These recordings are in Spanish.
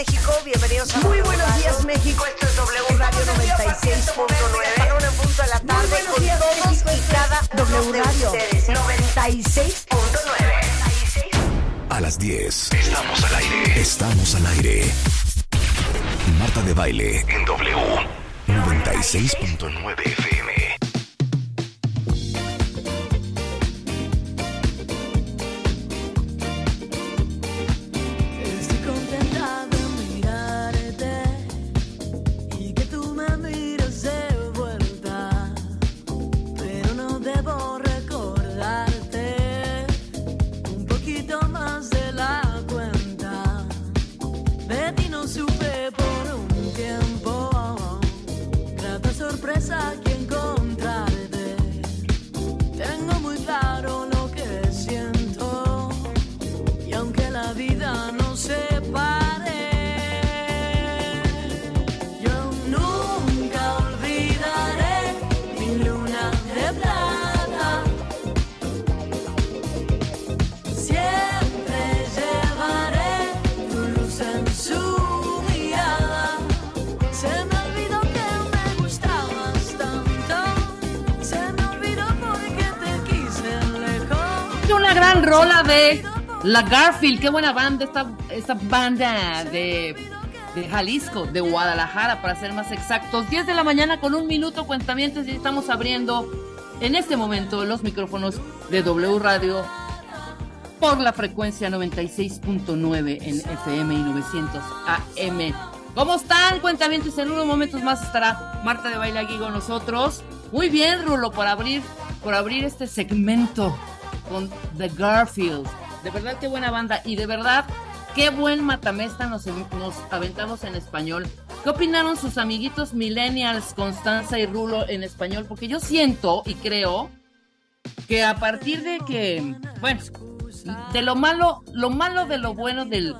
México, bienvenidos a Muy buenos días México, esto es W Radio 96.9 en punto de la tarde buenos con días, todos México, y cada W Radio ustedes. 96.9 A las 10. Estamos al aire. Estamos al aire. Marta de baile en W. 96.9 FM. Garfield, qué buena banda, esta, esta banda de, de Jalisco, de Guadalajara, para ser más exactos. 10 de la mañana con un minuto, cuentamientos, y estamos abriendo en este momento los micrófonos de W Radio por la frecuencia 96.9 en FM y 900 AM. ¿Cómo están, cuentamientos? En unos momentos más estará Marta de Baile aquí con nosotros. Muy bien, Rulo, por abrir, por abrir este segmento con The Garfield. De verdad, qué buena banda. Y de verdad, qué buen matamesta nos, nos aventamos en español. ¿Qué opinaron sus amiguitos millennials, Constanza y Rulo, en español? Porque yo siento y creo que a partir de que, bueno, de lo malo, lo malo de lo bueno del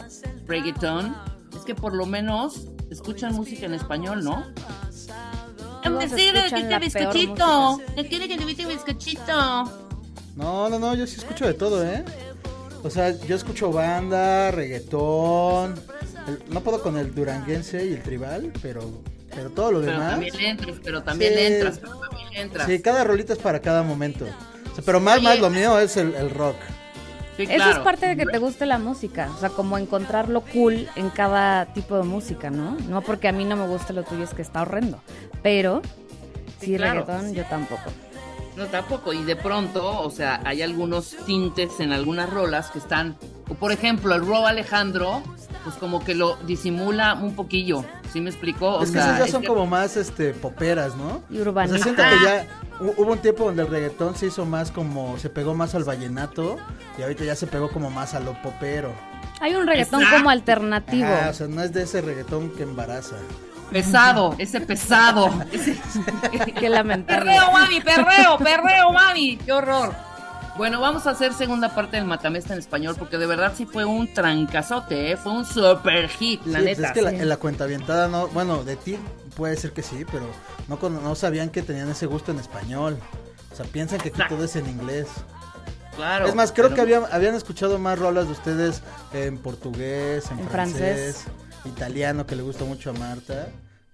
reggaeton es que por lo menos escuchan música en español, ¿no? Todos Sí, escuchan que la bizcochito. peor ¿Qué quiere que te invite bizcochito? No, no, no, yo sí escucho de todo, ¿eh? O sea, yo escucho banda, reggaetón. el- no puedo con el duranguense y el tribal, pero, pero todo lo Pero demás. también entras, pero también Sí. entras, pero también entras. Sí, cada rolita es para cada momento. O sea, pero más, Oye. más lo mío es el, el rock. Sí, Eso es parte de que te guste la música, o sea, como encontrar lo cool en cada tipo de música, ¿no? No porque a mí no me guste lo tuyo es que está horrendo, pero Sí, sí, claro. reggaetón yo tampoco. No, tampoco. Y de pronto, o sea, hay algunos tintes en algunas rolas que están. o Por ejemplo, el Rob Alejandro, pues como que lo disimula un poquillo. ¿Sí me explicó? O es que sea, esas ya es son que- como más este poperas, ¿no? Y O urbana. sea, siento que ya hu- hubo un tiempo donde el reggaetón se hizo más como, se pegó más al vallenato y ahorita ya se pegó como más a lo popero. Hay un reggaetón Exacto. como alternativo. Ajá, o sea, no es de ese reggaetón que embaraza. Pesado, ese pesado. ese- Qué lamentable. Perreo, mami, perreo, perreo, mami. Qué horror. Bueno, vamos a hacer segunda parte del Matamesta en español porque de verdad sí fue un trancazote, ¿eh? fue un super hit, la Sí, pues neta. es que la, en la cuentavientada no, bueno, de ti puede ser que sí, pero no, cono- no sabían que tenían ese gusto en español. O sea, piensan que aquí todo es en inglés. Claro. es más, creo pero- que habían, habían escuchado más rolas de ustedes en portugués, en, En francés, francés. italiano, que le gusta mucho a Marta,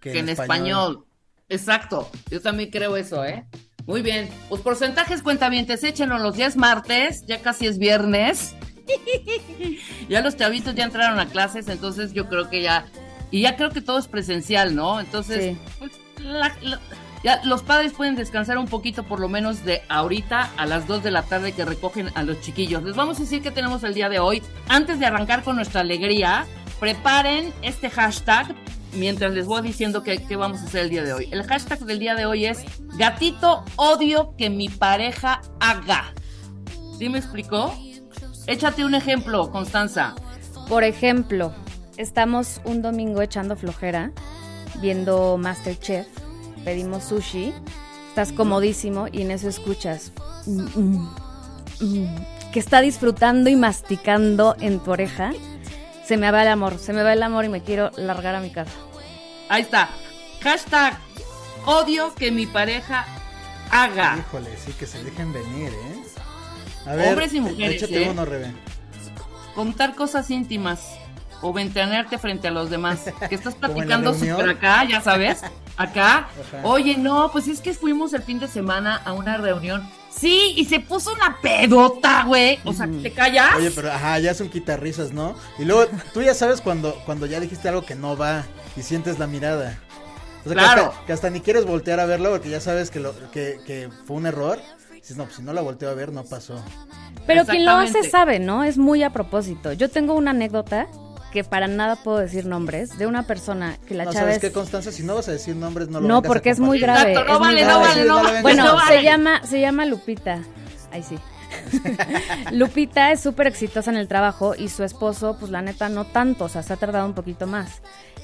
que, que en español. Exacto, yo también creo eso, ¿eh? Muy bien, pues porcentajes cuentavientes, échenos los días martes, ya casi es viernes. ya los chavitos ya entraron a clases, entonces yo creo que ya, y ya creo que todo es presencial, ¿no? Entonces, Sí. pues, la- la- ya los padres pueden descansar un poquito por lo menos de ahorita a las 2 de la tarde que recogen a los chiquillos. Les vamos a decir que tenemos el día de hoy. Antes de arrancar con nuestra alegría, preparen este hashtag mientras les voy diciendo qué vamos a hacer el día de hoy. El hashtag del día de hoy es gatito odio que mi pareja haga. ¿Sí me explicó? Échate un ejemplo, Constanza. Por ejemplo, estamos un domingo echando flojera, viendo Masterchef, pedimos sushi, estás comodísimo y en eso escuchas mm, mm, mm, que está disfrutando y masticando en tu oreja. Se me va el amor, se me va el amor y me quiero largar a mi casa. Ahí está. Hashtag odio que mi pareja haga. Híjole, sí, que se dejen venir, ¿eh? A ver, Hombres y mujeres, échate ¿eh? uno, Rebe. Contar cosas íntimas. o ventanearte frente a los demás. Que estás platicando súper acá, ya sabes, acá. Ajá. Oye, no, pues es que fuimos el fin de semana a una reunión. Sí, y se puso una pedota, güey. O sea, ¿te callas? Oye, pero ajá, ya es un quitarrisas, ¿no? Y luego tú ya sabes cuando, cuando ya dijiste algo que no va y sientes la mirada. O sea, Claro. que, hasta, que hasta ni quieres voltear a verlo porque ya sabes que, lo, que, que fue un error. Dices, no, pues si no la volteo a ver, no pasó. Pero quien lo hace sabe, ¿no? Es muy a propósito. Yo tengo una anécdota que para nada puedo decir nombres de una persona que la no, chava ¿sabes es... qué, Constanza? Si no vas a decir nombres, no lo No, porque es muy grave. Exacto, no es muy vale, no grave. vale, no vale. Bueno, no se vale. llama, se llama Lupita. Ahí sí. Lupita es súper exitosa en el trabajo y su esposo, pues la neta, no tanto, o sea, se ha tardado un poquito más.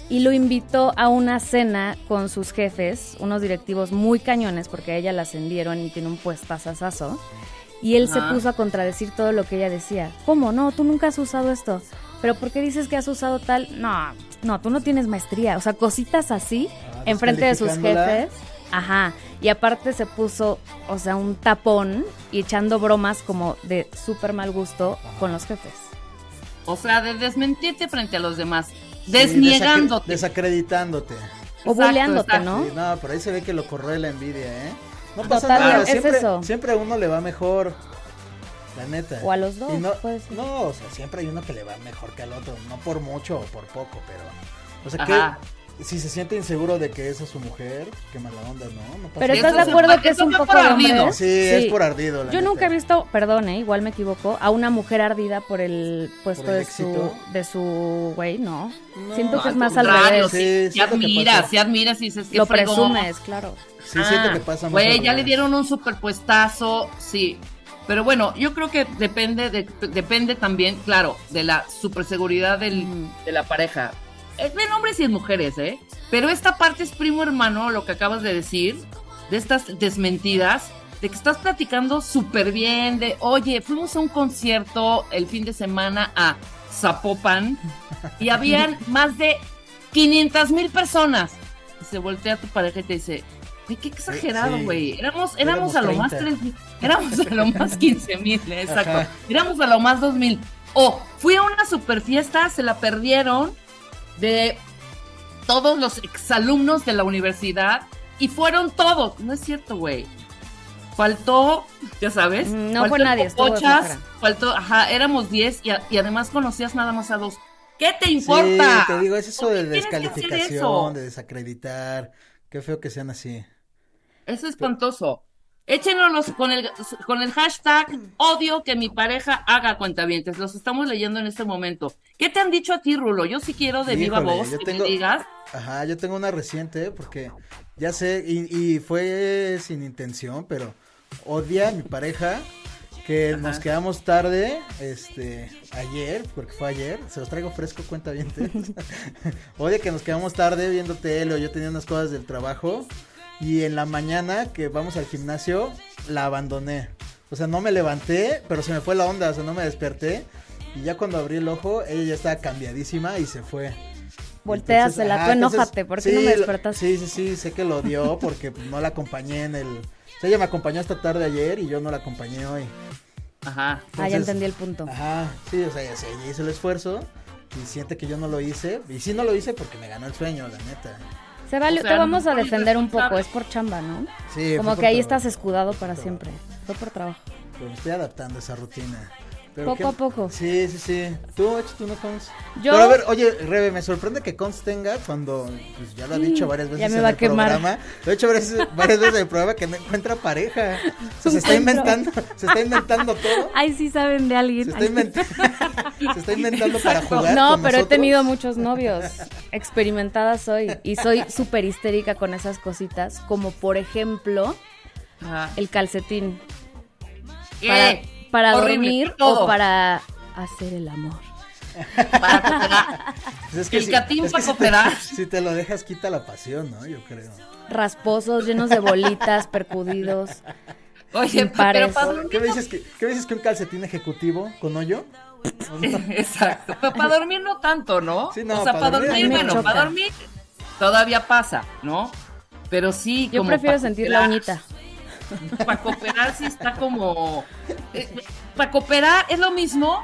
Y lo invitó a una cena con sus jefes, unos directivos muy cañones, porque a ella la ascendieron y tiene un puestazazazo. Y él se puso a contradecir todo lo que ella decía. ¿Cómo? No, tú nunca has usado esto. ¿Pero por qué dices que has usado tal? No, no, tú no tienes maestría. O sea, cositas así, Ah, enfrente de sus jefes. Ajá. Y aparte se puso, o sea, un tapón y echando bromas como de súper mal gusto con los jefes. O sea, de desmentirte frente a los demás. Sí, Desniegándote. desacre- desacreditándote. O Exacto, buleándote, exacto. ¿no? Sí, no, pero ahí se ve que lo corroe la envidia, ¿eh? No Total, pasa nada, es siempre, eso. siempre a uno le va mejor. La neta. O a los dos, no, puede ser. no, o sea, siempre hay uno que le va mejor que al otro, no por mucho o por poco, pero. O sea, Ajá. que si se siente inseguro de que esa es su mujer, qué mala onda, ¿no? no pasa Pero ¿estás de acuerdo que es un poco ardido. hombres? Sí, es por ardido. la Yo nunca he visto, perdón, eh, igual me equivoco, a una mujer ardida por el puesto ¿Por el de su de su güey, no. No, Siento que es más al revés. Sí, que admiras, si admiras y dices que Lo fregón. presumes, claro. Sí, siento que pasa más. Güey, ya le dieron un superpuestazo, sí. Pero bueno, yo creo que depende de, depende también, claro, de la superseguridad del, de la pareja. Es en hombres y en mujeres, ¿eh? Pero esta parte es primo hermano, lo que acabas de decir, de estas desmentidas, de que estás platicando súper bien, de, oye, fuimos a un concierto el fin de semana a Zapopan y habían más de 500 mil personas. Y se voltea a tu pareja y te dice, ay, qué exagerado, Sí. güey. Éramos, Éramos éramos a lo más 30. 3 éramos a lo más 15 mil, exacto. Ajá. Éramos a lo más 2 mil. O fui a una super fiesta, se la perdieron de todos los exalumnos de la universidad y fueron todos. No es cierto, güey. Faltó, ya sabes. Mm, no faltó fue nadie, flojera. faltó, ajá, éramos 10 y, a- y además conocías nada más a dos. ¿Qué te Sí, importa? te digo, es eso ¿Por de descalificación, eso? de desacreditar. Qué feo que sean así. Eso es espantoso. Échenos con el, con el hashtag odio que mi pareja haga cuentavientes. Los estamos leyendo en este momento. ¿Qué te han dicho a ti, Rulo? Yo sí quiero de viva Híjole, voz yo que tengo- me digas. Ajá, yo tengo una reciente, porque ya sé, y, y fue sin intención, pero odia a mi pareja que nos quedamos tarde, este, ayer, porque fue ayer, se los traigo fresco, cuenta bien. odia que nos quedamos tarde viendo tele o yo tenía unas cosas del trabajo y en la mañana que vamos al gimnasio la abandoné. O sea, no me levanté, pero se me fue la onda, o sea, no me desperté. Y ya cuando abrí el ojo, ella ya estaba cambiadísima y se fue. Voltéasela, Entonces, tú enójate, ¿por qué no me sí, despertaste? Sí, sí, sí, sé que lo dio porque no la acompañé en el... Sea, ella me acompañó esta tarde ayer y yo no la acompañé hoy. Ajá. Ah, ya entendí el punto. Ajá, sí, o sea, ya ella hizo el esfuerzo y siente que yo no lo hice. Y sí no lo hice porque me ganó el sueño, la neta. Se vale, o sea, te vamos a defender un poco, es por chamba, ¿no? Sí, Como que ahí trabajo, estás escudado para siempre. Fue por trabajo. Pero me estoy adaptando a esa rutina. Pero Poco qué- a poco. Sí, sí, sí. Tú, échate una cons. Yo- Pero a ver, oye, Rebe, me sorprende que cons tenga cuando, pues ya lo ha dicho varias veces ya me en va el a quemar. programa. Lo he dicho varias, varias veces en el programa que no encuentra pareja. O sea, se está inventando, se está inventando todo. Ay, sí saben de alguien. Se está, inventando, se está inventando para jugar. No, con pero he tenido muchos novios. Experimentada soy. Y soy súper histérica con esas cositas. Como por ejemplo, Ajá. el calcetín. ¿Qué? Para, para Horrible, dormir todo. o para hacer el amor. Para cooperar. Pues es El catín es para si te- cooperar. Si te lo dejas, quita la pasión, ¿no? Yo creo. Rasposos, llenos de bolitas, percudidos. Oye, pero para dormir. ¿Qué me dices que, qué me dices que un calcetín ejecutivo con hoyo? Exacto. Pero para dormir no tanto, ¿no? Sí, no, o sea, pa' para dormir bueno, para dormir todavía pasa, ¿no? Pero sí, Yo como prefiero sentir la uñita. Para cooperar sí está como... para cooperar es lo mismo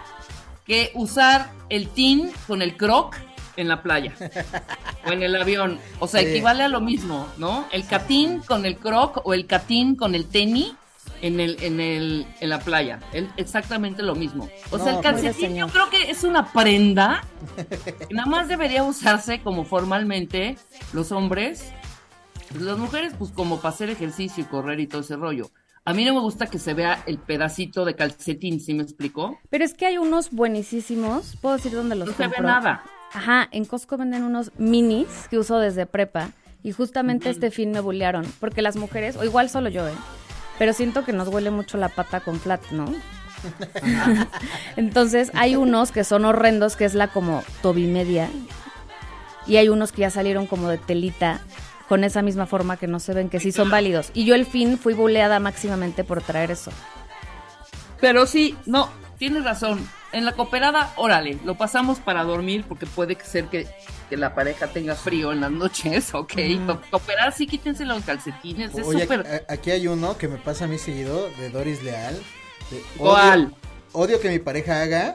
que usar el tin con el croc en la playa o en el avión. O sea, Sí. equivale a lo mismo, ¿no? El catín con el croc o el catín con el tenis en el en el en la playa. El- exactamente lo mismo. O sea, No, el pues- calcetín yo creo que es una prenda que nada más debería usarse como formalmente los hombres. Las mujeres, pues como para hacer ejercicio y correr y todo ese rollo. A mí no me gusta que se vea el pedacito de calcetín, ¿sí me explicó? Pero es que hay unos buenísimos. ¿Puedo decir dónde los No se ve compro? nada. Ajá, en Costco venden unos minis que uso desde prepa. Y justamente este fin me bullearon. Porque las mujeres, o igual solo yo, ¿eh? Pero siento que nos huele mucho la pata con flat, ¿no? Entonces hay unos que son horrendos, que es la como tobimedia. Y hay unos que ya salieron como de telita, con esa misma forma que no se ven, que sí son válidos. Y yo el fin fui buleada máximamente por traer eso. Pero sí, no, tienes razón. En la cooperada, órale, lo pasamos para dormir porque puede ser que, que la pareja tenga frío en las noches, ok. Co- Cooperar, sí, quítense los calcetines, es súper... aquí hay uno que me pasa a mí seguido de Doris Leal. de ¿Cuál? Odio, odio que mi pareja haga,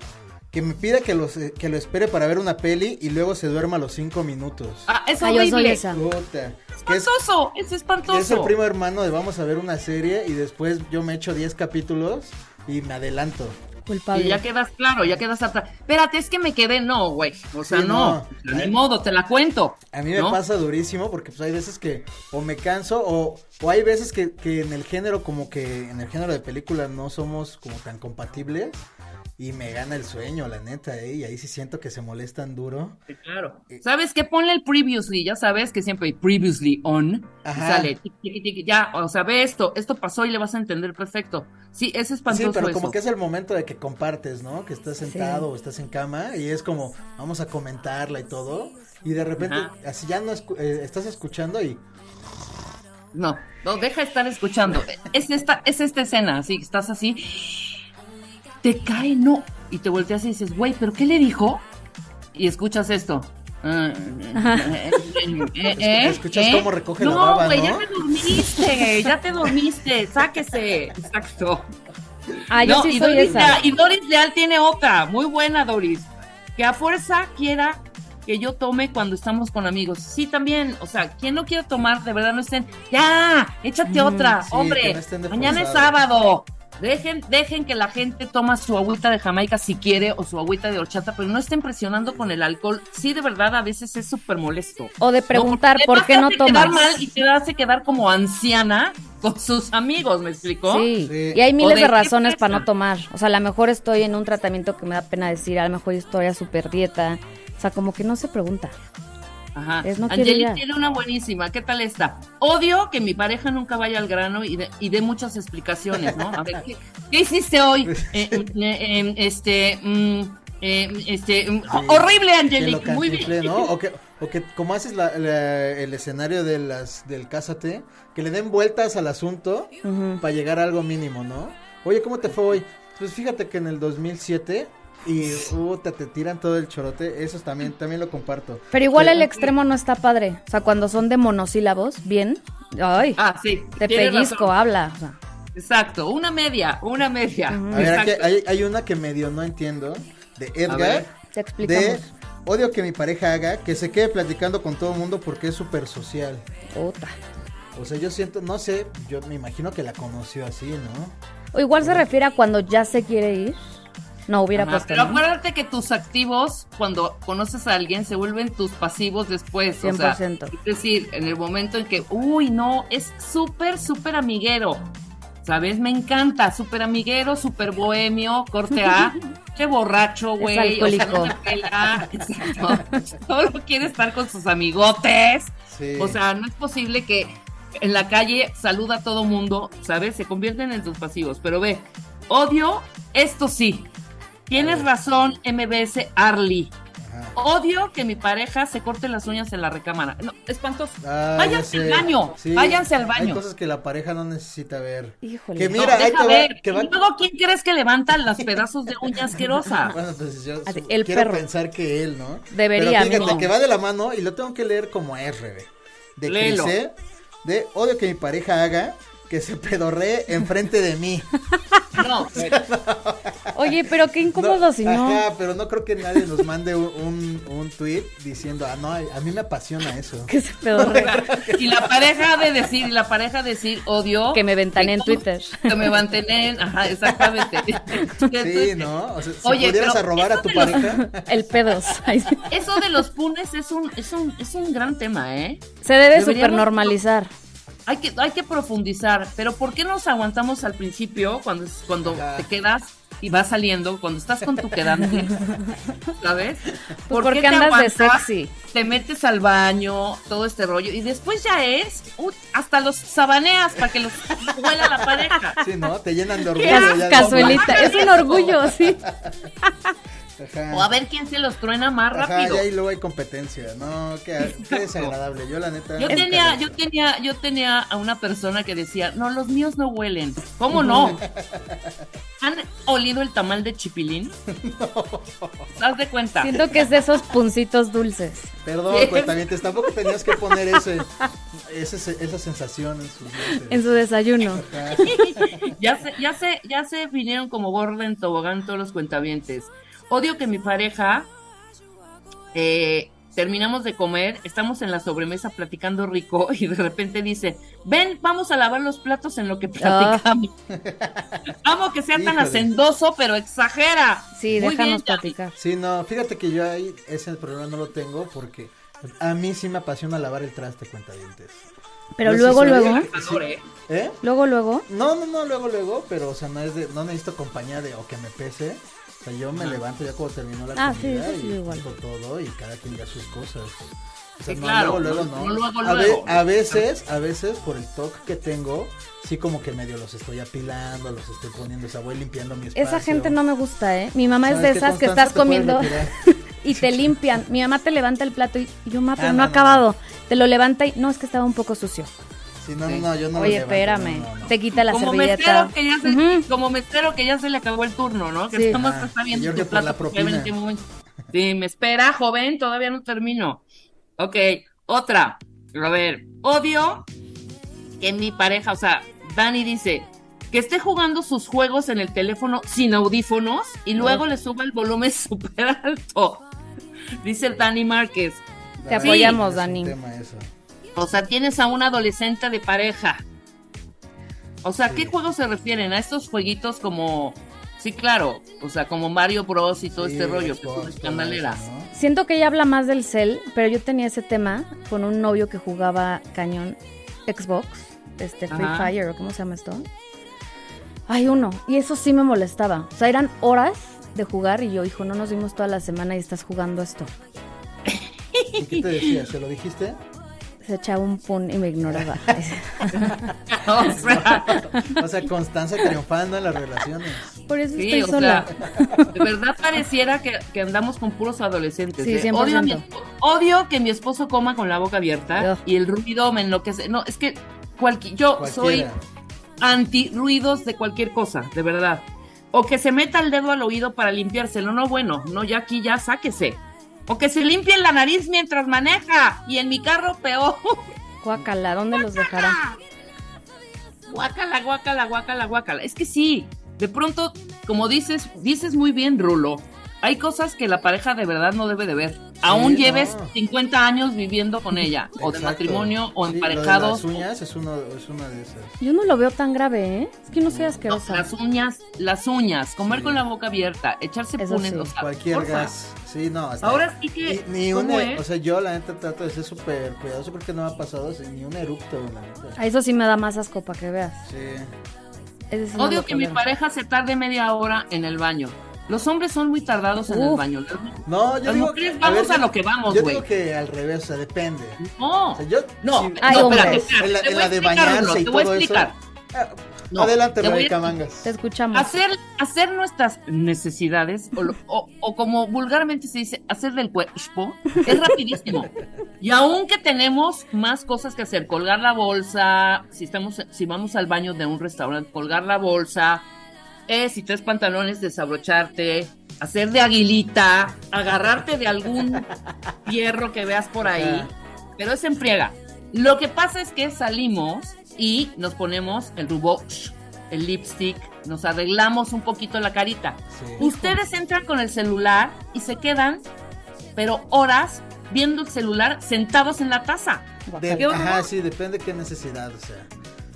que me pida que, los, eh, que lo espere para ver una peli y luego se duerma a los cinco minutos. Ah, es Ah, yo soy horrible. esa. Puta. Que es, Espantoso, es que espantoso. es el primo hermano de vamos a ver una serie y después yo me echo 10 capítulos y me adelanto. Culpable. Y ya quedas claro, ya quedas atrás. Espérate, es que me quedé, no, güey. O sea, Sí, no. no. Ni modo, te la cuento. A mí me ¿no? pasa durísimo porque pues hay veces que o me canso o, o hay veces que, que en el género como que en el género de película no somos como tan compatibles y me gana el sueño, la neta, ¿eh? y ahí sí siento que se molestan duro. Sí, claro. ¿Sabes qué? Ponle el previously, ya sabes que siempre hay previously on. y Ajá. sale, tic, tic, tic, ya, o sea, ve esto, esto pasó y le vas a entender perfecto. Sí, es Sí, espantoso pero eso. como que es el momento de que compartes, ¿no? Que estás sentado o estás en cama y es como vamos a comentarla y todo y de repente Ajá. así ya no escu- eh, estás escuchando y No, no, deja de estar escuchando. Es esta, es esta escena, así, estás así, te cae, no, y te volteas y dices, güey, ¿pero qué le dijo? Y escuchas esto. Eh, eh, eh, Escuchas eh. cómo recoge la no, baba, güey, ¿no? ya te dormiste, ya te dormiste, sáquese. Exacto. Ah, yo No, sí y, soy Doris esa. Leal, y Doris Leal tiene otra, muy buena Doris, que a fuerza quiera que yo tome cuando estamos con amigos. Sí, también, o sea, quien no quiera tomar, de verdad no estén, ya, échate otra, sí, hombre, no mañana es sábado. Dejen, dejen que la gente toma su agüita de Jamaica si quiere o su agüita de horchata, pero no estén presionando con el alcohol. Sí, de verdad, a veces es súper molesto. O de preguntar, No, ¿por qué no tomas? mal y te hace quedar como anciana con sus amigos, ¿me explicó? Sí. Sí. y hay miles de razones para no tomar. O sea, a lo mejor estoy en un tratamiento que me da pena decir, a lo mejor estoy a super dieta. O sea, como que no se pregunta. Ajá. No Angelique tiene una buenísima. ¿Qué tal esta? Odio que mi pareja nunca vaya al grano y dé y muchas explicaciones, ¿no? A ver, ¿qué, qué hiciste hoy? Eh, eh, eh, este, mm, eh, este, mm, horrible, Angelique. Muy bien. ¿no? O que, o que como haces la- la- el escenario de las, del Cásate, que le den vueltas al asunto para llegar a algo mínimo, ¿no? Oye, ¿cómo te fue hoy? Pues fíjate que en el 2007 y puta, te tiran todo el chorote, eso también, también lo comparto. Pero igual Pero- el extremo no está padre. O sea, cuando son de monosílabos, bien. Ay, Ah, sí. te pellizco, razón. habla. o sea. Exacto, una media, una media. A ver, aquí hay, hay una que medio no entiendo, de. Edgar, Te explicamos. de odio que mi pareja haga, que se quede platicando con todo el mundo porque es súper social. Puta. O sea, yo siento, no sé, yo me imagino que la conoció así, ¿no? O igual se refiere a cuando ya se quiere ir. No, hubiera Ajá, puesto. pero ¿no? acuérdate que tus activos, cuando conoces a alguien, se vuelven tus pasivos después. O sea, 100%. es decir, en el momento en que, uy, no, es súper, súper amiguero. ¿Sabes? Me encanta, súper amiguero, súper bohemio, corte A, qué borracho, güey. O sea, no pela. Solo quiere estar con sus amigotes. Sí. O sea, no es posible que en la calle saluda a todo mundo, ¿sabes? Se convierten en sus pasivos. Pero ve, odio, esto sí. Tienes razón, MBS Arly. Odio que mi pareja se corte las uñas en la recámara. No, espantoso. Ah, ya váyanse al baño. Sí, váyanse al Hay baño. cosas que la pareja no necesita ver. Híjole. Que No, mira, ahí deja te va, ver. que va- Y luego, ¿quién crees que levanta los pedazos de uña asquerosa? Bueno, pues yo su- el quiero perro. pensar que él, ¿no? Debería, Pero fíjate amigo. que va de la mano y lo tengo que leer como es, Rebe. De. Crisé, de odio que mi pareja haga, que se pedorree enfrente de mí. No, Oye, pero qué incómodo No, si no. Ajá, pero no creo que nadie nos mande un, un, un tweet diciendo, ah, no, a mí me apasiona eso. Que se pedorre. y la pareja de decir, y la pareja decir odio. Que me ventané en Twitter. Que me mantenén, ajá, exactamente. Sí, ¿no? O sea, si Oye, pudieras arrobar a tu de los- pareja, El pedos. Ay. Eso de los punes es un, es un, es un gran tema, ¿eh? Se debe Deberíamos- super normalizar. Hay que, hay que profundizar, pero ¿por qué nos aguantamos al principio cuando, es- cuando Ajá. te quedas y vas saliendo, cuando estás con tu quedante, ¿sabes? Pues ¿Por porque qué te andas de sexy. Te metes al baño, todo este rollo, y después ya es, uh, hasta los sabaneas para que los huela la pareja. sí, ¿no? Te llenan de ¿Qué orgullo. ya Cazuelita. Es un orgullo, sí. Ajá. O a ver quién se los truena más Ajá, rápido. y ahí luego hay competencia, no, qué, qué desagradable, yo la neta. Yo tenía, yo tenía, yo tenía a una persona que decía, no, los míos no huelen. ¿Cómo no? ¿Han olido el tamal de chipilín? ¿Haz de cuenta? Siento que es de esos puncitos dulces. Perdón, Sí. cuentamientos, tampoco tenías que poner ese, ese, esa sensación en sus. En su desayuno. Ya se, ya se, ya se vinieron como gorda en tobogán todos los cuentavientes. Odio que mi pareja eh, terminamos de comer, estamos en la sobremesa platicando rico y de repente dice, ven, vamos a lavar los platos en lo que platicamos. Amo que sea tan hacendoso, pero exagera. Sí, Muy déjanos bien, platicar. Sí, no, fíjate que yo ahí ese problema no lo tengo porque a mí sí me apasiona lavar el traste, cuentavientes. Pero Yo sí luego, luego, ¿eh? ¿Eh? luego, luego. No, no, no, luego, luego, pero o sea, no es de, no necesito compañía de o que me pese. O sea, yo me levanto ya cuando termino la Ah, sí, sí, y igual. todo y cada quien ya sus cosas. O sea, Sí, no, claro, luego, luego no- no. no luego, a, ve- luego. a veces, a veces por el toque que tengo, sí como que medio los estoy apilando, los estoy poniendo, o sea, voy limpiando mi espacio. Esa gente no me gusta, ¿eh? Mi mamá es ¿Sabes de esas que estás comiendo y te limpian. Mi mamá te levanta el plato y y yo, ma, pero Ah, no, no, ha no, acabado. Te lo levanta y no, es que estaba un poco sucio. Sí, no, Sí. no, no, yo no lo Oye, levanto, espérame. no, no, no. Te quita la como servilleta. mesero que ya se, como mesero que ya se le acabó el turno, ¿no? Que Sí. estamos Ah, viendo yo tu plato Sí, me espera, joven, todavía no termino. Ok, otra. A ver, odio que mi pareja, o sea, Dani dice que esté jugando sus juegos en el teléfono sin audífonos y luego le suba el volumen súper alto. Dice Dani Márquez. Te Sí. apoyamos, Es un Dani. tema eso. O sea, tienes a un adolescente de pareja. O sea, ¿qué Sí. juegos se refieren? ¿A estos jueguitos como... Sí, claro, o sea, como Mario Bros y todo Sí, este rollo, que es una escandalera. eso, ¿no? Siento que ella habla más del cel, pero yo tenía ese tema con un novio que jugaba cañón Xbox, este Free Ajá. Fire o cómo se llama esto. Hay uno, y eso sí me molestaba. O sea, eran horas de jugar y yo, hijo, no nos vimos toda la semana y estás jugando esto. ¿Y qué te decía? ¿Se lo dijiste? Se echaba un pun y me ignoraba. o sea, O sea, Constanza triunfando en las relaciones. Por eso sí, estoy o sola. sea, de verdad pareciera que, que andamos con puros adolescentes. Sí, ¿eh? 100%. Odio, mi odio que mi esposo coma con la boca abierta y el ruido me enloquece. No, es que cualqui- yo soy anti ruidos de cualquier cosa, de verdad. O que se meta el dedo al oído para limpiárselo, no bueno, no ya aquí ya sáquese. O que se limpie la nariz mientras maneja y en mi carro peor. Guácala, ¿dónde los dejará? Guácala, guácala, guácala, guácala. Es que sí, de pronto, como dices, dices muy bien, Rulo. Hay cosas que la pareja de verdad no debe de ver. Aún no. lleves 50 años viviendo con ella, o de matrimonio, o Sí, emparejados. Lo de las uñas es, uno, es una de esas. Yo no lo veo tan grave, ¿eh? Es que no soy No, asquerosa. las uñas, las uñas, comer Sí. con la boca abierta, echarse punes, sí. o sea, Cualquier porfa. gas. Sí, no. hasta- Ahora sí que, ni un, ¿cómo e- es? o sea, yo la neta trato de ser súper cuidadoso porque no me ha pasado así, ni un eructo, la neta. A eso sí me da más asco para que veas. Sí. Sí no Odio que mi pareja se tarde media hora en el baño. Los hombres son muy tardados en el baño. No, yo Las digo mujeres que- vamos a yo- lo que vamos, Yo güey. digo que al revés, o sea, depende. No, O sea, yo, no, sí, no, Ay, espérate, hombres. espérate, En la- te en voy a la de explicar, bañarse y te voy a todo eso. explicar. Ah, No, Adelante, Rebeca Mangas. Te escuchamos. Hacer, hacer nuestras necesidades, o, lo- o- o como vulgarmente se dice, hacer del cuerpo, es rapidísimo. y aunque tenemos más cosas que hacer, colgar la bolsa, si estamos, si vamos al baño de un restaurante, colgar la bolsa, eh, si traes pantalones, desabrocharte, hacer de aguilita, agarrarte de algún hierro que veas por ahí, Ajá. pero es en friega. Lo que pasa es que salimos y nos ponemos el rubor, el lipstick, nos arreglamos un poquito la carita. Sí. Ustedes entran con el celular y se quedan, pero horas viendo el celular sentados en la taza. De- ajá, sí, depende qué necesidad, o sea.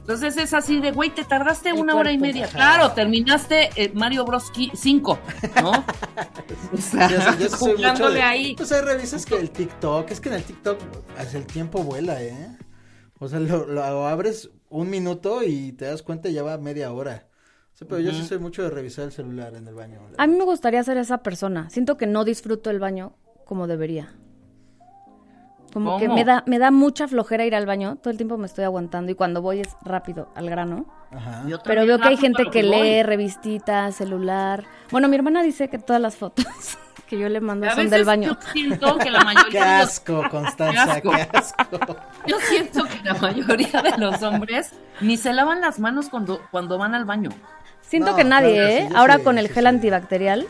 Entonces es así de, güey, te tardaste El una hora y media. Ajá. Claro, terminaste eh, Mario Bros 5, ¿no? o sea, Yo, yo soy mucho jugándole de- ahí. Pues ahí revisas que el TikTok, es que en el TikTok hasta el tiempo vuela, ¿eh? O sea, lo, lo abres un minuto y te das cuenta y ya va media hora. O sea, pero yo sí soy mucho de revisar el celular en el baño. A mí me gustaría ser esa persona. Siento que no disfruto el baño como debería. Como que me da, me da mucha flojera ir al baño. Todo el tiempo me estoy aguantando y cuando voy es rápido, al grano. Ajá. Yo Pero veo que hay gente que lee revistitas, celular. Bueno, mi hermana dice que todas las fotos que yo le mando A son veces del baño. Yo siento que la Qué mayoría asco, Constanza, Qué qué asco. yo siento que la mayoría de los hombres ni se lavan las manos cuando, cuando van al baño. Siento No, que nadie, claro que sí, ¿eh? Ahora sí, con el sí, gel sí.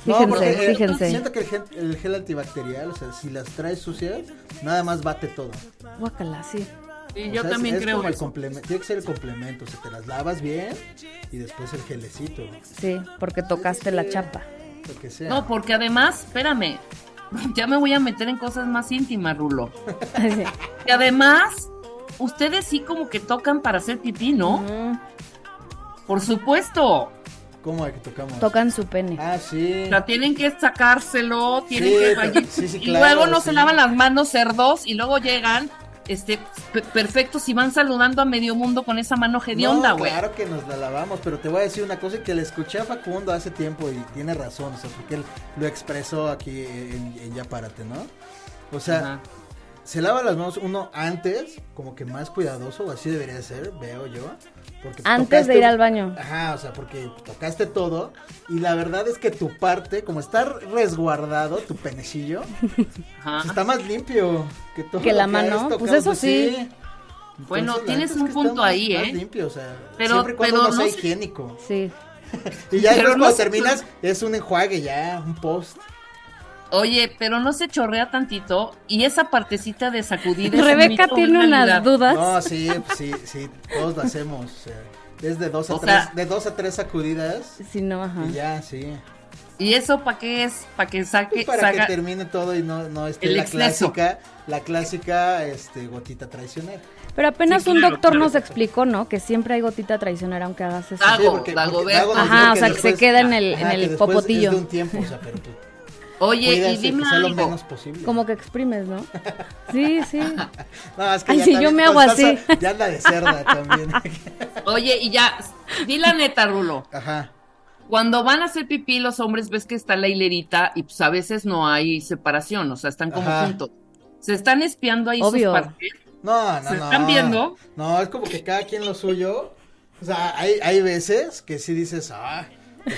Antibacterial. No, Fíjense, porque, eh, fíjense. Siento que el gel, el gel antibacterial, o sea, si las traes sucias, nada más bate todo. Guácala, sí. Sí, O yo sea, también es creo como el complemento, tiene que ser el complemento, o sea, te las lavas bien y después el gelecito, Sí, porque tocaste la chapa. lo que sea. No, porque además, espérame, ya me voy a meter en cosas más íntimas, Rulo. Sí. Y además, ustedes sí como que tocan para hacer pipí, ¿no? Por supuesto. ¿Cómo es que tocamos? Tocan su pene. Ah, sí. O sea, tienen que sacárselo, tienen Sí, que sí, y luego no sí. se lavan las manos cerdos y luego llegan este pe- perfectos y van saludando a medio mundo con esa mano hedionda, No, güey. claro que nos la lavamos, pero te voy a decir una cosa que le escuché a Facundo hace tiempo y tiene razón, o sea, porque él lo expresó aquí en, en Ya Párate, ¿no? O sea, Ajá. se lava las manos uno antes, como que más cuidadoso, o así debería ser, veo yo. Porque Antes de ir al baño. Ajá, o sea, porque tocaste todo y la verdad es que tu parte, como está resguardado, tu penecillo, pues está más limpio que todo Que la mano, tocado, pues eso sí. Bueno, Entonces, tienes un punto más- ahí, más ¿eh? limpio, o sea, Pero- siempre cuando pero no sea higiénico. Sí. Y ya después no cuando terminas es un enjuague ya, un post. Oye, pero no se chorrea tantito y esa partecita de sacudir Rebeca tiene una unas dudas. No, sí, pues sí, sí, todos lo hacemos. O sea, es de dos a O tres, sea- de dos a tres sacudidas Sí, no, ajá. y ya, sí. ¿Y eso para qué es? Para que saque, Pues para saca- que termine todo y no, no esté El la exceso. clásica, la clásica, este, gotita traicionera. Pero apenas Sí, un claro, doctor claro. nos explicó, ¿no? Que siempre hay gotita traicionera aunque hagas eso. Dago, porque- Dago porque. Dago nos Ajá, o sea, que se queda en el, ajá, en que el después popotillo. Es de un tiempo, o sea, pero pues, Oye, y dime que sea lo algo. menos posible. Como que exprimes, ¿no? Sí, sí. No, es que Ay, ya también yo me hago así. Ya anda de cerda también. Oye, y ya, di la neta, Rulo. Ajá. Cuando van a hacer pipí los hombres ves que está la hilerita y pues a veces no hay separación, o sea, están como Ajá. juntos. Se están espiando ahí Obvio. sus partes. No, no, ¿Se no. están viendo? No, es como que cada quien lo suyo. O sea, hay, hay veces que sí dices, ah. O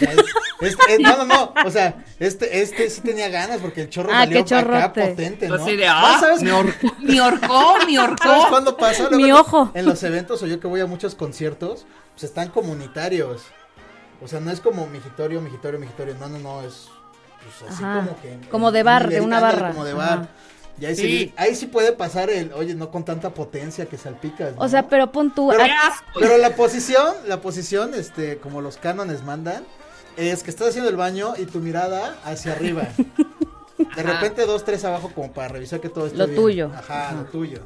sea, no, no, no. O sea, este, este sí tenía ganas porque el chorro Ah, salió qué acá potente, ¿no? Así de, No, ah, ¿sabes? me, or- me horcó, me ¿Sabes horcó. cuándo pasa? Mi Luego, ojo. En los eventos o yo que voy a muchos conciertos, pues están comunitarios. O sea, no es como migitorio, migitorio, migitorio. No, no, no, es pues, así Ajá. como que. Como de bar, de una barra. Como de Ajá. Y ahí sí. Sí. ahí sí puede pasar el, oye, no con tanta potencia que salpicas. O sea, ¿no? pero pon tú. Pero- Qué a- asco. Pero la posición, la posición, este, como los cánones mandan, es que estás haciendo el baño y tu mirada hacia arriba. De repente dos, tres abajo como para revisar que todo esté Lo bien. tuyo. Ajá, Ajá. lo tuyo.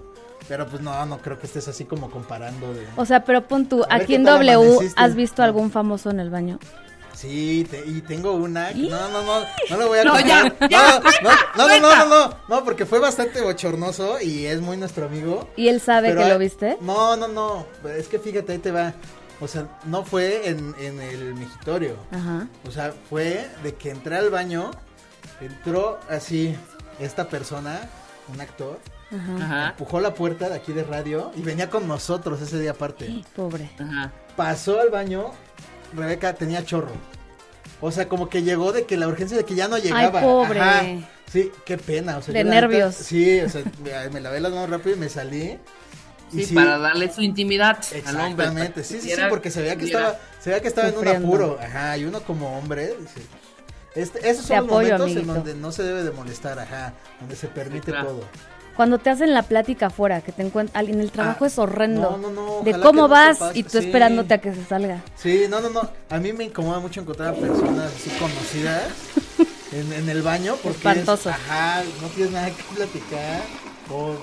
Pero pues no, no creo que estés así como comparando de... O sea, pero pon tú. Aquí en W, amaneciste. ¿has visto algún famoso en el baño? Sí, te- y tengo una. No, no, no, no le voy a No, contar. ya, ya, no, no, no, no, no, no, no, no, porque fue bastante bochornoso y es muy nuestro amigo. ¿Y él sabe que hay- lo viste? No, no, no, es que fíjate, ahí te va. O sea, no fue en, en el migitorio. Ajá. O sea, fue de que entré al baño, entró así esta persona, un actor, Ajá. Ajá, empujó la puerta de aquí de radio y venía con nosotros ese día aparte. Pobre. ajá. Pasó al baño, Rebeca tenía chorro. O sea, como que llegó de que la urgencia de que ya no llegaba. pobre. Ajá. Sí, qué pena. O sea, De neta- nervios. sí, o sea, me, lavé las manos rápido y me salí. Y Sí, para darle su intimidad. Exactamente, sí, sí, sí, porque se veía que estaba, se veía que estaba en un apuro, ajá, y uno como hombre, dice, este, esos Te son los apoyo, momentos en donde no se debe de molestar, ajá, donde se permite claro. todo. Cuando te hacen la plática afuera, que te encuentran, en el trabajo Ah, es horrendo. no, no, no, de cómo vas y tú sí. esperándote a que se salga. Sí, no, no, no. A mí me incomoda mucho encontrar a personas así conocidas en, en el baño porque es- Espantoso. ajá, no tienes nada que platicar.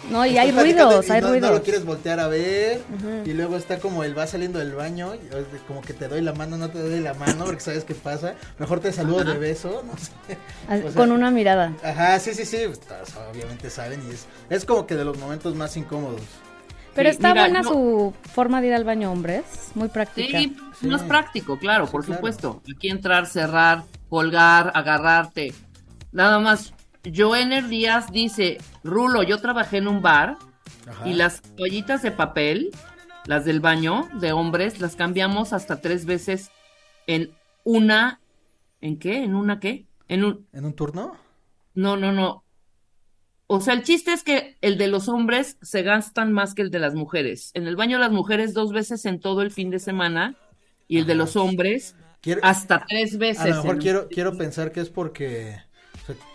No, y hay ruidos, y hay no, ruidos. No lo quieres voltear a ver y luego está como el va saliendo del baño, es como que te doy la mano, no te doy la mano porque sabes qué pasa. Mejor te saludo de beso, no sé. O sea, con una mirada. Ajá, sí, sí, sí, pues, obviamente saben y es, es como que de los momentos más incómodos. Pero Sí, está mira, buena no- su forma de ir al baño, hombres. Muy práctica. Sí, Sí. más práctico, claro, Sí, por claro. supuesto. Aquí entrar, cerrar, colgar, agarrarte. Nada más. Joener Díaz dice, Rulo, yo trabajé en un bar Ajá. y las toallitas de papel, las del baño de hombres, las cambiamos hasta tres veces en una, ¿en qué? ¿En una qué? En un, ¿En un turno? no, no, no. O sea, el chiste es que el de los hombres se gastan más que el de las mujeres. En el baño de las mujeres dos veces en todo el fin de semana y el de los hombres Quiero, hasta tres veces. a lo mejor quiero, quiero pensar que es porque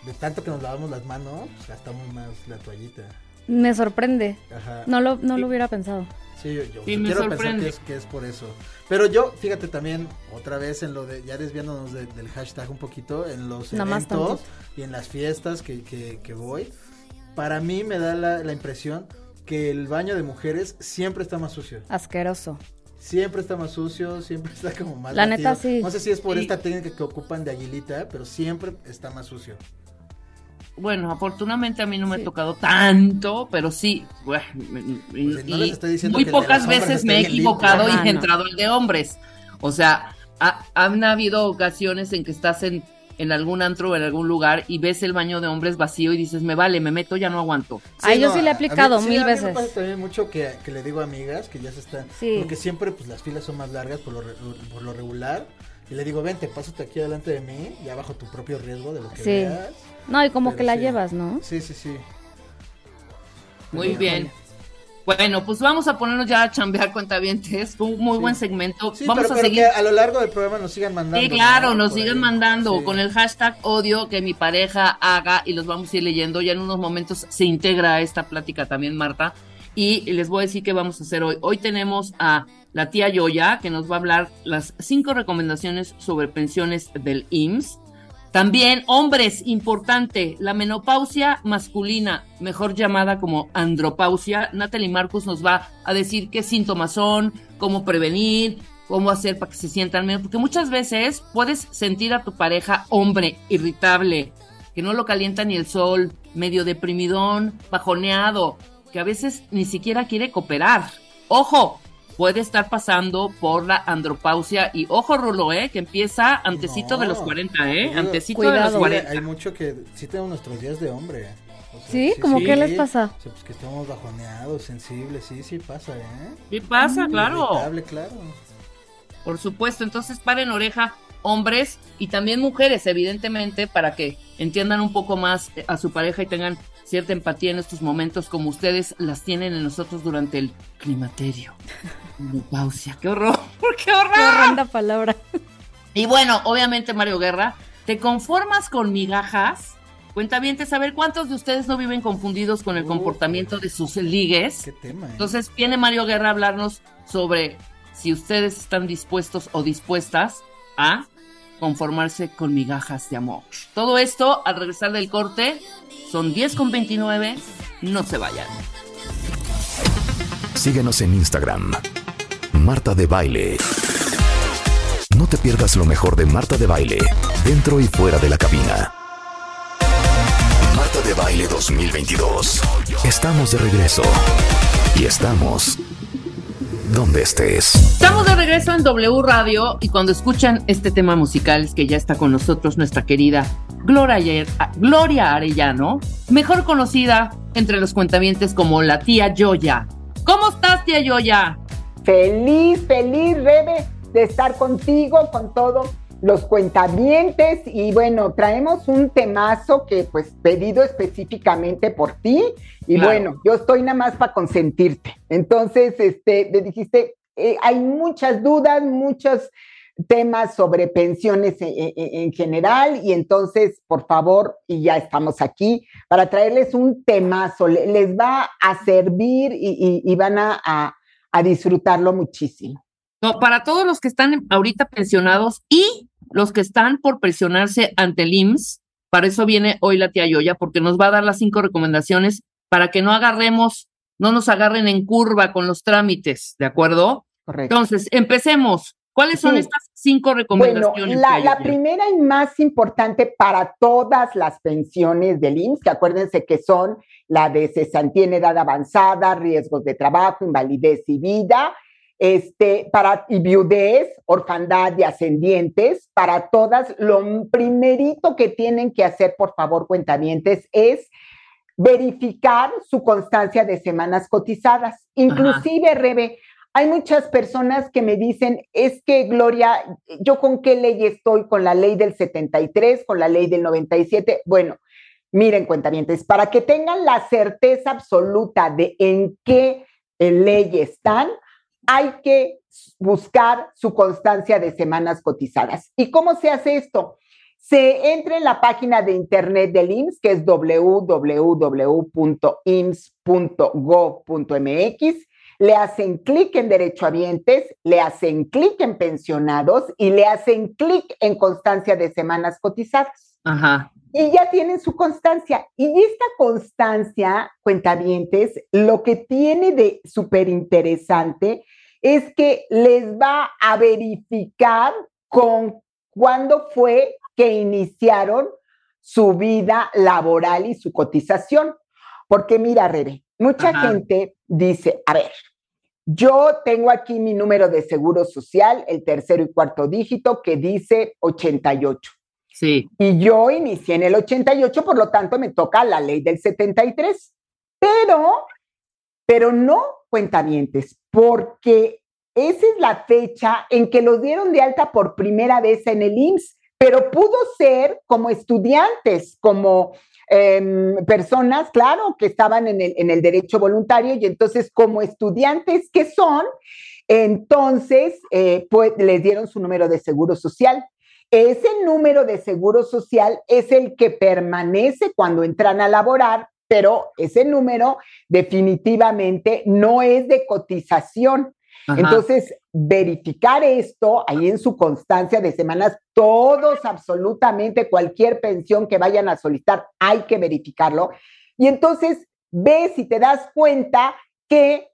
de tanto que nos lavamos las manos, gastamos más la toallita. Me sorprende. Ajá. No lo, no lo hubiera pensado. Sí, yo, yo Sí, me quiero sorprende. pensar que es, que es por eso. Pero yo, fíjate también, otra vez en lo de, ya desviándonos de- del hashtag un poquito, en los Nada eventos y en las fiestas que, que, que voy, para mí me da la, la impresión que el baño de mujeres siempre está más sucio. Asqueroso. Siempre está más sucio, siempre está como más La neta, sí. No sé si es por Sí. esta técnica que ocupan de aguilita, pero siempre está más sucio. Bueno, afortunadamente a mí no me Sí. ha tocado tanto, pero sí. bueno, y- Pues, no y les estoy diciendo muy pocas veces me he limpio. equivocado Ajá, y he no. entrado el de hombres. O sea, ha- han habido ocasiones en que estás en, en algún antro o en algún lugar y ves el baño de hombres vacío y dices, me vale, me meto, ya no aguanto. Ah, yo sí le he a- a mí- aplicado sí, mil a mí me veces. pasa también mucho que, que le digo a amigas que ya se están. Sí. Porque siempre pues las filas son más largas por lo, re- por lo regular. Y le digo, vente, pásate aquí delante de mí, ya bajo tu propio riesgo de lo que Sí. veas. No, y como Pero que la sí. llevas, ¿no? Sí, sí, sí. Muy Pero, bien. Bueno, pues vamos a ponernos ya a chambear cuentavientes. Fue un muy Sí. buen segmento. Sí, vamos pero, a seguir. que a lo largo del programa nos sigan mandando. Sí, claro, ¿no? nos ahí. mandando Sí. con el hashtag odio que mi pareja haga y los vamos a ir leyendo. Ya en unos momentos se integra a esta plática también Marta. Y les voy a decir qué vamos a hacer hoy. Hoy tenemos a la tía Yoya que nos va a hablar las cinco recomendaciones sobre pensiones del IMSS. También, hombres, importante, la menopausia masculina, mejor llamada como andropausia. Natalie Marcus nos va a decir qué síntomas son, cómo prevenir, cómo hacer para que se sientan menos. Porque muchas veces puedes sentir a tu pareja hombre irritable, que no lo calienta ni el sol, medio deprimidón, bajoneado, que a veces ni siquiera quiere cooperar. Ojo, puede estar pasando por la andropausia y ojo Rulo, eh, que empieza antecito de los No. 40, eh, Digo, antecito de los Cuidado. Sí, 40. hay mucho que sí tenemos nuestros días de hombre. O sea, ¿Sí? ¿Cómo qué les pasa? O sea, pues que estamos bajoneados, sensibles, sí, sí pasa, ¿eh? ¿Qué pasa? Claro. Irritable, claro. Por supuesto, entonces paren oreja hombres y también mujeres, evidentemente, para que entiendan un poco más eh, a su pareja y tengan cierta empatía en estos momentos como ustedes las tienen en nosotros durante el climaterio. Menopausia, qué horror, qué Qué horror. horrenda palabra. Y bueno, obviamente Mario Guerra, ¿te conformas con migajas? Cuenta bien, saber cuántos de ustedes no viven confundidos con el Uh. comportamiento de sus ligues. Qué tema, ¿eh? Entonces viene Mario Guerra a hablarnos sobre si ustedes están dispuestos o dispuestas a conformarse con migajas de amor. Todo esto al regresar del corte son 10 con 29. No se vayan. Síguenos en Instagram. Marta de Baile. No te pierdas lo mejor de Marta de Baile, dentro y fuera de la cabina. Marta de Baile 2022. Estamos de regreso. Y estamos donde estés. Estamos de regreso en W Radio y cuando escuchan este tema musical es que ya está con nosotros nuestra querida Gloria, Gloria Arellano, mejor conocida entre los cuentavientes como la tía Yoya. ¿Cómo estás, tía Yoya? Feliz, feliz, Rebe, de estar contigo, con todos los cuentavientes. Y bueno, traemos un temazo que pues pedido específicamente por ti. Y Claro. bueno, yo estoy nada más para consentirte. Entonces, este, me dijiste, eh, hay muchas dudas, muchas temas sobre pensiones en, general y entonces, por favor, y ya estamos aquí para traerles un temazo, les va a servir y, van a, disfrutarlo muchísimo. No, para todos los que están ahorita pensionados y los que están por presionarse ante el IMSS, para eso viene hoy la tía Yoya, porque nos va a dar las cinco recomendaciones para que no agarremos, no nos agarren en curva con los trámites, ¿de acuerdo? Correcto. Entonces, empecemos. ¿Cuáles son estas cinco recomendaciones? Bueno, la, primera y más importante para todas las pensiones del IMSS, que acuérdense que son la de cesantía en edad avanzada, riesgos de trabajo, invalidez y vida, este, para y viudez, orfandad y ascendientes, para todas, lo primerito que tienen que hacer, por favor, cuentamientos, es verificar su constancia de semanas cotizadas. Inclusive, Rebe, hay muchas personas que me dicen, es que Gloria, ¿yo con qué ley estoy? ¿Con la ley del 73? ¿Con la ley del 97? Bueno, miren, cuentamientos, para que tengan la certeza absoluta de en qué ley están, hay que buscar su constancia de semanas cotizadas. ¿Y cómo se hace esto? Se entra en la página de internet del IMSS, que es www.ims.go.mx le hacen clic en derechohabientes, le hacen clic en pensionados y le hacen clic en constancia de semanas cotizadas. Ajá. Y ya tienen su constancia. Y esta constancia, cuentavientes, lo que tiene de súper interesante es que les va a verificar con cuándo fue que iniciaron su vida laboral y su cotización. Porque mira, Rebe, mucha gente dice, a ver, yo tengo aquí mi número de seguro social, el tercero y cuarto dígito, que dice 88. Sí. Y yo inicié en el 88, por lo tanto me toca la ley del 73. Pero, pero no cuentavientes, porque esa es la fecha en que los dieron de alta por primera vez en el IMSS, pero pudo ser como estudiantes, como Em, personas, claro, que estaban en el, en el derecho voluntario y entonces como estudiantes que son, entonces eh, pues, les dieron su número de seguro social. Ese número de seguro social es el que permanece cuando entran a laborar, pero ese número definitivamente no es de cotización. Entonces, verificar esto ahí en su constancia de semanas, todos, absolutamente cualquier pensión que vayan a solicitar, hay que verificarlo. Y entonces, ve si te das cuenta que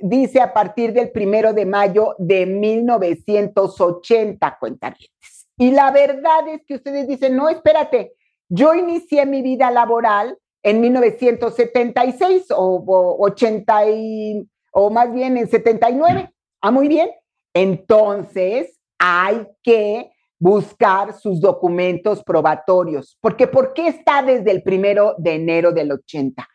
dice a partir del primero de mayo de 1980, cuentavientes. Y la verdad es que ustedes dicen, no, espérate, yo inicié mi vida laboral en 1976 o, o 80 y, o más bien en 79. Ah, muy bien. Entonces, hay que buscar sus documentos probatorios. Porque ¿por qué está desde el primero de enero del 80?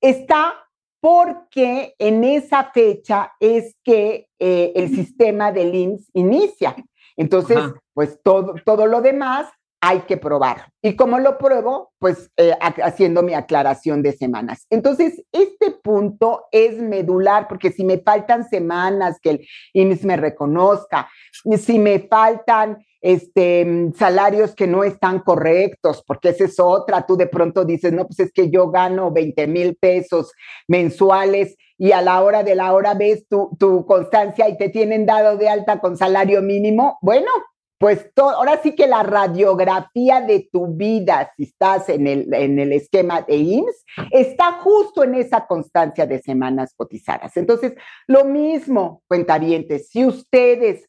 Está porque en esa fecha es que eh, el sistema del IMSS inicia. Entonces, pues todo, todo lo demás hay que probar. ¿Y cómo lo pruebo? Pues eh, haciendo mi aclaración de semanas. Entonces, este punto es medular, porque si me faltan semanas que el IMSS me reconozca, si me faltan este, salarios que no están correctos, porque esa es otra, tú de pronto dices, no, pues es que yo gano 20 mil pesos mensuales y a la hora de la hora ves tu, tu constancia y te tienen dado de alta con salario mínimo. Bueno, pues ahora sí que la radiografía de tu vida, si estás en el, en el esquema de IMSS, está justo en esa constancia de semanas cotizadas. Entonces, lo mismo, cuentavientes, si ustedes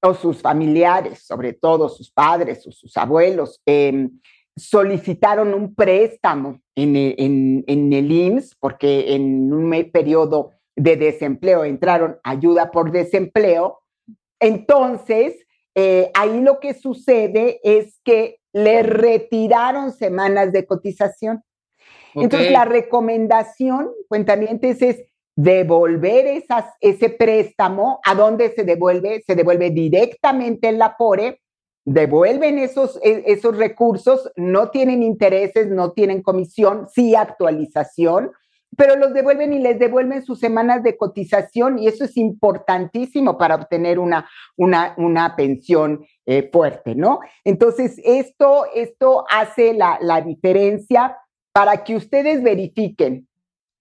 o sus familiares, sobre todo sus padres o sus abuelos, em, solicitaron un préstamo en, en, en el IMSS, porque en un periodo de desempleo entraron ayuda por desempleo, entonces eh, ahí lo que sucede es que le retiraron semanas de cotización. Entonces, la recomendación, cuentamientos, es devolver esas, ese préstamo. ¿A dónde se devuelve? Se devuelve directamente en la PORE, devuelven esos, e, esos recursos, no tienen intereses, no tienen comisión, sí actualización. Pero los devuelven y les devuelven sus semanas de cotización y eso es importantísimo para obtener una, una, una pensión eh, fuerte, ¿no? Entonces, esto, esto hace la, la diferencia para que ustedes verifiquen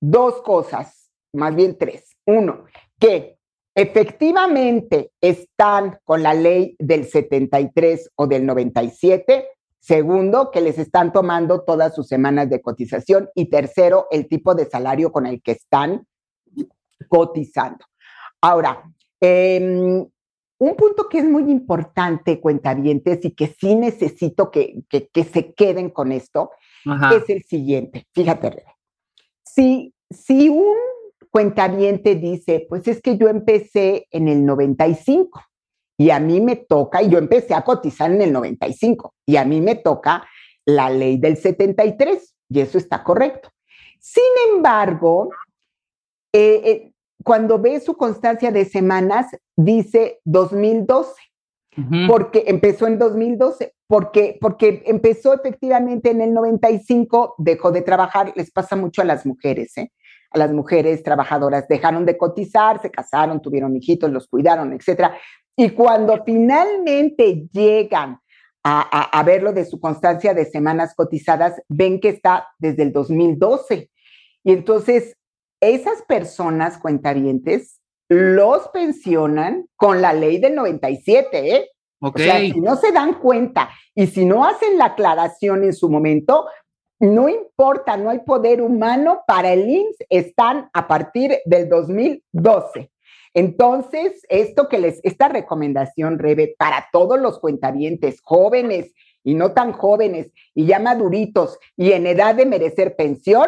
dos cosas, más bien tres. Uno, que efectivamente están con la ley del 73 o del 97. Segundo, que les están tomando todas sus semanas de cotización. Y tercero, el tipo de salario con el que están cotizando. Ahora, em, un punto que es muy importante, cuentavientes, y que sí necesito que, que, se queden con esto, es el siguiente. Fíjate, si, si un cuentaviente dice, pues es que yo empecé en el 95 y a mí me toca, y yo empecé a cotizar en el 95 y a mí me toca la ley del 73 y eso está correcto. Sin embargo, eh, eh, cuando ve su constancia de semanas, dice 2012, porque empezó en 2012, porque, porque empezó efectivamente en el 95, dejó de trabajar, les pasa mucho a las mujeres, ¿eh? a las mujeres trabajadoras. Dejaron de cotizar, se casaron, tuvieron hijitos, los cuidaron, etcétera. Y cuando finalmente llegan a, a, verlo de su constancia de semanas cotizadas, ven que está desde el 2012. Y entonces, esas personas cuentavientes los pensionan con la ley del 97, ¿eh? O sea, si no se dan cuenta y si no hacen la aclaración en su momento, no importa, no hay poder humano para el INS, están a partir del 2012. Entonces, esto que les, esta recomendación, Rebe, para todos los cuentavientes, jóvenes y no tan jóvenes, y ya maduritos y en edad de merecer pensión,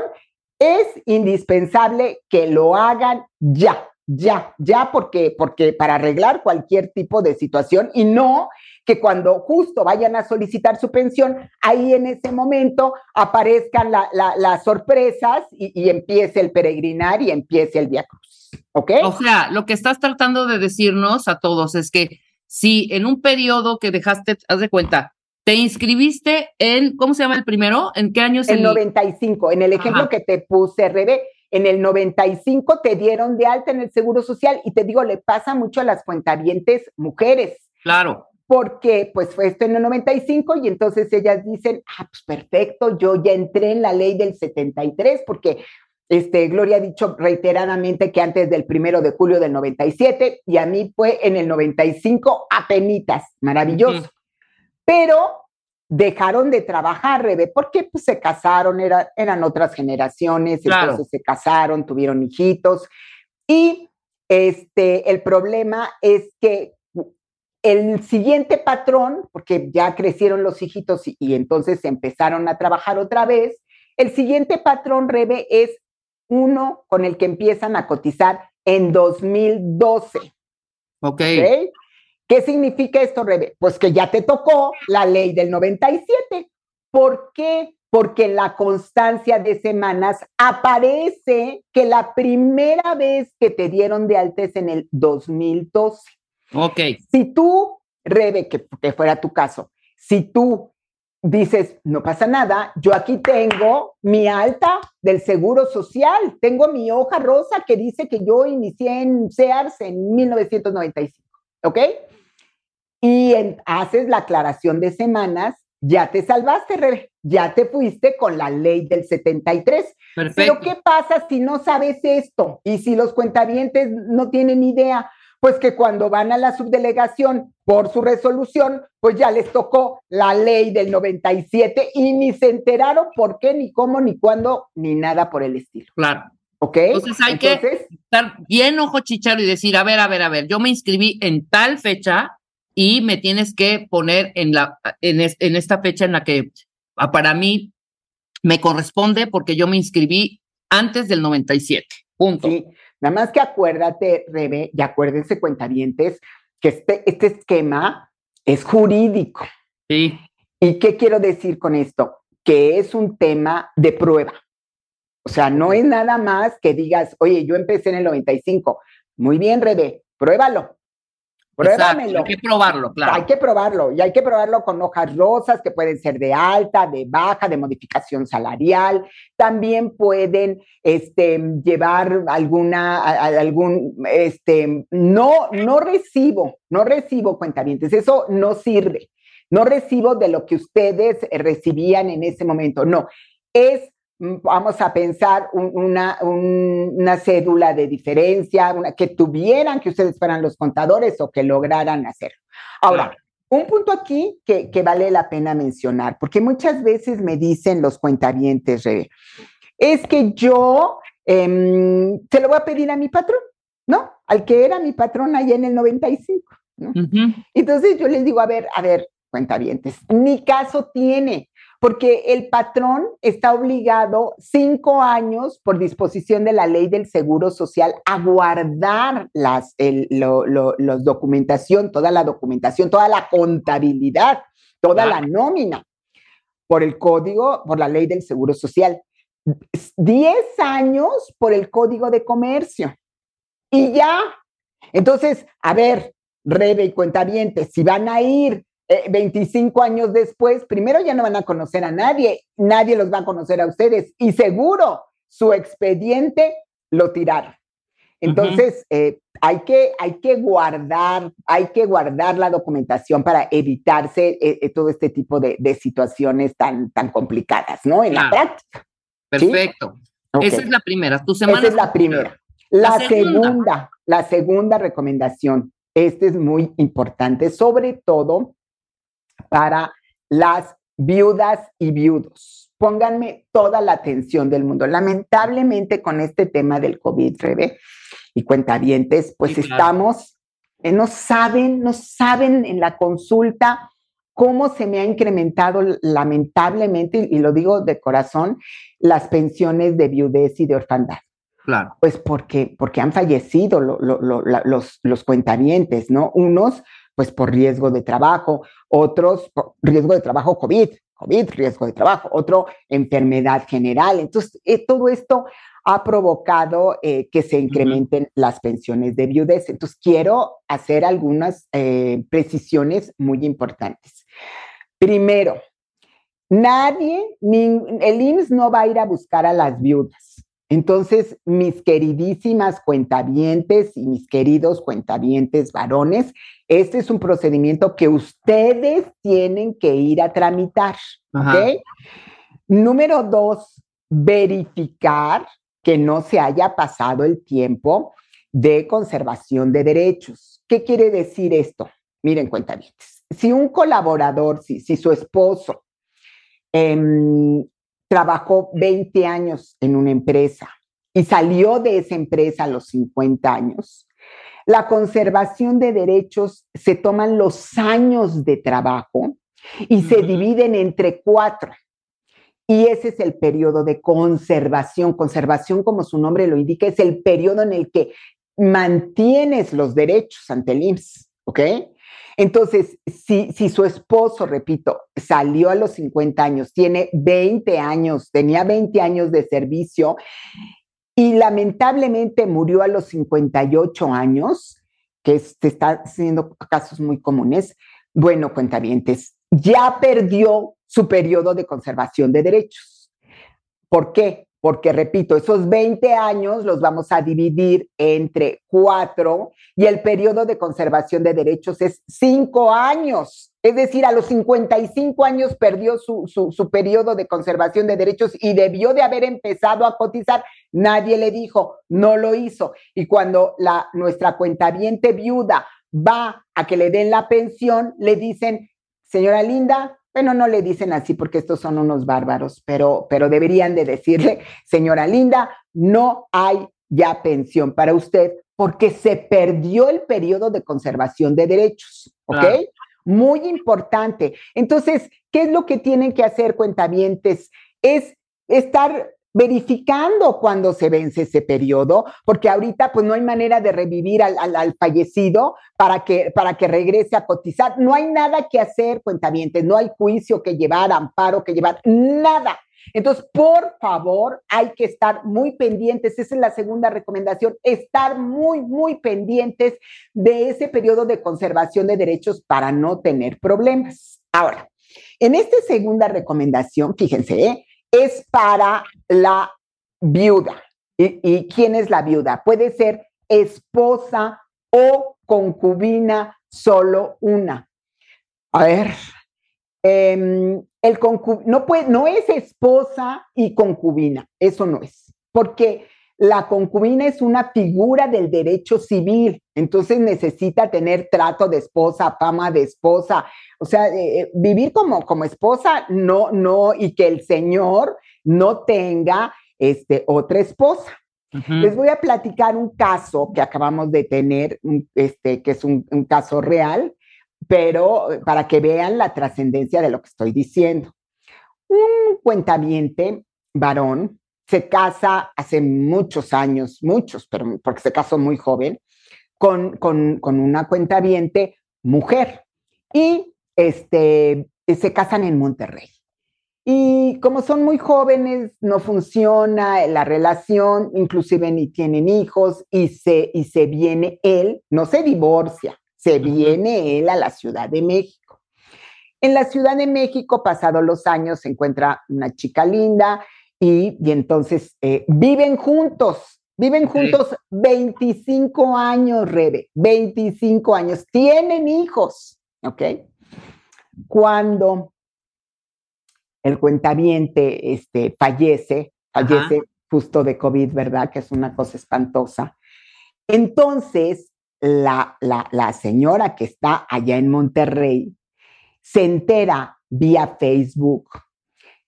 es indispensable que lo hagan ya, ya, ya, porque, porque para arreglar cualquier tipo de situación y no que cuando justo vayan a solicitar su pensión, ahí en ese momento aparezcan las sorpresas y, empiece el peregrinar y empiece el Via Cruz. ¿Ok? O sea, lo que estás tratando de decirnos a todos es que si en un periodo que dejaste, haz de cuenta, te inscribiste en, ¿cómo se llama el primero? ¿En qué año el? El 95, en el ejemplo que te puse, Rebe, en el 95 te dieron de alta en el Seguro Social y te digo, le pasa mucho a las cuentavientes mujeres. Claro porque pues fue esto en el 95 y entonces ellas dicen, ah, pues perfecto, yo ya entré en la ley del 73 porque este, Gloria ha dicho reiteradamente que antes del primero de julio del 97 y a mí fue en el 95 apenitas, maravilloso. Pero dejaron de trabajar, Rebe, porque pues, se casaron, eran otras generaciones, entonces se casaron, tuvieron hijitos. Y este, el problema es que el siguiente patrón, porque ya crecieron los hijitos y, entonces empezaron a trabajar otra vez, el siguiente patrón, Rebe, es uno con el que empiezan a cotizar en 2012. Ok. ¿Qué significa esto, Rebe? Pues que ya te tocó la ley del 97. ¿Por qué? Porque en la constancia de semanas aparece que la primera vez que te dieron de alta es en el 2012. Ok. Si tú, Rebe, que, que fuera tu caso, si tú dices, no pasa nada, yo aquí tengo mi alta del Seguro Social, tengo mi hoja rosa que dice que yo inicié en SEARS en 1995, ¿ok? Y haces la aclaración de semanas, ya te salvaste, Rebe, ya te fuiste con la ley del 73. Perfecto. Pero ¿qué pasa si no sabes esto? Y si los cuentavientes no tienen idea, pues que cuando van a la subdelegación por su resolución, pues ya les tocó la ley del 97 y ni se enteraron por qué, ni cómo, ni cuándo, ni nada por el estilo. Claro. ¿Ok? Entonces hay que estar bien ojo chicharo y decir, a ver, a ver, a ver, yo me inscribí en tal fecha y me tienes que poner en, la, en, en esta fecha en la que ah, para mí me corresponde porque yo me inscribí antes del 97. Punto. Sí. Nada más que acuérdate, Rebe, y acuérdense, cuentavientes, que este, este esquema es jurídico. Sí. ¿Y qué quiero decir con esto? Que es un tema de prueba. O sea, no es nada más que digas, oye, yo empecé en el 95. Muy bien, Rebe, pruébalo. Pruébamelo. hay que probarlo, claro. Hay que probarlo y hay que probarlo con hojas rosas que pueden ser de alta, de baja, de modificación salarial. También pueden este, llevar alguna, algún, este, no, no recibo, no recibo cuentavientes, eso no sirve. No recibo de lo que ustedes recibían en ese momento, no. Es vamos a pensar una, una, cédula de diferencia, una, que tuvieran, que ustedes fueran los contadores o que lograran hacerlo. Ahora, un punto aquí que, que, vale la pena mencionar, porque muchas veces me dicen los cuentavientes, es que yo eh, se lo voy a pedir a mi patrón, ¿no? Al que era mi patrón allá en el 95. ¿no? Entonces yo les digo, a ver, a ver, cuentavientes, ni caso tiene porque el patrón está obligado cinco años por disposición de la ley del Seguro Social a guardar las los documentación, toda la documentación, toda la contabilidad, toda la nómina por el código, por la ley del Seguro Social. Diez años por el código de comercio. Y ya. Entonces, a ver, Rebe y cuentavientes, si van a ir 25 eh, años después, primero ya no van a conocer a nadie, nadie los va a conocer a ustedes y seguro su expediente lo tiraron. Entonces, eh, hay, que, hay que guardar, hay que guardar la documentación para evitarse eh, todo este tipo de, situaciones tan, tan complicadas, ¿no? En la práctica. Perfecto. Esa es la primera. Tu semana. Esa es la primera. La, segunda, la segunda recomendación. Este es muy importante, sobre todo para las viudas y viudos. Pónganme toda la atención del mundo. Lamentablemente con este tema del COVID, Rebe, y cuentavientes, pues estamos, eh, no saben, no saben en la consulta cómo se me ha incrementado lamentablemente, y lo digo de corazón, las pensiones de viudez y de orfandad. Claro. Pues porque, porque han fallecido los, los cuentavientes, ¿no? Unos pues por riesgo de trabajo, otros por riesgo de trabajo COVID, COVID, riesgo de trabajo, otro enfermedad general. Entonces, eh, todo esto ha provocado eh, que se incrementen las pensiones de viudez. Entonces, quiero hacer algunas eh, precisiones muy importantes. Primero, nadie, ni, el IMSS no va a ir a buscar a las viudas. Entonces, mis queridísimas cuentavientes y mis queridos cuentavientes varones, este es un procedimiento que ustedes tienen que ir a tramitar. ¿Ok? Número dos, verificar que no se haya pasado el tiempo de conservación de derechos. ¿Qué quiere decir esto? Miren, cuentavientes, si un colaborador, si, si su esposo eh, trabajó 20 años en una empresa y salió de esa empresa a los 50 años, la conservación de derechos se toman los años de trabajo y se dividen entre cuatro. Y ese es el periodo de conservación. Conservación, como su nombre lo indica, es el periodo en el que mantienes los derechos ante el IMSS, ¿ok? Entonces, si, su esposo, repito, salió a los 50 años, tiene 20 años, tenía 20 años de servicio y lamentablemente murió a los 58 años, que se está haciendo casos muy comunes, bueno, cuentavientes, ya perdió su periodo de conservación de derechos. ¿Por qué? Porque repito, esos 20 años los vamos a dividir entre cuatro y el periodo de conservación de derechos es cinco años. Es decir, a los 55 años perdió su, su, periodo de conservación de derechos y debió de haber empezado a cotizar. Nadie le dijo, no lo hizo. Y cuando la, nuestra cuentaviente viuda va a que le den la pensión, le dicen, señora Linda, bueno, no le dicen así porque estos son unos bárbaros, pero, pero deberían de decirle, señora Linda, no hay ya pensión para usted porque se perdió el periodo de conservación de derechos, ¿ok? Muy importante. Entonces, ¿qué es lo que tienen que hacer cuentavientes? Es estar verificando cuando se vence ese periodo, porque ahorita pues no hay manera de revivir al, fallecido para que, para que regrese a cotizar. No hay nada que hacer, cuentavientes, no hay juicio que llevar, amparo que llevar, nada. Entonces, por favor, hay que estar muy pendientes. Esa es la segunda recomendación, estar muy, muy pendientes de ese periodo de conservación de derechos para no tener problemas. Ahora, en esta segunda recomendación, fíjense, ¿eh? Es para la viuda. ¿Y, ¿Y quién es la viuda? Puede ser esposa o concubina, solo una. A ver, em, el no, no es esposa y concubina, eso no es, porque la concubina es una figura del derecho civil, entonces necesita tener trato de esposa, fama de esposa, o sea, eh, eh, vivir como, como esposa, no, no, y que el señor no tenga este, otra esposa. Les voy a platicar un caso que acabamos de tener, este, que es un, un caso real, pero para que vean la trascendencia de lo que estoy diciendo. Un cuentaviente varón se casa hace muchos años, muchos, pero porque se casó muy joven, con, con, con una cuentaviente mujer y este, se casan en Monterrey. Y como son muy jóvenes, no funciona la relación, inclusive ni tienen hijos y se, y se viene él, no se divorcia, se viene él a la Ciudad de México. En la Ciudad de México, pasados los años, se encuentra una chica linda y, entonces eh, viven juntos, viven juntos 25 años, Rebe, 25 años, tienen hijos, ¿ok? Cuando el cuentaviente este, fallece, fallece justo de COVID, ¿verdad? Que es una cosa espantosa. Entonces, la, la, la señora que está allá en Monterrey se entera vía Facebook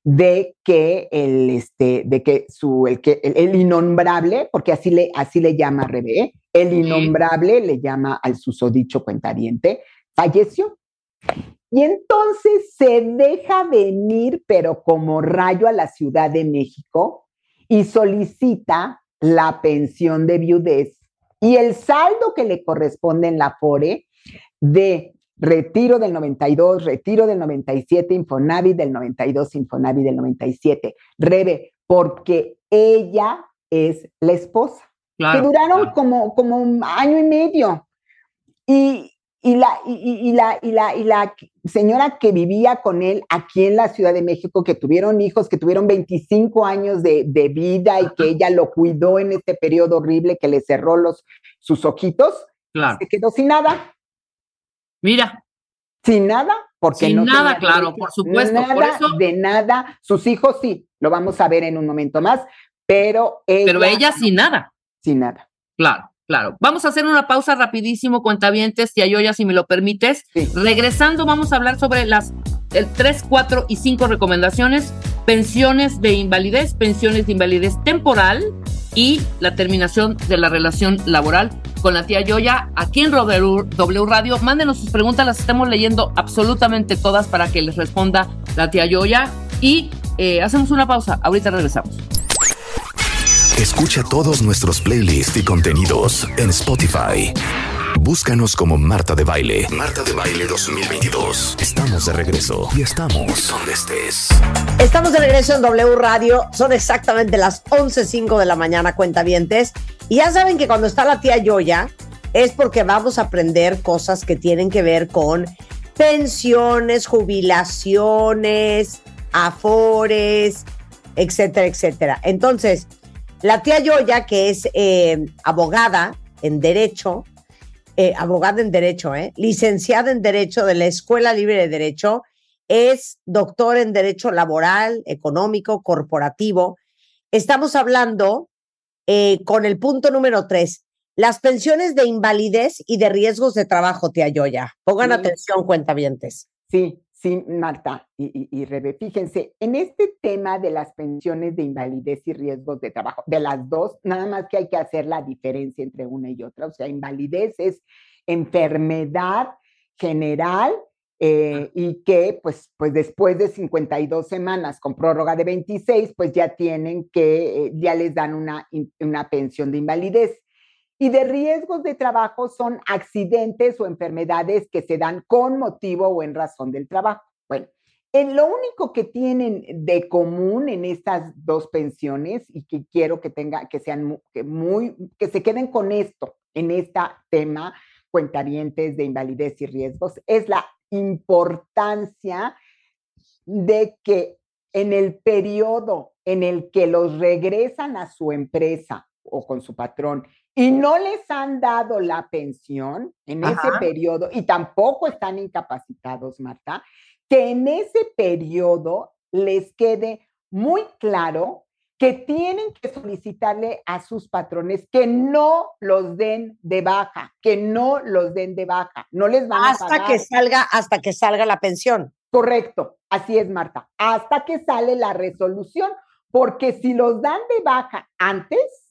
de que el este de que su el que el, innombrable porque así le así le llama Rebe el innombrable le llama al susodicho cuentariente falleció. Y entonces se deja venir, pero como rayo a la Ciudad de México y solicita la pensión de viudez y el saldo que le corresponde en la FORE de retiro del 92, retiro del 97, Infonavit del 92, Infonavit del 97. Rebe, porque ella es la esposa. que duraron como, como un año y medio. Y, y la, y, la, y, la, y la señora que vivía con él aquí en la Ciudad de México, que tuvieron hijos, que tuvieron 25 años de, vida y que ella lo cuidó en este periodo horrible que le cerró los, sus ojitos, se quedó sin nada. Mira. Sin nada, porque sin nada, claro, por supuesto. Nada, de nada. Sus hijos sí, lo vamos a ver en un momento más, pero ella. Pero ella sin nada. Sin nada. Claro. Claro, vamos a hacer una pausa rapidísimo, cuentavientes, y Ayoya, si me lo permites. Regresando, vamos a hablar sobre las el 3, 4 y 5 recomendaciones, pensiones de invalidez, pensiones de invalidez temporal y la terminación de la relación laboral con la tía Yoya aquí en W Radio. Mándenos sus preguntas, las estamos leyendo absolutamente todas para que les responda la tía Yoya y eh, hacemos una pausa. Ahorita regresamos. Escucha todos nuestros playlists y contenidos en Spotify. Búscanos como Marta de Baile. Marta de Baile 2022. Estamos de regreso y estamos donde estés. Estamos de regreso en W Radio. Son exactamente las 11.05 de la mañana, cuentavientes. Y ya saben que cuando está la tía Yoya es porque vamos a aprender cosas que tienen que ver con pensiones, jubilaciones, afores, etcétera, etcétera. Entonces, la tía Yoya, que es eh, abogada en Derecho, eh, abogada en Derecho, eh, licenciada en Derecho de la Escuela Libre de Derecho, es doctor en Derecho Laboral, Económico, Corporativo. Estamos hablando con el punto número tres, las pensiones de invalidez y de riesgos de trabajo, tía Yoya. Pongan atención, cuentavientes. Sí, Sí, Marta y, y, Rebe, fíjense, en este tema de las pensiones de invalidez y riesgos de trabajo, de las dos, nada más que hay que hacer la diferencia entre una y otra. O sea, invalidez es enfermedad general eh, y que pues, pues después de 52 semanas con prórroga de 26, pues ya tienen que, eh, ya les dan una, una pensión de invalidez. Y de riesgos de trabajo son accidentes o enfermedades que se dan con motivo o en razón del trabajo. Bueno, Eh, lo único que tienen de común en estas dos pensiones y que quiero que tenga, que sean muy, que se queden con esto, en este tema, cuentarientes de invalidez y riesgos, es la importancia de que en el periodo en el que los regresan a su empresa o con su patrón y no les han dado la pensión en ese periodo y tampoco están incapacitados, Marta, que en ese periodo les quede muy claro que tienen que solicitarle a sus patrones que no los den de baja, que no los den de baja, no les van a Hasta pagar. que salga, hasta que salga la pensión. Correcto, así es, Marta, hasta que sale la resolución, porque si los dan de baja antes,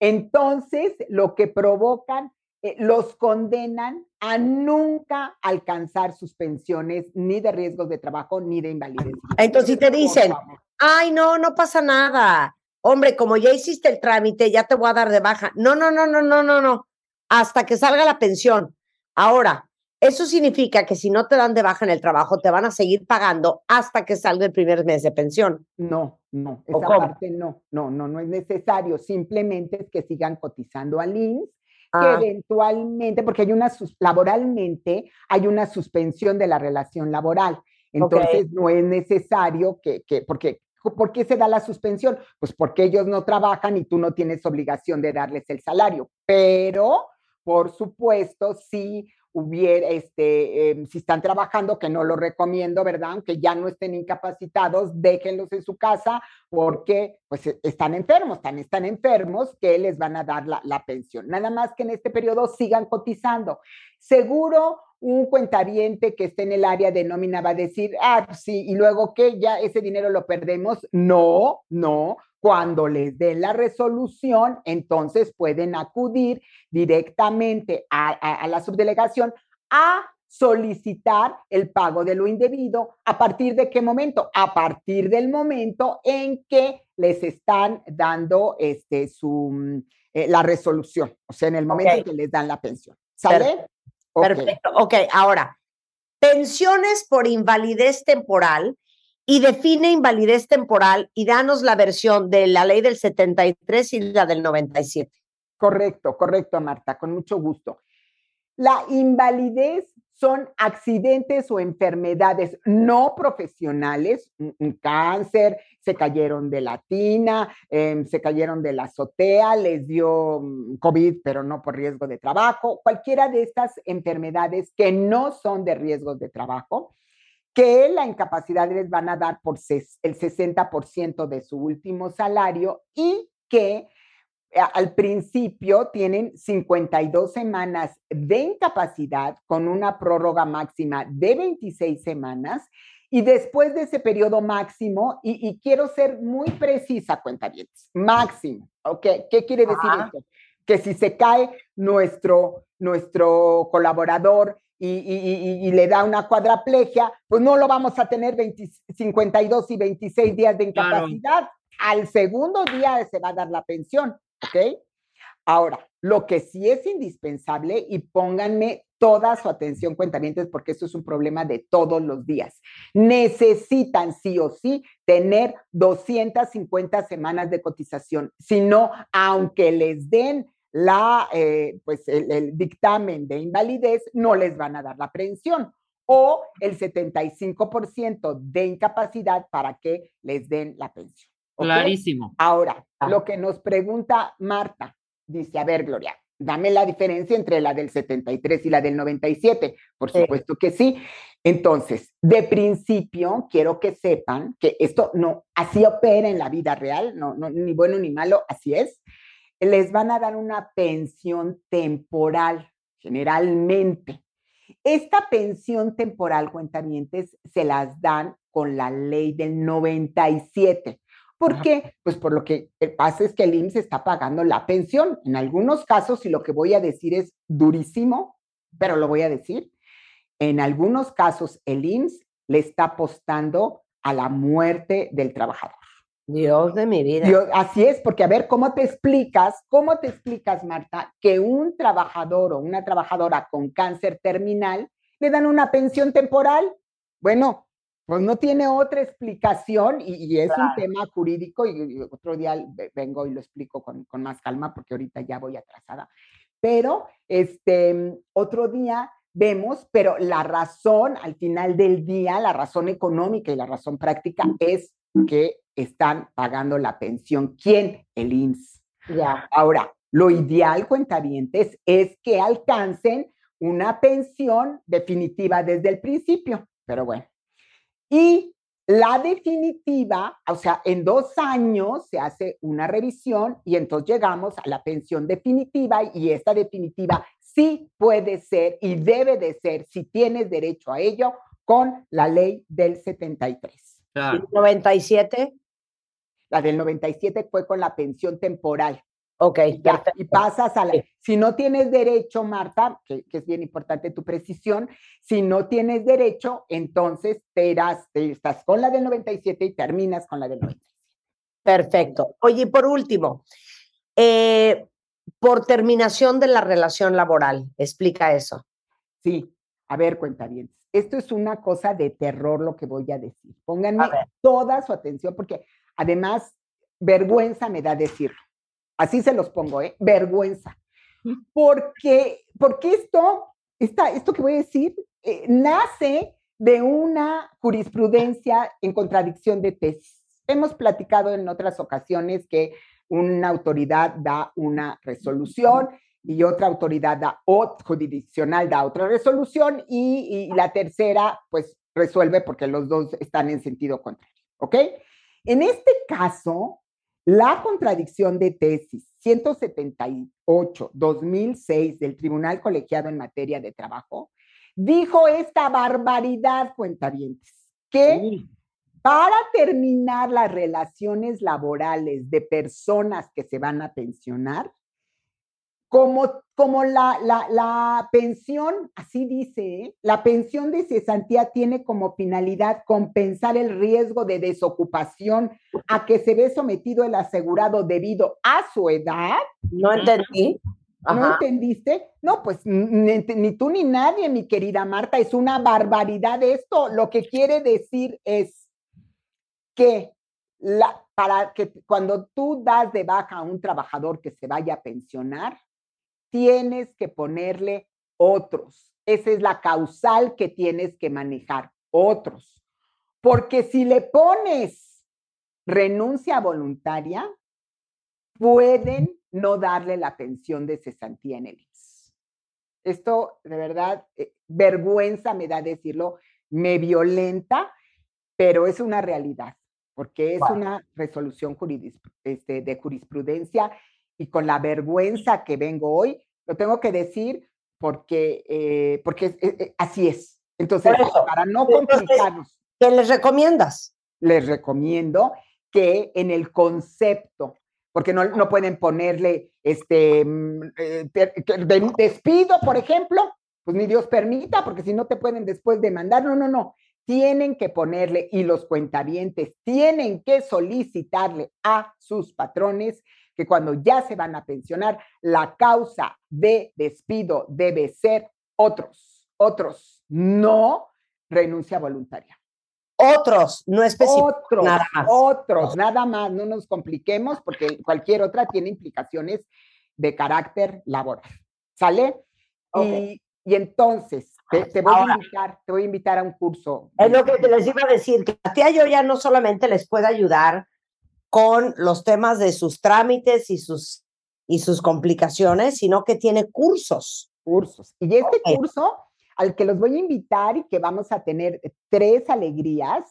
entonces lo que provocan, eh, los condenan a nunca alcanzar sus pensiones ni de riesgos de trabajo ni de invalidez. Entonces, si te dicen. Ay, no, no pasa nada. Hombre, como ya hiciste el trámite, ya te voy a dar de baja. No, no, no, no, no, no, no. Hasta que salga la pensión. Ahora, eso significa que si no te dan de baja en el trabajo, te van a seguir pagando hasta que salga el primer mes de pensión. No, no, ¿O esa cómo? parte no, no, no, no es necesario. Simplemente es que sigan cotizando al INSS, que Ah, eventualmente, porque hay una, laboralmente, hay una suspensión de la relación laboral. Entonces, no es necesario que, que, porque, ¿por qué se da la suspensión? Pues porque ellos no trabajan y tú no tienes obligación de darles el salario. Pero, por supuesto, si este, em, si están trabajando, que no lo recomiendo, ¿verdad? Aunque ya no estén incapacitados, déjenlos en su casa porque pues e- están enfermos, están, están enfermos que les van a dar la, la pensión. Nada más que en este periodo sigan cotizando. Seguro un cuentaviente que esté en el área de nómina va a decir, ah, pues sí, y luego que ya ese dinero lo perdemos. No, no. Cuando les den la resolución, entonces pueden acudir directamente a, a- a la subdelegación a solicitar el pago de lo indebido. ¿A partir de qué momento? A partir del momento en que les están dando este, su, mm, eh, la resolución, o sea, en el momento en que les dan la pensión. ¿Sale? Ok. Perfecto. Ok, ahora, pensiones por invalidez temporal y define invalidez temporal y danos la versión de la ley del 73 y la del 97. Correcto, correcto, Marta, con mucho gusto. La invalidez son accidentes o enfermedades no profesionales, un, cáncer, se cayeron de la tina, em, se cayeron de la azotea, les dio mm, COVID, pero no por riesgo de trabajo, cualquiera de estas enfermedades que no son de riesgos de trabajo, que la incapacidad les van a dar por el 60% de su último salario y que a- al principio tienen 52 semanas de incapacidad con una prórroga máxima de 26 semanas y después de ese periodo máximo, y, y quiero ser muy precisa, cuenta bien, máximo, ¿ok? ¿Qué quiere decir Ajá. esto? Que si se cae nuestro, nuestro colaborador y, y- y- y le da una cuadraplegia, pues no lo vamos a tener 20 52 y 26 días de Claro. incapacidad. Al segundo día se va a dar la pensión, ¿ok? Ahora, lo que sí es indispensable, y pónganme toda su atención, cuentamientos, porque esto es un problema de todos los días. Necesitan sí o sí tener 250 semanas de cotización. Si no, aunque les den la, eh, pues el, el dictamen de invalidez, no les van a dar la pensión o el 75% de incapacidad para que les den la pensión. Clarísimo. Ahora, Ah. lo que nos pregunta Marta, dice, a ver, Gloria, dame la diferencia entre la del 73 y la del 97. Por Sí. supuesto que sí. Entonces, de principio, quiero que sepan que esto no, así opera en la vida real, no, no, ni bueno ni malo, así es. Les van a dar una pensión temporal, generalmente. Esta pensión temporal, cuentamientos, se las dan con la ley del 97. ¿Por Ajá. qué? Pues por lo que pasa es que el IMSS está pagando la pensión. En algunos casos, y lo que voy a decir es durísimo, pero lo voy a decir, en algunos casos el IMSS le está apostando a la muerte del trabajador. Dios de mi vida. Dios, así es, porque a ver, ¿cómo te explicas, cómo te explicas, Marta, que un trabajador o una trabajadora con cáncer terminal le dan una pensión temporal? Bueno, Pues no tiene otra explicación y, y es Claro. un tema jurídico y, y otro día ve- vengo y lo explico con, con más calma porque ahorita ya voy atrasada. Pero este otro día vemos, pero la razón al final del día, la razón económica y la razón práctica es que están pagando la pensión. ¿Quién? El IMSS. Ya. Ahora, lo ideal, cuentavientes, es que alcancen una pensión definitiva desde el principio, pero bueno. Y la definitiva, o sea, en dos años se hace una revisión y entonces llegamos a la pensión definitiva y esta definitiva sí puede ser y debe de ser, si tienes derecho a ello, con la ley del 73. Claro. 97. La del 97 fue con la pensión temporal. Ok, Y ya, perfecto. y pasas a la... Sí. Si no tienes derecho, Marta, que, que es bien importante tu precisión, si no tienes derecho, entonces te irás, te- estás con la del 97 y terminas con la del 97. Perfecto. Oye, y por último, eh, por terminación de la relación laboral, explica eso. Sí, a ver, cuenta bien. Esto es una cosa de terror lo que voy a decir. Pónganme A toda su atención porque además vergüenza me da decirlo. Así se los pongo, ¿eh? Vergüenza. Porque, porque esto, esta, esto que voy a decir, eh, nace de una jurisprudencia en contradicción de tesis. Hemos platicado en otras ocasiones que una autoridad da una resolución y otra autoridad da, o jurisdiccional da otra resolución y, y la tercera pues resuelve porque los dos están en sentido contrario, ¿ok? En este caso, la contradicción de tesis 178-2006 del Tribunal Colegiado en Materia de Trabajo dijo esta barbaridad, cuentavientes, que para terminar las relaciones laborales de personas que se van a pensionar, como, como la, la, la pensión, así dice, ¿eh? la pensión de cesantía tiene como finalidad compensar el riesgo de desocupación a que se ve sometido el asegurado debido a su edad. No entendí. ¿No entendiste? No, pues ni, ni tú ni nadie, mi querida Marta, es una barbaridad esto. Lo que quiere decir es que la, para que cuando tú das de baja a un trabajador que se vaya a pensionar, tienes que ponerle otros. Esa es la causal que tienes que manejar, otros. Porque si le pones renuncia voluntaria, pueden no darle la pensión de cesantía en el IMSS. Esto, de verdad, eh, vergüenza me da decirlo, me violenta, pero es una realidad, porque es Wow. una resolución juridis- este, de jurisprudencia y con la vergüenza que vengo hoy, lo tengo que decir porque, eh, porque eh, eh, así es. Entonces, eso. para no complicarnos, ¿Qué les recomiendas? les recomiendo que en el concepto, porque no, no pueden ponerle este mm, eh, te- despido, por ejemplo, pues ni Dios permita, porque si no te pueden después demandar. No, no, no. Tienen que ponerle, y los cuentavientes tienen que solicitarle a sus patrones que cuando ya se van a pensionar, la causa de despido debe ser otros, otros, no renuncia voluntaria. Otros, no específicos. Otros, nada más. otros, nada más, no nos compliquemos porque cualquier otra tiene implicaciones de carácter laboral. ¿Sale? Ok. Y, y entonces, te, te voy Ahora. a invitar, te voy a invitar a un curso. Es lo que te les iba a decir, que la tía yo ya no solamente les puede ayudar con los temas de sus trámites y sus, y sus complicaciones, sino que tiene cursos. cursos. Y este curso al que los voy a invitar y que vamos a tener tres alegrías,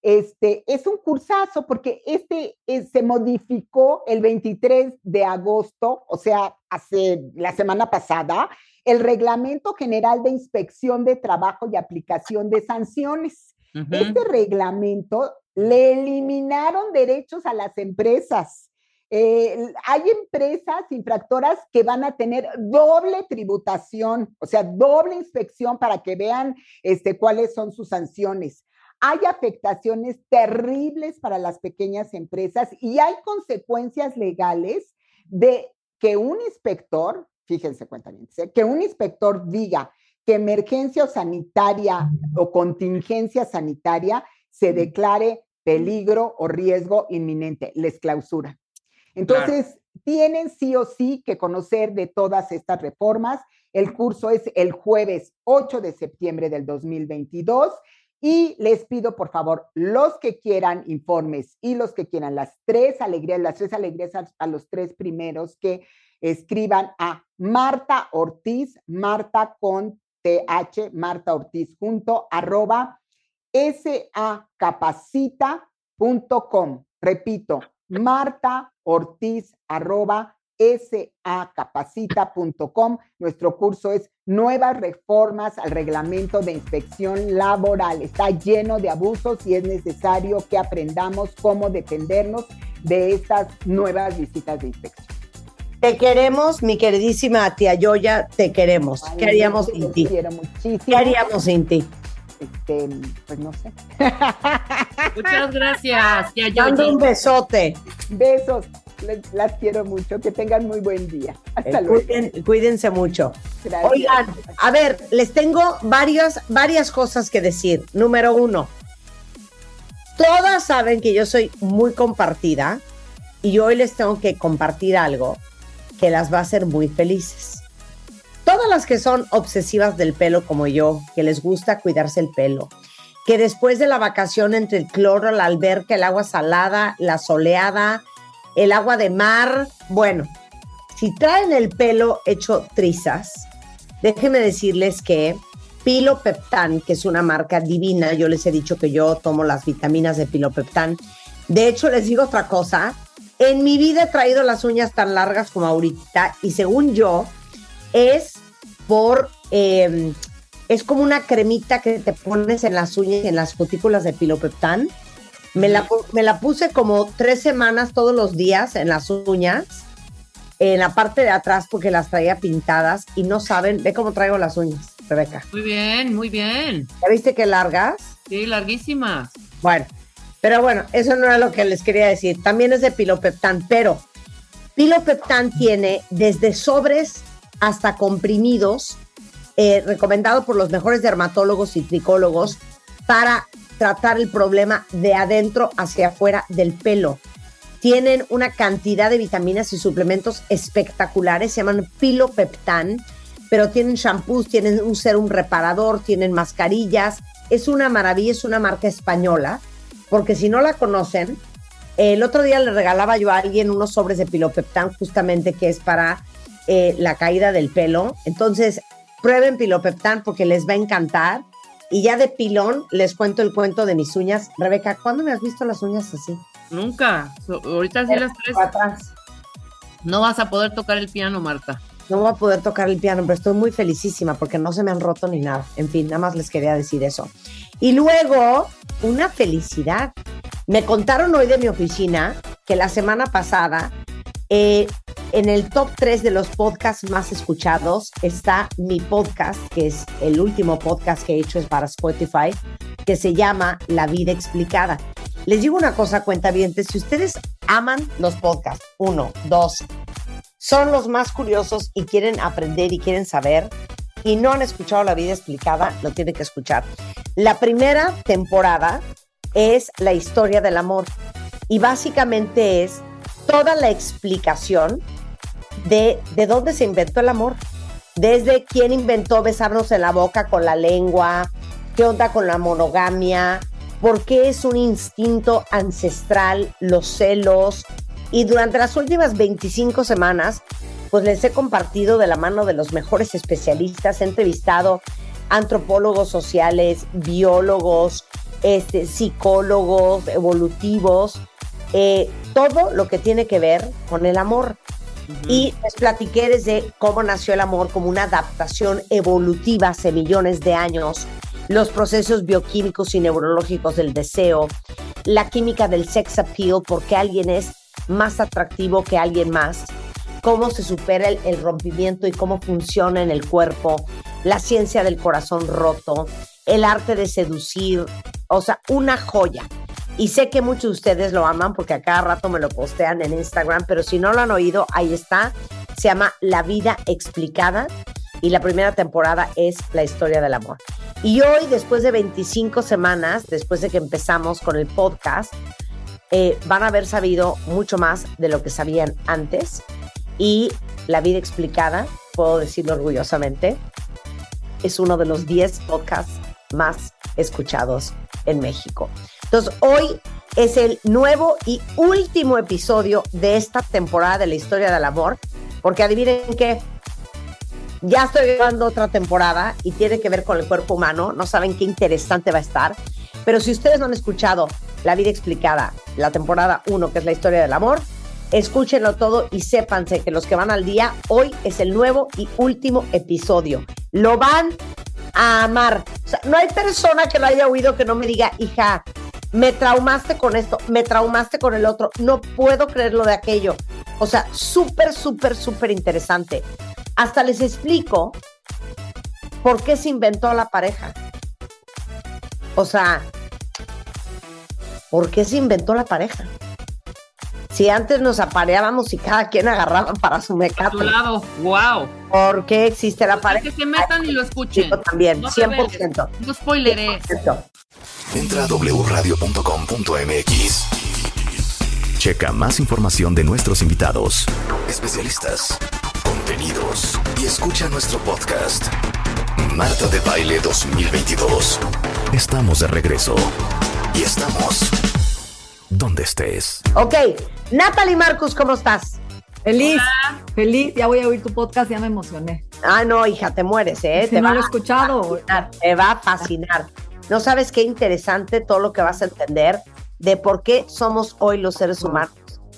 este es un cursazo porque este eh, se modificó el 23 de agosto, o sea, hace la semana pasada, el Reglamento General de Inspección de Trabajo y Aplicación de Sanciones. Este reglamento le eliminaron derechos a las empresas. Eh, hay empresas infractoras que van a tener doble tributación, o sea, doble inspección para que vean este, cuáles son sus sanciones. Hay afectaciones terribles para las pequeñas empresas y hay consecuencias legales de que un inspector, fíjense, cuéntame, que un inspector diga que emergencia o sanitaria o contingencia sanitaria se declare peligro o riesgo inminente, les clausura. Entonces, tienen sí o sí que conocer de todas estas reformas. El curso es el jueves 8 de septiembre del 2022 y les pido, por favor, los que quieran informes y los que quieran las tres alegrías, las tres alegrías a, a los tres primeros que escriban a Marta Ortiz, Marta con TH, Marta Ortiz junto, arroba sacapacita.com. Repito, Marta Ortiz, arroba sacapacita.com. Nuestro curso es Nuevas reformas al reglamento de inspección laboral. Está lleno de abusos y es necesario que aprendamos cómo defendernos de estas nuevas visitas de inspección. Te queremos, mi queridísima tía Yoya, te queremos. Ay, ¿Qué haríamos te sin ti? quiero muchísimo. ¿Qué haríamos sin ti? Este, pues no sé. Muchas gracias. Ya, yo, Mando un besote. Besos. Les- las quiero mucho. Que tengan muy buen día. Hasta Eh, luego. cuídense mucho. Gracias. Oigan, a ver, les tengo varias, varias cosas que decir. Número uno, todas saben que yo soy muy compartida y hoy les tengo que compartir algo que las va a hacer muy felices. Todas las que son obsesivas del pelo como yo, que les gusta cuidarse el pelo, que después de la vacación entre el cloro, la alberca, el agua salada, la soleada, el agua de mar, bueno, si traen el pelo hecho trizas, déjenme decirles que Pilopeptan, que es una marca divina, yo les he dicho que yo tomo las vitaminas de Pilopeptan. De hecho, les digo otra cosa, en mi vida he traído las uñas tan largas como ahorita y según yo es por, eh, es como una cremita que te pones en las uñas y en las cutículas de Pilopeptan. Me la, me la puse como tres semanas todos los días en las uñas en la parte de atrás porque las traía pintadas y no saben, ve cómo traigo las uñas, Rebeca. Muy bien, muy bien. ¿Ya viste qué largas? Sí, larguísimas. Bueno, pero bueno, eso no era lo que les quería decir. También es de Pilopeptan, pero Pilopeptan tiene desde sobres hasta comprimidos, eh, recomendado por los mejores dermatólogos y tricólogos para tratar el problema de adentro hacia afuera del pelo. Tienen una cantidad de vitaminas y suplementos espectaculares, se llaman Pilopeptan, pero tienen shampoos, tienen un serum reparador, tienen mascarillas. Es una maravilla, es una marca española, porque si no la conocen, el otro día le regalaba yo a alguien unos sobres de Pilopeptan, justamente que es para eh, la caída del pelo. Entonces, prueben Pilopeptan porque les va a encantar. Y ya de pilón les cuento el cuento de mis uñas. Rebeca, ¿cuándo me has visto las uñas así? Nunca. So- ahorita sí las tres. Atrás. No vas a poder tocar el piano, Marta. No voy a poder tocar el piano, pero estoy muy felicísima porque no se me han roto ni nada. En fin, nada más les quería decir eso. Y luego, una felicidad. Me contaron hoy de mi oficina que la semana pasada, eh, en el top 3 de los podcasts más escuchados, está mi podcast, que es el último podcast que he hecho es para Spotify, que se llama La Vida Explicada. Les digo una cosa, cuenta si ustedes aman los podcasts, uno, dos, son los más curiosos y quieren aprender y quieren saber y no han escuchado la vida explicada, lo tienen que escuchar. La primera temporada es la historia del amor y básicamente es toda la explicación de, de dónde se inventó el amor. Desde quién inventó besarnos en la boca con la lengua, qué onda con la monogamia, por qué es un instinto ancestral, los celos. Y durante las últimas 25 semanas, pues les he compartido de la mano de los mejores especialistas, he entrevistado antropólogos sociales, biólogos, este, psicólogos, evolutivos, eh, todo lo que tiene que ver con el amor. Y les platiqué desde cómo nació el amor como una adaptación evolutiva hace millones de años, los procesos bioquímicos y neurológicos del deseo, la química del sex appeal, porque alguien es más atractivo que alguien más, cómo se supera el, el rompimiento y cómo funciona en el cuerpo, la ciencia del corazón roto, el arte de seducir, o sea, una joya. Y sé que muchos de ustedes lo aman porque a cada rato me lo postean en Instagram, pero si no lo han oído, ahí está. Se llama La vida explicada y la primera temporada es la historia del amor. Y hoy, después de 25 semanas, después de que empezamos con el podcast, eh, van a haber sabido mucho más de lo que sabían antes. Y La Vida Explicada, puedo decirlo orgullosamente, es uno de los 10 podcasts más escuchados en México. Entonces, hoy es el nuevo y último episodio de esta temporada de la historia del amor, porque adivinen qué, ya estoy grabando otra temporada y tiene que ver con el cuerpo humano, no saben qué interesante va a estar, pero si ustedes no han escuchado La vida explicada, la temporada 1, que es la historia del amor, escúchenlo todo y sépanse que los que van al día, hoy es el nuevo y último episodio. Lo van a amar. O sea, no hay persona que lo haya oído que no me diga, hija, me traumaste con esto, me traumaste con el otro, no puedo creer lo de aquello. O sea, súper, súper, súper interesante. Hasta les explico por qué se inventó la pareja. O sea, ¿por qué se inventó la pareja? Si antes nos apareábamos y cada quien agarraba para su A mecate. tu lado, wow. ¿Por qué existe la pareja? Que se metan y lo escuchen. Yo también, No te 100%. veles. No spoileré. Entra a wradio.com.mx. Checa más información de nuestros invitados, especialistas, contenidos y escucha nuestro podcast. Marta de Baile 2022. Estamos de regreso y estamos donde estés. Ok, Natalie Marcus, ¿cómo estás? Feliz, feliz, ya voy a oír tu podcast, ya me emocioné. Ah, no, hija, te mueres, ¿eh? Si te no va lo he escuchado. fascinar, te va a fascinar. No sabes qué interesante todo lo que vas a entender de por qué somos hoy los seres humanos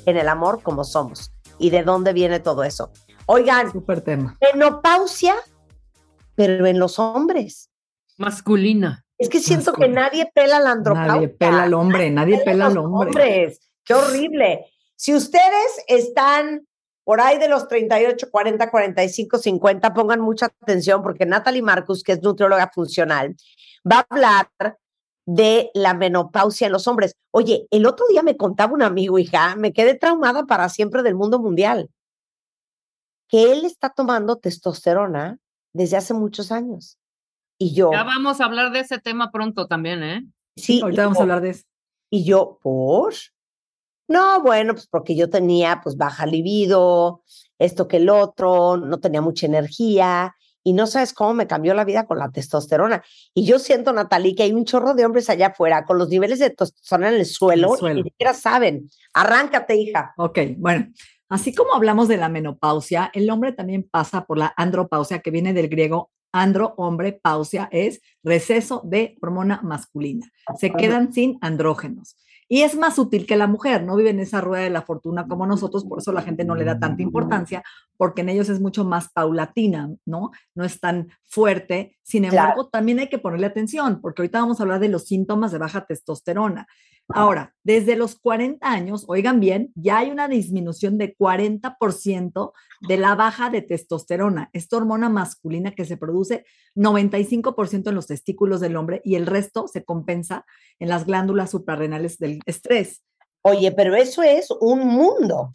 en el amor como somos y de dónde viene todo eso. Oigan, Súper tema. menopausia, pero en los hombres. Masculina. Es que siento que nadie pela la andropausia. Nadie pela al hombre, nadie pela al hombre. hombres. Qué horrible. Si ustedes están por ahí de los 38, 40, 45, 50, pongan mucha atención porque Natalie Marcus, que es nutrióloga funcional, va a hablar de la menopausia en los hombres. Oye, el otro día me contaba un amigo, hija, me quedé traumada para siempre del mundo mundial, que él está tomando testosterona desde hace muchos años. Y yo, Ya vamos a hablar de ese tema pronto también, ¿eh? sí, Ahorita vamos yo- a hablar de eso. Y yo, ¿por? No, bueno, pues porque yo tenía pues baja libido, esto que el otro, no tenía mucha energía y no sabes cómo me cambió la vida con la testosterona. Y yo siento, Natalie, que hay un chorro de hombres allá afuera con los niveles de testosterona en el suelo, suelo. y ni siquiera saben. Arráncate, hija. Ok, bueno, así como hablamos de la menopausia, el hombre también pasa por la andropausia, que viene del griego andro, hombre, pausia, es receso de hormona masculina. Se quedan sin andrógenos. Y es más útil que la mujer, no vive en esa rueda de la fortuna como nosotros, por eso la gente no le da tanta importancia, porque en ellos es mucho más paulatina, ¿no? No es tan fuerte. Sin Claro. embargo, también hay que ponerle atención, porque ahorita vamos a hablar de los síntomas de baja testosterona. Ahora, desde los 40 años, oigan bien, ya hay una disminución de 40% de la baja de testosterona, esta hormona masculina que se produce 95% en los testículos del hombre y el resto se compensa en las glándulas suprarrenales del estrés. Oye, pero eso es un mundo.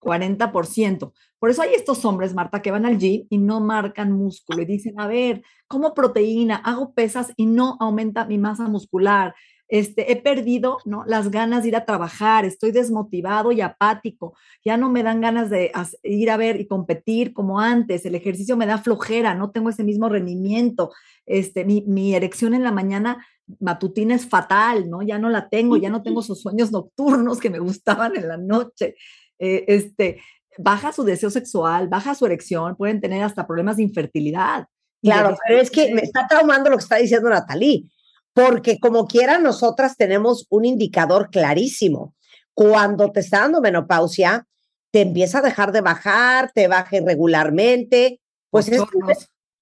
40%. Por eso hay estos hombres, Marta, que van al gym y no marcan músculo y dicen, a ver, como proteína, hago pesas y no aumenta mi masa muscular. Este, he perdido ¿no? las ganas de ir a trabajar, estoy desmotivado y apático, ya no me dan ganas de ir a ver y competir como antes, el ejercicio me da flojera, no tengo ese mismo rendimiento, este, mi, mi erección en la mañana matutina es fatal, ¿no? Ya no la tengo, ya no tengo esos sueños nocturnos que me gustaban en la noche. Eh, este, baja su deseo sexual, baja su erección, pueden tener hasta problemas de infertilidad. Claro, pero es que me está traumando lo que está diciendo Natalí, porque como quiera nosotras tenemos un indicador clarísimo. Cuando te está dando menopausia, te empieza a dejar de bajar, te baja irregularmente, pues es-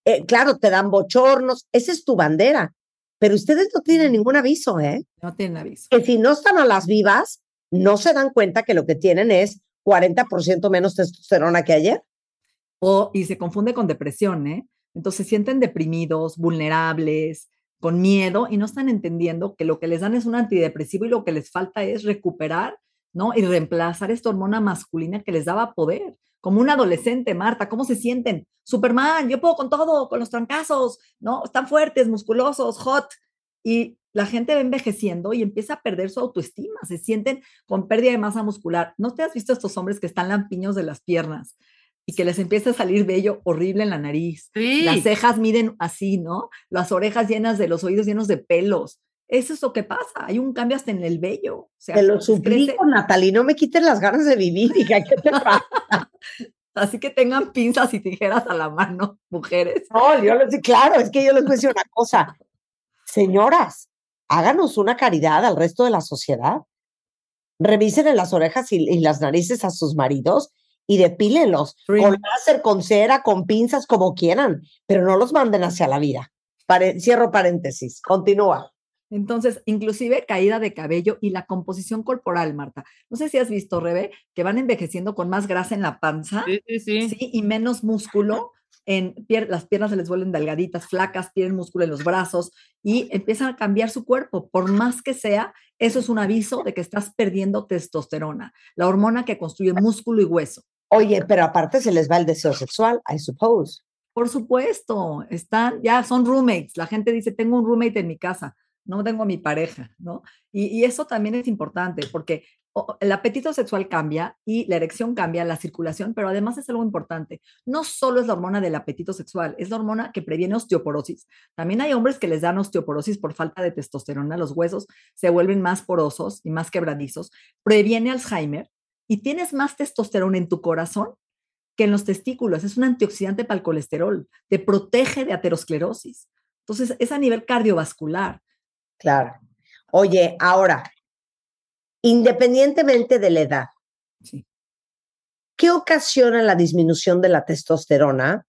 eh, claro, te dan bochornos, esa es tu bandera, pero ustedes no tienen ningún aviso, ¿eh? no tienen aviso. Que si no están a las vivas, no se dan cuenta que lo que tienen es 40% menos testosterona que ayer. O, y se confunde con depresión, ¿eh? Entonces se sienten deprimidos, vulnerables, con miedo y no están entendiendo que lo que les dan es un antidepresivo y lo que les falta es recuperar, ¿no? Y reemplazar esta hormona masculina que les daba poder. como un adolescente, Marta, ¿cómo se sienten? Superman, yo puedo con todo, con los trancazos, ¿no? Están fuertes, musculosos, hot. Y la gente va envejeciendo y empieza a perder su autoestima, se sienten con pérdida de masa muscular. ¿No te has visto estos hombres que están lampiños de las piernas y que les empieza a salir vello horrible en la nariz? Sí. Las cejas miden así, ¿no? Las orejas llenas de los oídos llenos de pelos. Eso es lo que pasa. Hay un cambio hasta en el vello. O sea, Te lo les crece- suplico, Natalie, no me quiten las ganas de vivir, hija, ¿qué te pasa? Así que tengan pinzas y tijeras a la mano, mujeres. No, yo les claro, es que yo les voy a decir una cosa. Señoras, háganos una caridad al resto de la sociedad. Revisen en las orejas y, y las narices a sus maridos y depílenlos Trim. con láser, con cera, con pinzas, como quieran, pero no los manden hacia la vida. Pare- cierro paréntesis, continúa. Entonces, inclusive caída de cabello y la composición corporal, Marta. No sé si has visto, Rebe, que van envejeciendo con más grasa en la panza Sí, sí, sí. ¿sí? y menos músculo. En pier- las piernas se les vuelven delgaditas, flacas, tienen músculo en los brazos y empiezan a cambiar su cuerpo. Por más que sea, eso es un aviso de que estás perdiendo testosterona, la hormona que construye músculo y hueso. Oye, pero aparte se les va el deseo sexual, I suppose. Por supuesto, están, ya son roommates. La gente dice, tengo un roommate en mi casa, no tengo a mi pareja, ¿no? Y, eso también es importante porque el apetito sexual cambia y la erección cambia, la circulación, pero además es algo importante. No solo es la hormona del apetito sexual, es la hormona que previene osteoporosis. También hay hombres que les dan osteoporosis por falta de testosterona, los huesos se vuelven más porosos y más quebradizos, previene Alzheimer y tienes más testosterona en tu corazón que en los testículos. Es un antioxidante para el colesterol, te protege de aterosclerosis. Entonces, es a nivel cardiovascular. Claro. Oye, ahora, independientemente de la edad, Sí. ¿qué ocasiona la disminución de la testosterona?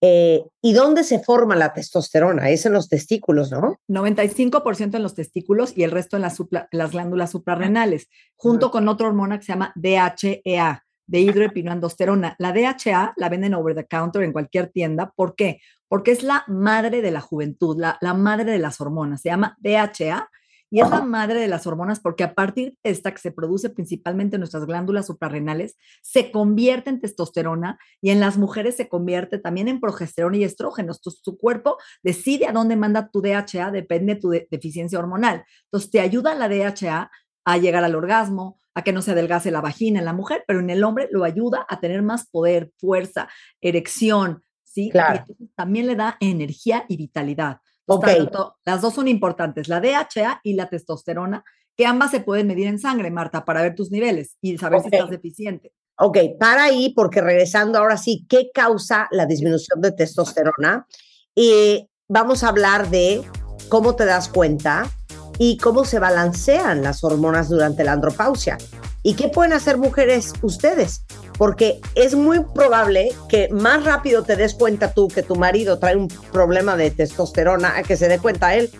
Eh, ¿Y dónde se forma la testosterona? Es en los testículos, ¿no? 95% en los testículos y el resto en las, supla- las glándulas suprarrenales, junto con otra hormona que se llama DHEA, dehidroepiloandosterona. La DHA la venden over the counter en cualquier tienda. ¿Por qué? Porque es la madre de la juventud, la, madre de las hormonas. Se llama DHA y es la madre de las hormonas porque a partir de esta que se produce principalmente en nuestras glándulas suprarrenales, se convierte en testosterona y en las mujeres se convierte también en progesterona y estrógenos. Entonces, tu cuerpo decide a dónde manda tu DHA, depende de tu de- deficiencia hormonal. Entonces, te ayuda la DHA a llegar al orgasmo, a que no se adelgace la vagina en la mujer, pero en el hombre lo ayuda a tener más poder, fuerza, erección, ¿sí? Claro. Y también le da energía y vitalidad. Ok. Tanto- las dos son importantes, la DHA y la testosterona, que ambas se pueden medir en sangre, Marta, para ver tus niveles y saber si estás deficiente. Ok, para ahí, porque regresando ahora sí, ¿qué causa la disminución de testosterona? Y vamos a hablar de cómo te das cuenta y cómo se balancean las hormonas durante la andropausia. ¿Y qué pueden hacer mujeres ustedes? Porque es muy probable que más rápido te des cuenta tú que tu marido trae un problema de testosterona a que se dé cuenta él.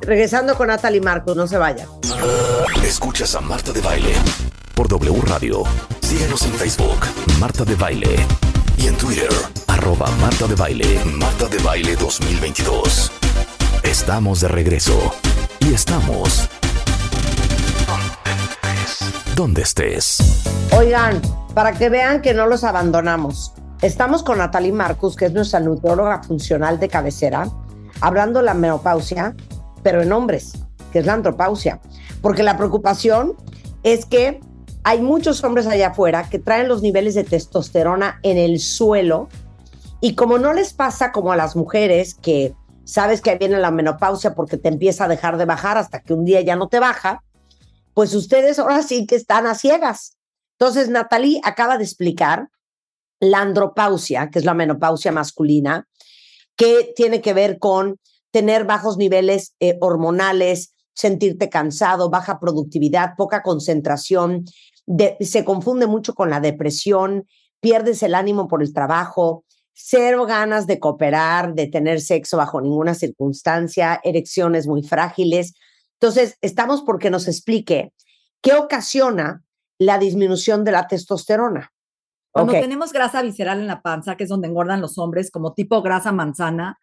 Regresando con Natalie Marcos, no se vayan. Escuchas a Marta de Baile por W Radio. Síguenos en Facebook, Marta de Baile. Y en Twitter, arroba Marta de Baile, Marta de Baile 2022. Estamos de regreso. Y estamos... Donde estés. Oigan, para que vean que no los abandonamos, estamos con Natalie Marcus, que es nuestra nutrióloga funcional de cabecera, hablando de la menopausia, pero en hombres, que es la andropausia. Porque la preocupación es que hay muchos hombres allá afuera que traen los niveles de testosterona en el suelo y como no les pasa como a las mujeres que sabes que viene la menopausia porque te empieza a dejar de bajar hasta que un día ya no te baja, pues ustedes ahora sí que están a ciegas. Entonces, Natalie acaba de explicar la andropausia, que es la menopausia masculina, que tiene que ver con tener bajos niveles eh, hormonales, sentirte cansado, baja productividad, poca concentración, se confunde mucho con la depresión, pierdes el ánimo por el trabajo, cero ganas de cooperar, de tener sexo bajo ninguna circunstancia, erecciones muy frágiles. Entonces, estamos porque nos explique qué ocasiona la disminución de la testosterona. Cuando tenemos grasa visceral en la panza, que es donde engordan los hombres, como tipo grasa manzana,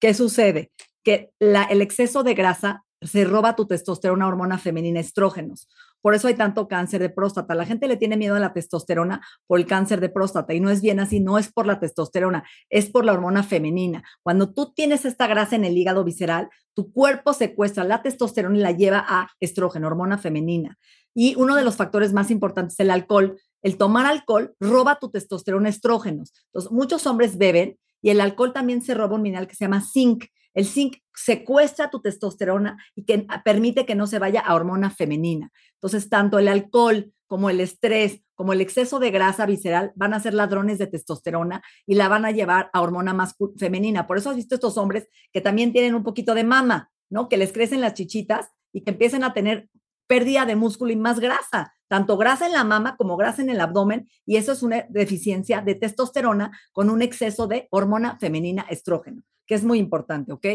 ¿qué sucede? Que la- el exceso de grasa se roba tu testosterona, hormona femenina, estrógenos. Por eso hay tanto cáncer de próstata. La gente le tiene miedo a la testosterona por el cáncer de próstata y no es bien así, no es por la testosterona, es por la hormona femenina. Cuando tú tienes esta grasa en el hígado visceral, tu cuerpo secuestra la testosterona y la lleva a estrógeno, hormona femenina. Y uno de los factores más importantes es el alcohol. El tomar alcohol roba tu testosterona estrógenos. Entonces, muchos hombres beben y el alcohol también se roba un mineral que se llama zinc. El zinc secuestra tu testosterona y que permite que no se vaya a hormona femenina. Entonces, tanto el alcohol como el estrés, como el exceso de grasa visceral van a ser ladrones de testosterona y la van a llevar a hormona más femenina. Por eso has visto estos hombres que también tienen un poquito de mama, ¿no? Que les crecen las chichitas y que empiezan a tener pérdida de músculo y más grasa, tanto grasa en la mama como grasa en el abdomen, y eso es una deficiencia de testosterona con un exceso de hormona femenina estrógeno, que es muy importante, ¿ok?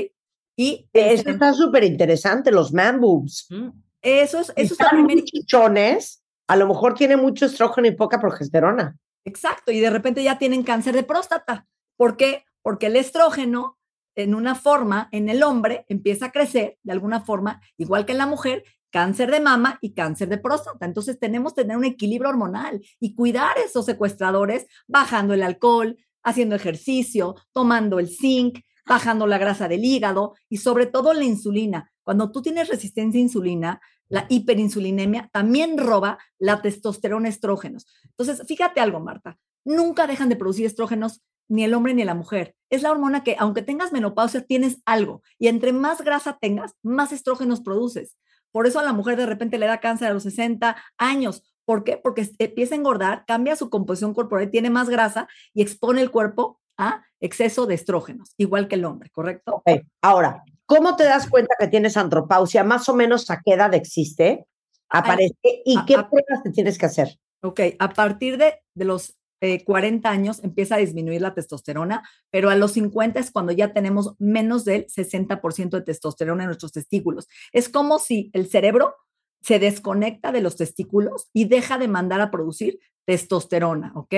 Y eso está súper interesante, los man boobs. Mm. Eso es, eso es muy chichones, a lo mejor tiene mucho estrógeno y poca progesterona. Exacto, y de repente ya tienen cáncer de próstata. ¿Por qué? Porque el estrógeno en una forma, en el hombre, empieza a crecer de alguna forma, igual que en la mujer, cáncer de mama y cáncer de próstata. Entonces tenemos que tener un equilibrio hormonal y cuidar esos secuestradores bajando el alcohol, haciendo ejercicio, tomando el zinc, bajando la grasa del hígado y sobre todo la insulina. Cuando tú tienes resistencia a insulina, la hiperinsulinemia también roba la testosterona estrógenos. Entonces, fíjate algo, Marta, nunca dejan de producir estrógenos ni el hombre ni la mujer. Es la hormona que, aunque tengas menopausia, tienes algo. Y entre más grasa tengas, más estrógenos produces. Por eso a la mujer de repente le da cáncer a los 60 años. ¿Por qué? Porque empieza a engordar, cambia su composición corporal, tiene más grasa y expone el cuerpo a exceso de estrógenos, igual que el hombre, ¿correcto? Ahora, ¿cómo te das cuenta que tienes andropausia? Más o menos a qué edad existe, aparece y qué pruebas te tienes que hacer. Ok, a partir de, de los 40 eh, años empieza a disminuir la testosterona, pero a los 50 es cuando ya tenemos menos del 60% de testosterona en nuestros testículos. Es como si el cerebro se desconecta de los testículos y deja de mandar a producir testosterona, ¿ok?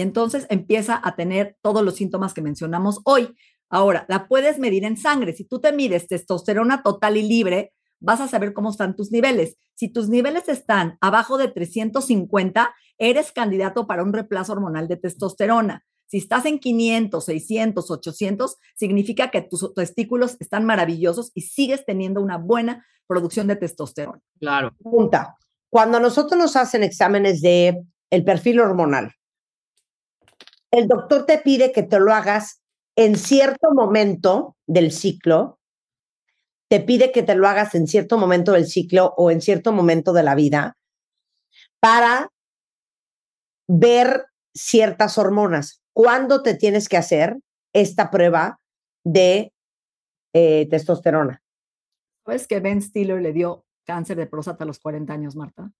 Y entonces empieza a tener todos los síntomas que mencionamos hoy. Ahora, la puedes medir en sangre. Si tú te mides testosterona total y libre, vas a saber cómo están tus niveles. Si tus niveles están abajo de 350, eres candidato para un reemplazo hormonal de testosterona. Si estás en 500, 600, 800, significa que tus testículos están maravillosos y sigues teniendo una buena producción de testosterona. Claro. Punta. Cuando nosotros nos hacen exámenes de el perfil hormonal, el doctor te pide que te lo hagas en cierto momento del ciclo te pide que te lo hagas en cierto momento del ciclo o en cierto momento de la vida para ver ciertas hormonas. ¿Cuándo te tienes que hacer esta prueba de eh, testosterona? ¿Sabes que Ben Stiller le dio cáncer de próstata a los 40 años, Marta?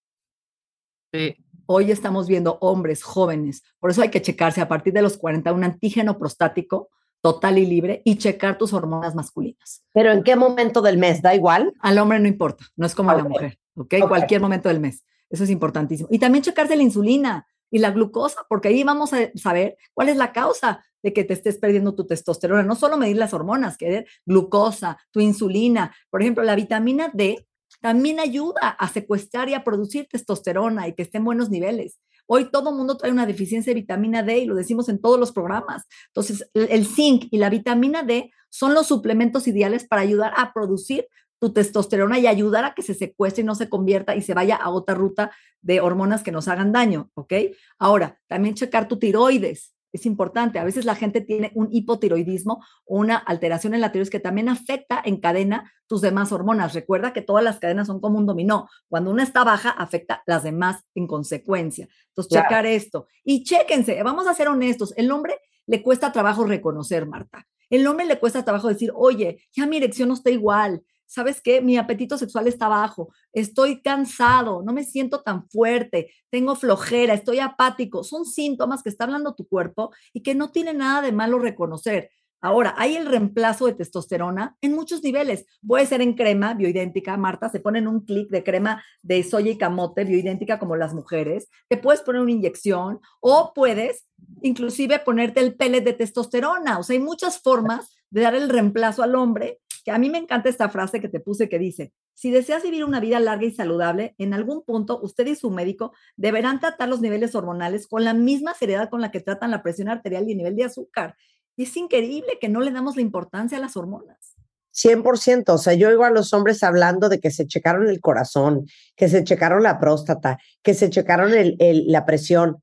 Sí. Hoy estamos viendo hombres jóvenes, por eso hay que checarse a partir de los 40 un antígeno prostático total y libre y checar tus hormonas masculinas. ¿Pero en qué momento del mes? ¿Da igual? Al hombre no importa, no es como a la mujer, ¿ok? Cualquier momento del mes. Eso es importantísimo. Y también checarse la insulina y la glucosa, porque ahí vamos a saber cuál es la causa de que te estés perdiendo tu testosterona. No solo medir las hormonas, que es glucosa, tu insulina. Por ejemplo, la vitamina D también ayuda a secuestrar y a producir testosterona y que esté en buenos niveles. Hoy todo el mundo trae una deficiencia de vitamina D y lo decimos en todos los programas. Entonces, el zinc y la vitamina D son los suplementos ideales para ayudar a producir tu testosterona y ayudar a que se secuestre y no se convierta y se vaya a otra ruta de hormonas que nos hagan daño, ¿ok? Ahora, también checar tu tiroides es importante. A veces la gente tiene un hipotiroidismo una alteración en la tiroides que también afecta en cadena tus demás hormonas. Recuerda que todas las cadenas son como un dominó. Cuando una está baja, afecta las demás en consecuencia. Entonces, checar esto. Y chéquense, vamos a ser honestos, el hombre le cuesta trabajo reconocer, Marta. El hombre le cuesta trabajo decir, oye, ya mi erección no está igual, ¿sabes qué? Mi apetito sexual está bajo, estoy cansado, no me siento tan fuerte, tengo flojera, estoy apático. Son síntomas que está hablando tu cuerpo y que no tiene nada de malo reconocer. Ahora, hay el reemplazo de testosterona en muchos niveles. Puede ser en crema bioidéntica, Marta, se ponen un clic de crema de soya y camote bioidéntica como las mujeres. Te puedes poner una inyección o puedes inclusive ponerte el pellet de testosterona. O sea, hay muchas formas de dar el reemplazo al hombre que a mí me encanta esta frase que te puse que dice, Si deseas vivir una vida larga y saludable, en algún punto usted y su médico deberán tratar los niveles hormonales con la misma seriedad con la que tratan la presión arterial y el nivel de azúcar. Y es increíble que no le damos la importancia a las hormonas. 100%, o sea, yo oigo a los hombres hablando de que se checaron el corazón, que se checaron la próstata, que se checaron el, el- la presión.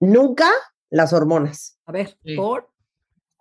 Nunca las hormonas. A ver, Sí. por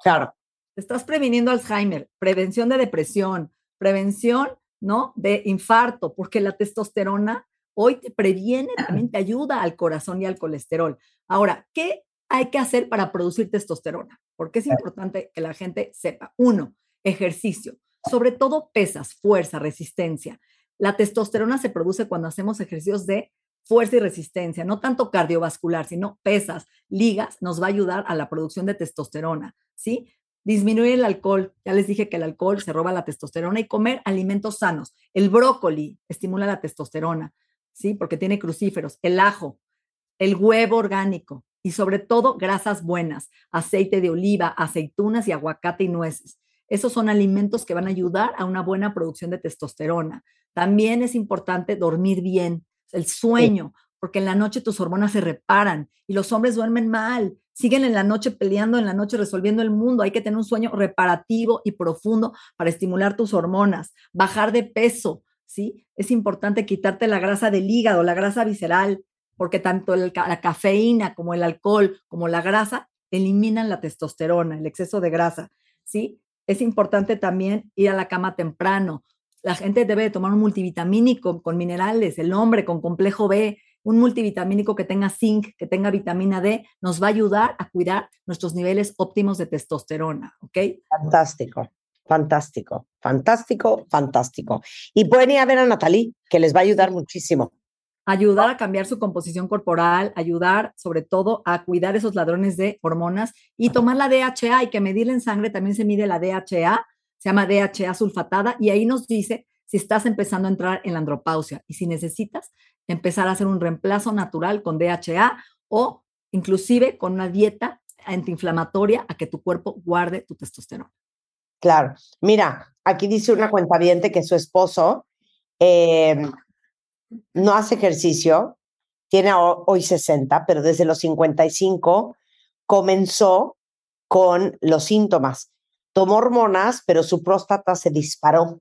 Claro. Estás previniendo Alzheimer, prevención de depresión, prevención, ¿no? De infarto, porque la testosterona hoy te previene, también te ayuda al corazón y al colesterol. Ahora, ¿qué hay que hacer para producir testosterona? Porque es importante que la gente sepa. Uno, ejercicio, sobre todo pesas, fuerza, resistencia. La testosterona se produce cuando hacemos ejercicios de fuerza y resistencia, no tanto cardiovascular, sino pesas, ligas, nos va a ayudar a la producción de testosterona, ¿sí? Disminuir el alcohol, ya les dije que el alcohol se roba la testosterona y comer alimentos sanos. El brócoli estimula la testosterona, ¿sí? Porque tiene crucíferos, el ajo, el huevo orgánico y sobre todo grasas buenas, aceite de oliva, aceitunas y aguacate y nueces. Esos son alimentos que van a ayudar a una buena producción de testosterona. También es importante dormir bien, el sueño, porque en la noche tus hormonas se reparan y los hombres duermen mal, siguen en la noche peleando, en la noche resolviendo el mundo. Hay que tener un sueño reparativo y profundo para estimular tus hormonas, bajar de peso, ¿sí? Es importante quitarte la grasa del hígado, la grasa visceral, porque tanto la cafeína como el alcohol, como la grasa, eliminan la testosterona, el exceso de grasa, ¿sí? Es importante también ir a la cama temprano. La gente debe de tomar un multivitamínico con minerales, el hombre con complejo B, un multivitamínico que tenga zinc, que tenga vitamina D, nos va a ayudar a cuidar nuestros niveles óptimos de testosterona, ¿ok? Fantástico, fantástico, fantástico, fantástico. Y pueden ir a ver a Natalie, que les va a ayudar muchísimo. ayudar a cambiar su composición corporal, ayudar sobre todo a cuidar esos ladrones de hormonas y tomar la DHA. Hay que medirla en sangre, también se mide la DHA, se llama DHA sulfatada y ahí nos dice si estás empezando a entrar en la andropausia y si necesitas empezar a hacer un reemplazo natural con DHA o inclusive con una dieta antiinflamatoria a que tu cuerpo guarde tu testosterona. Claro. Mira, aquí dice una cuentaviente que su esposo eh, no hace ejercicio, tiene ho- hoy 60, pero desde los 55 comenzó con los síntomas. Tomó hormonas, pero su próstata se disparó.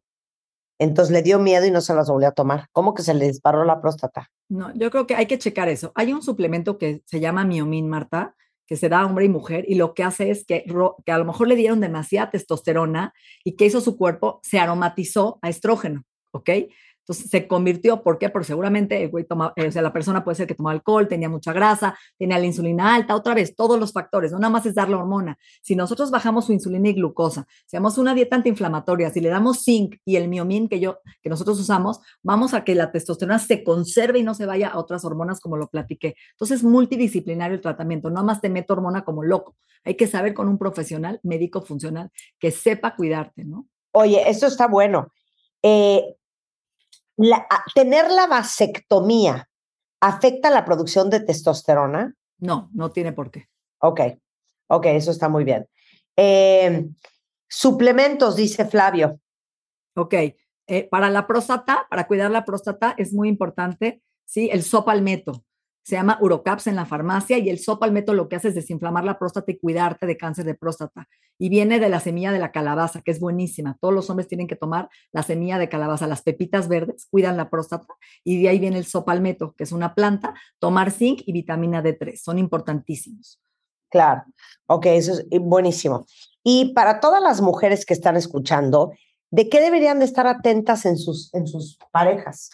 Entonces le dio miedo y no se las volvió a tomar. ¿Cómo que se le disparó la próstata? No, yo creo que hay que checar eso. Hay un suplemento que se llama Miomin, Marta, que se da a hombre y mujer, y lo que hace es que, que a lo mejor le dieron demasiada testosterona y que hizo su cuerpo, se aromatizó a estrógeno, ¿ok? Entonces se convirtió, ¿por qué? Porque seguramente el güey toma, eh, o sea, la persona puede ser que tomaba alcohol, tenía mucha grasa, tenía la insulina alta, otra vez, todos los factores, no nada más es dar la hormona. Si nosotros bajamos su insulina y glucosa, si hacemos una dieta antiinflamatoria, si le damos zinc y el miomin que yo, que nosotros usamos, vamos a que la testosterona se conserve y no se vaya a otras hormonas como lo platiqué. Entonces, multidisciplinario el tratamiento, no más te meto hormona como loco. Hay que saber con un profesional médico funcional que sepa cuidarte, ¿no? Oye, esto está bueno. Eh, la- ¿Tener la vasectomía afecta la producción de testosterona? No, no tiene por qué. Ok, ok, eso está muy bien. Eh, suplementos, dice Flavio. Ok, eh, para la próstata, para cuidar la próstata es muy importante, ¿sí? El sopalmeto. Se llama Urocaps en la farmacia y el sopalmeto lo que hace es desinflamar la próstata y cuidarte de cáncer de próstata. Y viene de la semilla de la calabaza, que es buenísima. Todos los hombres tienen que tomar la semilla de calabaza. Las pepitas verdes cuidan la próstata y de ahí viene el sopalmeto, que es una planta. Tomar zinc y vitamina D3 son importantísimos. Claro, ok, eso es eh, buenísimo. Y para todas las mujeres que están escuchando, ¿de qué deberían de estar atentas en sus, en sus parejas?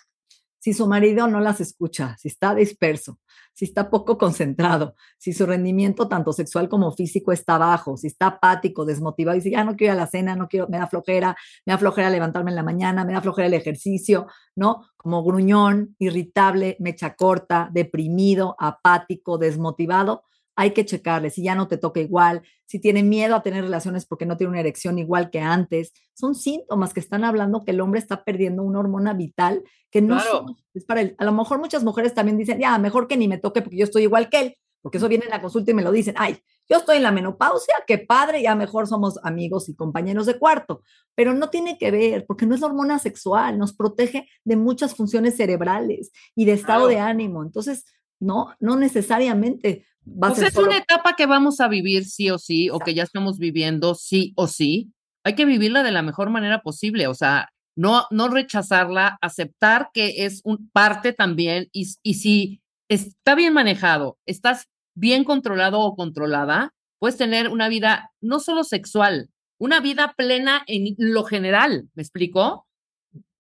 Si su marido no las escucha, si está disperso, si está poco concentrado, si su rendimiento tanto sexual como físico está bajo, si está apático, desmotivado, y dice, ya no quiero ir a la cena, no quiero, me da flojera, me da flojera levantarme en la mañana, me da flojera el ejercicio, ¿no? Como gruñón, irritable, mecha corta, deprimido, apático, desmotivado, hay que checarle si ya no te toca igual, si tiene miedo a tener relaciones porque no tiene una erección igual que antes. Son síntomas que están hablando que el hombre está perdiendo una hormona vital que no Claro. es para él. A lo mejor muchas mujeres también dicen, ya, mejor que ni me toque porque yo estoy igual que él, porque eso viene en la consulta y me lo dicen, ay, yo estoy en la menopausia, qué padre, ya mejor somos amigos y compañeros de cuarto, pero no tiene que ver, porque no es la hormona sexual, nos protege de muchas funciones cerebrales y de estado de ánimo, entonces, no, no necesariamente va a Pues ser es solo- una etapa que vamos a vivir sí o sí, o que ya estamos viviendo sí o sí. Hay que vivirla de la mejor manera posible, o sea, no, no rechazarla, aceptar que es un parte también, y, y si está bien manejado, estás bien controlado o controlada, puedes tener una vida no solo sexual, una vida plena en lo general, ¿me explico?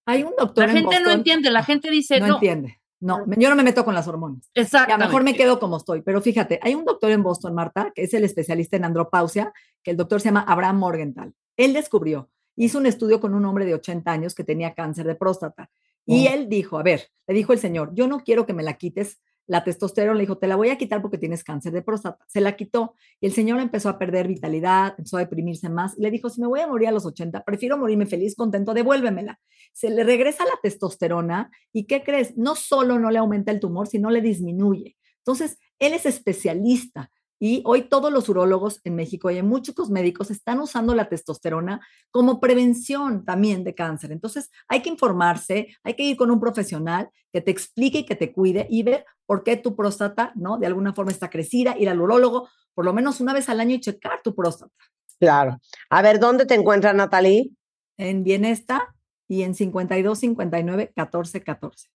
Hay un doctor La en gente no Boston- entiende, la gente dice, no, no, entiende. No, yo no me meto con las hormonas. Ya exactamente. mejor me quedo como estoy. Pero fíjate, hay un doctor en Boston, Marta, que es el especialista en andropausia, que el doctor se llama Abraham Morgenthal. Él descubrió, hizo un estudio con un hombre de 80 años que tenía cáncer de próstata. Y Oh. él dijo, a ver, le dijo el señor, yo no quiero que me la quites la testosterona. Le dijo, te la voy a quitar porque tienes cáncer de próstata. Se la quitó y el señor empezó a perder vitalidad, empezó a deprimirse más. Y le dijo, si me voy a morir a los 80, prefiero morirme feliz, contento, devuélvemela. Se le regresa la testosterona y ¿qué crees? No solo no le aumenta el tumor, sino le disminuye. Entonces, él es especialista y hoy todos los urólogos en México y en muchos médicos están usando la testosterona como prevención también de cáncer. Entonces, hay que informarse, hay que ir con un profesional que te explique y que te cuide y ver por qué tu próstata, ¿no? De alguna forma está crecida, ir al urólogo por lo menos una vez al año y checar tu próstata. Claro. A ver, ¿dónde te encuentras, Natalie? En Bienesta y en 52 59 14 14.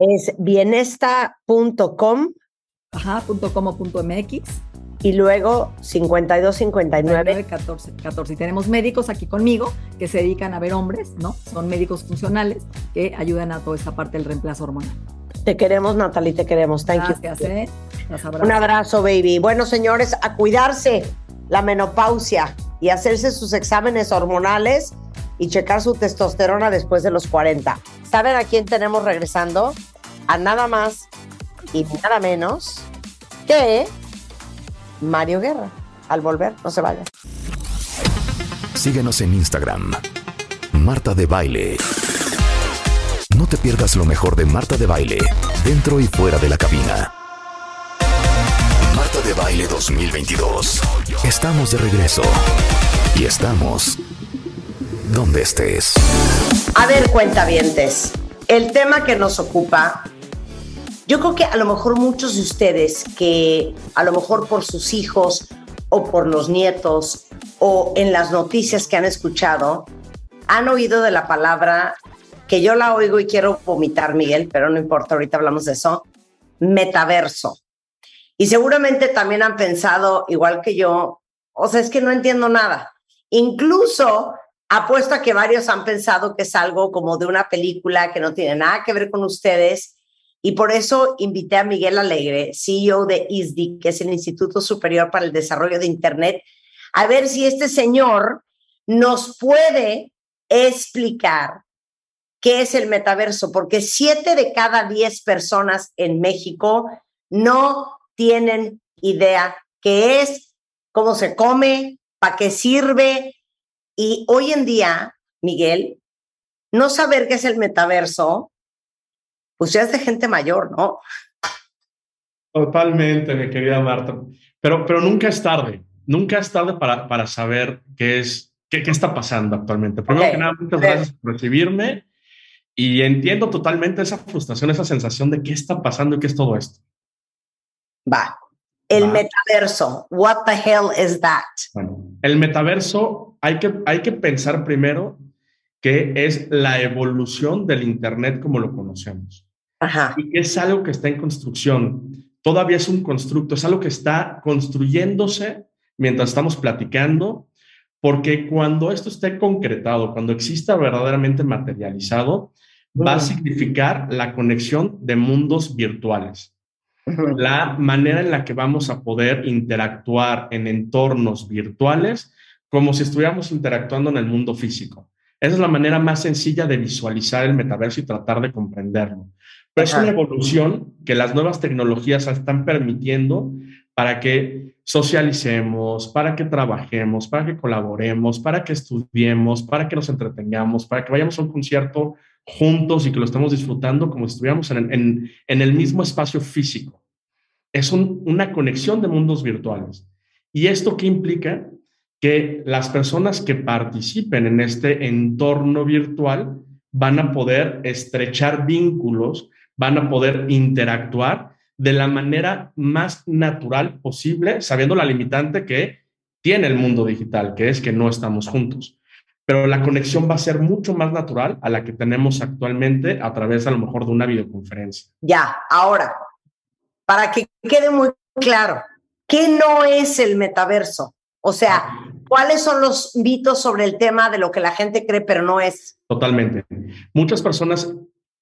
Es bienesta.com Ajá, punto como punto MX. y luego 5259. 9, 14, 14. Y tenemos médicos aquí conmigo que se dedican a ver hombres, ¿no? Son médicos funcionales que ayudan a toda esta parte del reemplazo hormonal. Te queremos, Natalie, te queremos. Thank you. Gracias, ¿eh? Las abrazo. Un abrazo, baby. Bueno, señores, a cuidarse la menopausia y hacerse sus exámenes hormonales y checar su testosterona después de los 40. ¿Saben a quién tenemos regresando? A nada más y nada menos que Mario Guerra. Al volver, no se vayan. Síguenos en Instagram. Marta de Baile. No te pierdas lo mejor de Marta de Baile, dentro y fuera de la cabina. Marta de Baile 2022. Estamos de regreso. Y estamos donde estés. A ver, cuentavientes, el tema que nos ocupa, yo creo que a lo mejor muchos de ustedes que a lo mejor por sus hijos o por los nietos o en las noticias que han escuchado, han oído de la palabra que yo la oigo y quiero vomitar, Miguel, pero no importa, ahorita hablamos de eso, metaverso. Y seguramente también han pensado, igual que yo, o sea, es que no entiendo nada. Incluso apuesto a que varios han pensado que es algo como de una película que no tiene nada que ver con ustedes. Y por eso invité a Miguel Alegre, CEO de ISDI, que es el Instituto Superior para el Desarrollo de Internet, a ver si este señor nos puede explicar qué es el metaverso, porque siete de cada diez personas en México no tienen idea qué es, cómo se come, para qué sirve. Y hoy en día, Miguel, no saber qué es el metaverso, pues ya es de gente mayor, ¿no? Totalmente, mi querida Marta. Pero, pero nunca es tarde. Nunca es tarde para, para saber qué es, qué, qué está pasando actualmente. Primero que nada, muchas gracias por recibirme y entiendo totalmente esa frustración, esa sensación de qué está pasando y qué es todo esto. Va. El Va. metaverso. What the hell is that? Bueno, el metaverso hay que, hay que pensar primero que es la evolución del Internet como lo conocemos. Ajá. y que es algo que está en construcción. Todavía es un constructo, es algo que está construyéndose mientras estamos platicando, porque cuando esto esté concretado, cuando exista verdaderamente materializado, va a significar la conexión de mundos virtuales, la manera en la que vamos a poder interactuar en entornos virtuales como si estuviéramos interactuando en el mundo físico. Esa es la manera más sencilla de visualizar el metaverso y tratar de comprenderlo. Pero es una evolución que las nuevas tecnologías están permitiendo para que socialicemos, para que trabajemos, para que colaboremos, para que estudiemos, para que nos entretengamos, para que vayamos a un concierto juntos y que lo estemos disfrutando como si estuviéramos en, en- en el mismo espacio físico. es un- una conexión de mundos virtuales. ¿Y esto qué implica? Que las personas que participen en este entorno virtual van a poder estrechar vínculos, van a poder interactuar de la manera más natural posible, sabiendo la limitante que tiene el mundo digital, que es que no estamos juntos. Pero la conexión va a ser mucho más natural a la que tenemos actualmente a través a lo mejor de una videoconferencia. Ya, ahora, para que quede muy claro, ¿qué no es el metaverso? O sea, ¿cuáles son los mitos sobre el tema de lo que la gente cree pero no es? Totalmente. Muchas personas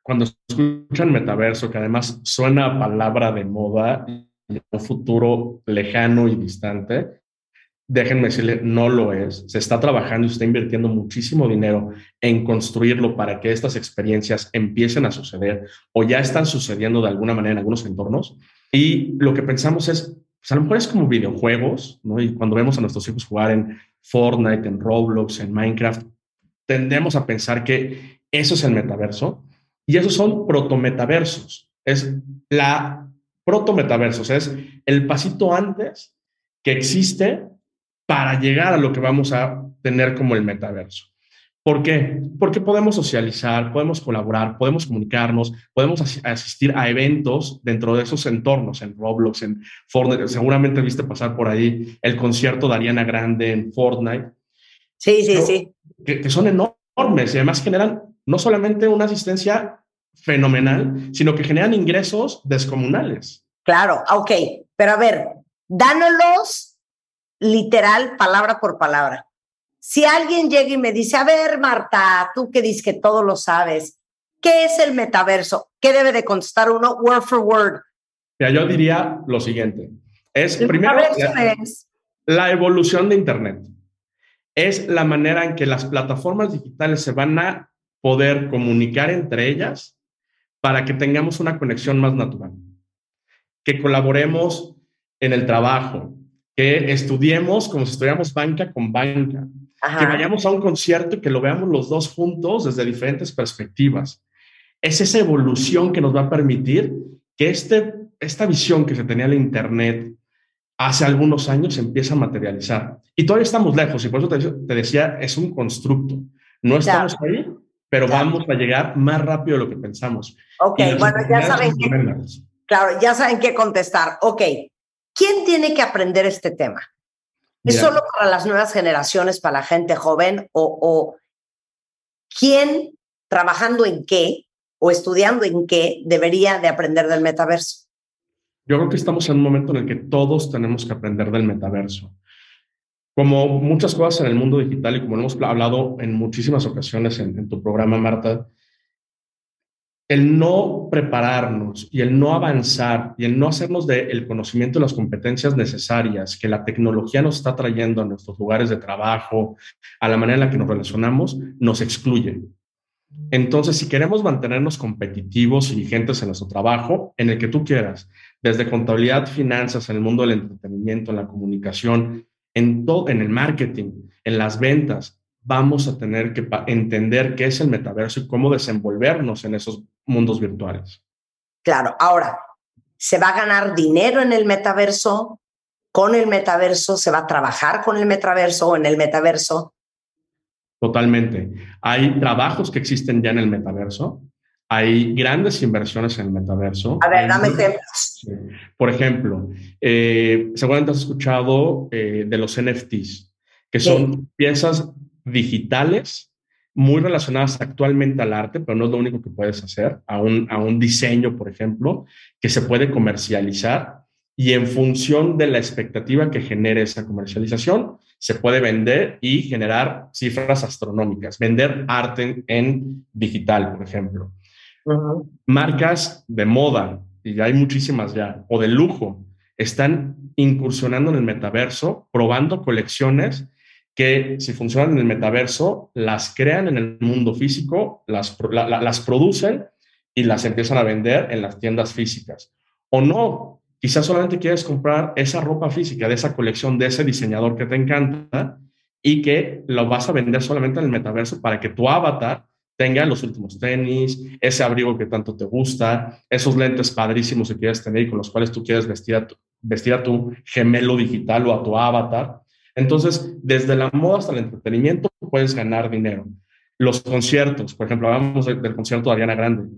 cuando escuchan metaverso, que además suena a palabra de moda y un futuro lejano y distante, déjenme decirle, no lo es. Se está trabajando y se está invirtiendo muchísimo dinero en construirlo para que estas experiencias empiecen a suceder o ya están sucediendo de alguna manera en algunos entornos. Y lo que pensamos es, pues a lo mejor es como videojuegos, ¿no? Y cuando vemos a nuestros hijos jugar en Fortnite, en Roblox, en Minecraft, tendemos a pensar que eso es el metaverso y esos son protometaversos. Es la protometaversos, es el pasito antes que existe para llegar a lo que vamos a tener como el metaverso. ¿Por qué? Porque podemos socializar, podemos colaborar, podemos comunicarnos, podemos as asistir a eventos dentro de esos entornos, en Roblox, en Fortnite. Seguramente viste pasar por ahí el concierto de Ariana Grande en Fortnite. Sí, sí, Pero, sí. Que, que son enormes y además generan no solamente una asistencia fenomenal, sino que generan ingresos descomunales. Claro, ok, pero a ver, dánoslos literal, palabra por palabra. Si alguien llega y me dice, a ver, Marta, tú que dices que todo lo sabes, ¿qué es el metaverso? ¿Qué debe de contestar uno word for word? Yo diría lo siguiente. Es El primero la, es, la evolución de Internet. Es la manera en que las plataformas digitales se van a poder comunicar entre ellas para que tengamos una conexión más natural. Que colaboremos en el trabajo, que estudiemos como si estudiáramos banca con banca, Ajá. que vayamos a un concierto y que lo veamos los dos juntos desde diferentes perspectivas. Es esa evolución que nos va a permitir que este, esta visión que se tenía en Internet hace algunos años se empieza a materializar. Y todavía estamos lejos, y por eso te, te decía, es un constructo. No estamos ahí, pero Claro. vamos a llegar más rápido de lo que pensamos. Ok, bueno, ya saben que, claro, ya saben qué contestar. Ok, ¿quién tiene que aprender este tema? ¿Es Mira. solo para las nuevas generaciones, para la gente joven? ¿O, o quién, trabajando en qué o estudiando en qué, debería de aprender del metaverso? Yo creo que estamos en un momento en el que todos tenemos que aprender del metaverso. Como muchas cosas en el mundo digital y como lo hemos hablado en muchísimas ocasiones en, tu programa, Marta, el no prepararnos y el no avanzar y el no hacernos del conocimiento y las competencias necesarias que la tecnología nos está trayendo a nuestros lugares de trabajo, a la manera en la que nos relacionamos, nos excluye. Entonces, si queremos mantenernos competitivos y vigentes en nuestro trabajo, en el que tú quieras, desde contabilidad, finanzas, en el mundo del entretenimiento, en la comunicación, en todo, en el marketing, en las ventas, vamos a tener que entender qué es el metaverso y cómo desenvolvernos en esos mundos virtuales. Claro, ahora, ¿se va a ganar dinero en el metaverso? ¿Con el metaverso? ¿Se va a trabajar con el metaverso o en el metaverso? Totalmente. Hay trabajos que existen ya en el metaverso. Hay grandes inversiones en el metaverso. A ver, dame muchos- Por ejemplo, eh, seguramente has escuchado eh, de los NFTs, que son piezas digitales muy relacionadas actualmente al arte, pero no es lo único que puedes hacer, a un, a un diseño, por ejemplo, que se puede comercializar y en función de la expectativa que genere esa comercialización, se puede vender y generar cifras astronómicas, vender arte en, en digital, por ejemplo. Ujú. Marcas de moda, y hay muchísimas ya, o de lujo, están incursionando en el metaverso, probando colecciones que si funcionan en el metaverso, las crean en el mundo físico, las, las producen y las empiezan a vender en las tiendas físicas. O no, quizás solamente quieres comprar esa ropa física de esa colección de ese diseñador que te encanta y que lo vas a vender solamente en el metaverso para que tu avatar tenga los últimos tenis, ese abrigo que tanto te gusta, esos lentes padrísimos que quieres tener y con los cuales tú quieres vestir a tu, vestir a tu gemelo digital o a tu avatar. Entonces, desde la moda hasta el entretenimiento puedes ganar dinero. Los conciertos, por ejemplo, hablamos del, del concierto de Ariana Grande,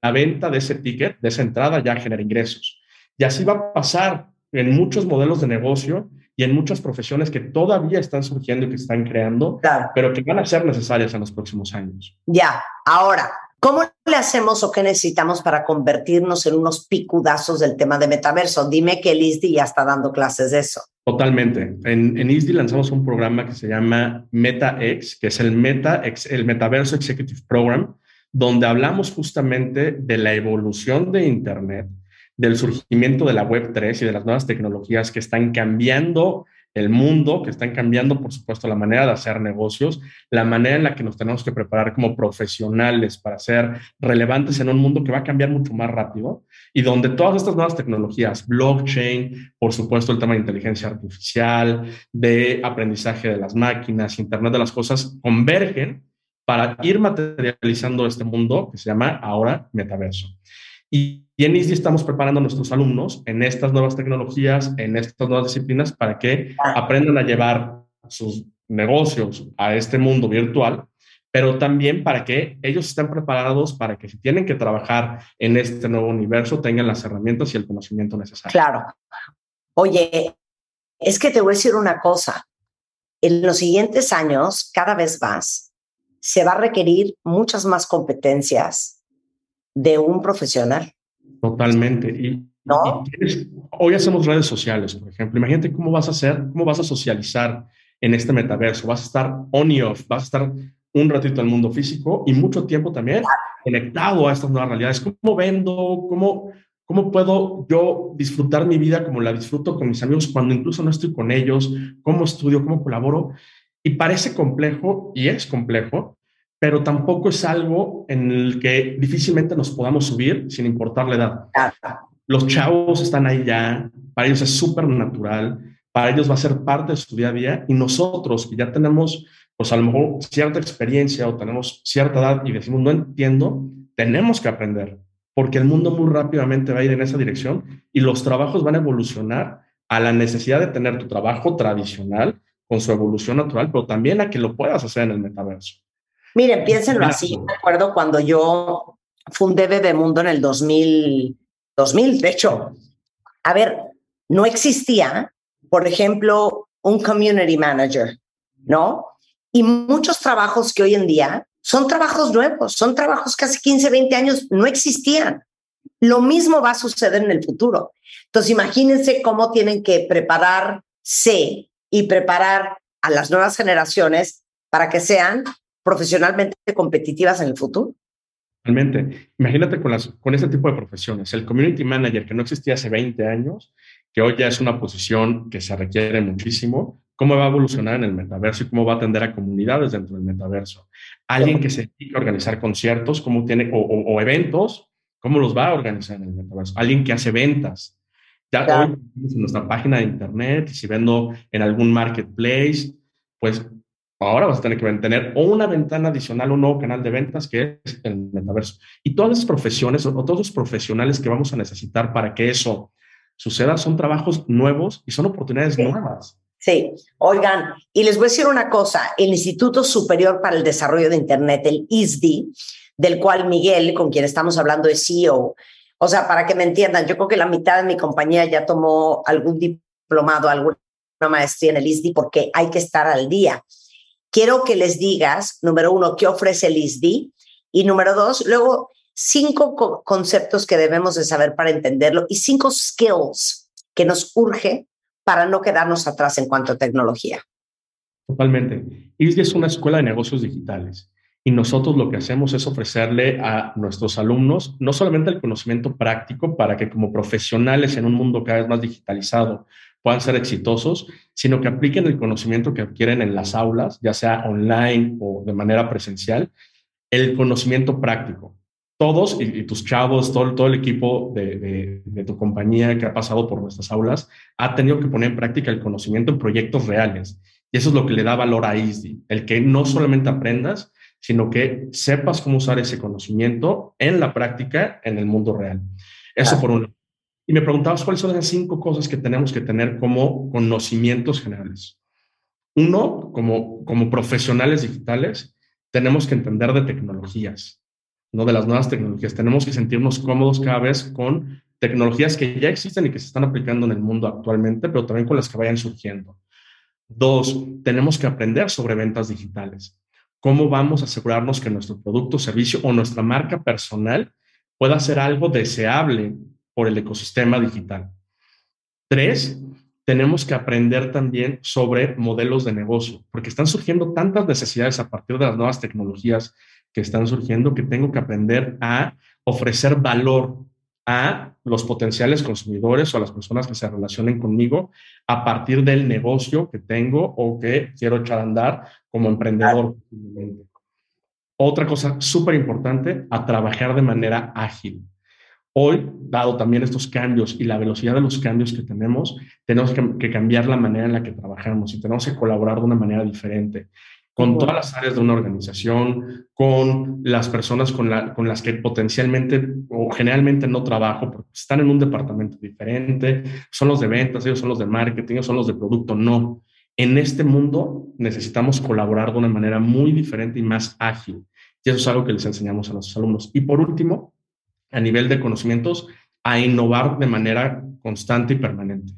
la venta de ese ticket, de esa entrada ya genera ingresos. Y así va a pasar en muchos modelos de negocio y en muchas profesiones que todavía están surgiendo y que están creando, Claro. pero que van a ser necesarias en los próximos años. Ya, ahora, ¿cómo le hacemos o qué necesitamos para convertirnos en unos picudazos del tema de metaverso? Dime que el ISDI ya está dando clases de eso. Totalmente. En, en ISDI lanzamos un programa que se llama MetaX, que es el, Meta, el Metaverso Executive Program, donde hablamos justamente de la evolución de Internet, del surgimiento de la Web3 y de las nuevas tecnologías que están cambiando el mundo, que están cambiando, por supuesto, la manera de hacer negocios, la manera en la que nos tenemos que preparar como profesionales para ser relevantes en un mundo que va a cambiar mucho más rápido y donde todas estas nuevas tecnologías, blockchain, por supuesto, el tema de inteligencia artificial, de aprendizaje de las máquinas, Internet de las cosas, convergen para ir materializando este mundo que se llama ahora metaverso. Y, y en ISDI estamos preparando a nuestros alumnos en estas nuevas tecnologías, en estas nuevas disciplinas, para que aprendan a llevar sus negocios a este mundo virtual, pero también para que ellos estén preparados para que si tienen que trabajar en este nuevo universo, tengan las herramientas y el conocimiento necesario. Claro. Oye, es que te voy a decir una cosa. En los siguientes años, cada vez más, se va a requerir muchas más competencias de un profesional. Totalmente. Y, ¿No? y tienes- hoy hacemos redes sociales, por ejemplo. Imagínate cómo vas a hacer, cómo vas a socializar en este metaverso. Vas a estar on y off, vas a estar un ratito en el mundo físico y mucho tiempo también conectado a estas nuevas realidades. ¿Cómo vendo? ¿Cómo, ¿Cómo puedo yo disfrutar mi vida como la disfruto con mis amigos cuando incluso no estoy con ellos? ¿Cómo estudio? ¿Cómo colaboro? Y parece complejo, y es complejo, pero tampoco es algo en el que difícilmente nos podamos subir sin importar la edad. Los chavos están ahí ya, para ellos es súper natural, para ellos va a ser parte de su día a día y nosotros que ya tenemos, pues a lo mejor cierta experiencia o tenemos cierta edad y decimos, no entiendo, tenemos que aprender, porque el mundo muy rápidamente va a ir en esa dirección y los trabajos van a evolucionar a la necesidad de tener tu trabajo tradicional con su evolución natural, pero también a que lo puedas hacer en el metaverso. Miren, piénsenlo así. Me acuerdo cuando yo fundé Bebemundo en el 2000, 2000, de hecho. A ver, no existía, por ejemplo, un community manager, ¿no? Y muchos trabajos que hoy en día son trabajos nuevos, son trabajos que hace 15, 20 años no existían. Lo mismo va a suceder en el futuro. Entonces, imagínense cómo tienen que prepararse y preparar a las nuevas generaciones para que sean profesionalmente competitivas en el futuro. Realmente, imagínate con, las, con ese tipo de profesiones, el community manager que no existía hace 20 años, que hoy ya es una posición que se requiere muchísimo, cómo va a evolucionar en el metaverso y cómo va a atender a comunidades dentro del metaverso. Alguien que se dedica a organizar conciertos, cómo tiene, o, o, o eventos, cómo los va a organizar en el metaverso. Alguien que hace ventas. Ya claro. hoy en nuestra página de internet, si vendo en algún marketplace, pues ahora vas a tener que tener una ventana adicional, un nuevo canal de ventas que es el metaverso. Y todas las profesiones o todos los profesionales que vamos a necesitar para que eso suceda son trabajos nuevos y son oportunidades sí. nuevas. Sí, oigan, y les voy a decir una cosa, el Instituto Superior para el Desarrollo de Internet, el ISDI, del cual Miguel, con quien estamos hablando, es CEO, o sea, para que me entiendan, yo creo que la mitad de mi compañía ya tomó algún diplomado, alguna maestría en el ISDI porque hay que estar al día. Quiero que les digas, número uno, qué ofrece el ISDI y número dos, luego cinco co conceptos que debemos de saber para entenderlo y cinco skills que nos urge para no quedarnos atrás en cuanto a tecnología. Totalmente. ISDI es una escuela de negocios digitales y nosotros lo que hacemos es ofrecerle a nuestros alumnos no solamente el conocimiento práctico para que como profesionales en un mundo cada vez más digitalizado puedan ser exitosos, sino que apliquen el conocimiento que adquieren en las aulas, ya sea online o de manera presencial, el conocimiento práctico. Todos y, y tus chavos, todo, todo el equipo de, de, de, tu compañía que ha pasado por nuestras aulas, ha tenido que poner en práctica el conocimiento en proyectos reales. Y eso es lo que le da valor a ISDI, el que no solamente aprendas, sino que sepas cómo usar ese conocimiento en la práctica, en el mundo real. Eso por uno. Y me preguntabas cuáles son las cinco cosas que tenemos que tener como conocimientos generales. Uno, como, como profesionales digitales, tenemos que entender de tecnologías, no de las nuevas tecnologías. Tenemos que sentirnos cómodos cada vez con tecnologías que ya existen y que se están aplicando en el mundo actualmente, pero también con las que vayan surgiendo. Dos, tenemos que aprender sobre ventas digitales. ¿Cómo vamos a asegurarnos que nuestro producto, servicio o nuestra marca personal pueda ser algo deseable por el ecosistema digital? Tres, tenemos que aprender también sobre modelos de negocio, porque están surgiendo tantas necesidades a partir de las nuevas tecnologías que están surgiendo que tengo que aprender a ofrecer valor a los potenciales consumidores o a las personas que se relacionen conmigo a partir del negocio que tengo o que quiero echar a andar como emprendedor. Otra cosa súper importante, a trabajar de manera ágil. Hoy, dado también estos cambios y la velocidad de los cambios que tenemos, tenemos que, cambiar la manera en la que trabajamos y tenemos que colaborar de una manera diferente con todas las áreas de una organización, con las personas con, con, las que potencialmente o generalmente no trabajo, porque están en un departamento diferente, son los de ventas, ellos son los de marketing, ellos son los de producto, no. En este mundo necesitamos colaborar de una manera muy diferente y más ágil. Y eso es algo que les enseñamos a nuestros alumnos. Y por último, a nivel de conocimientos a innovar de manera constante y permanente.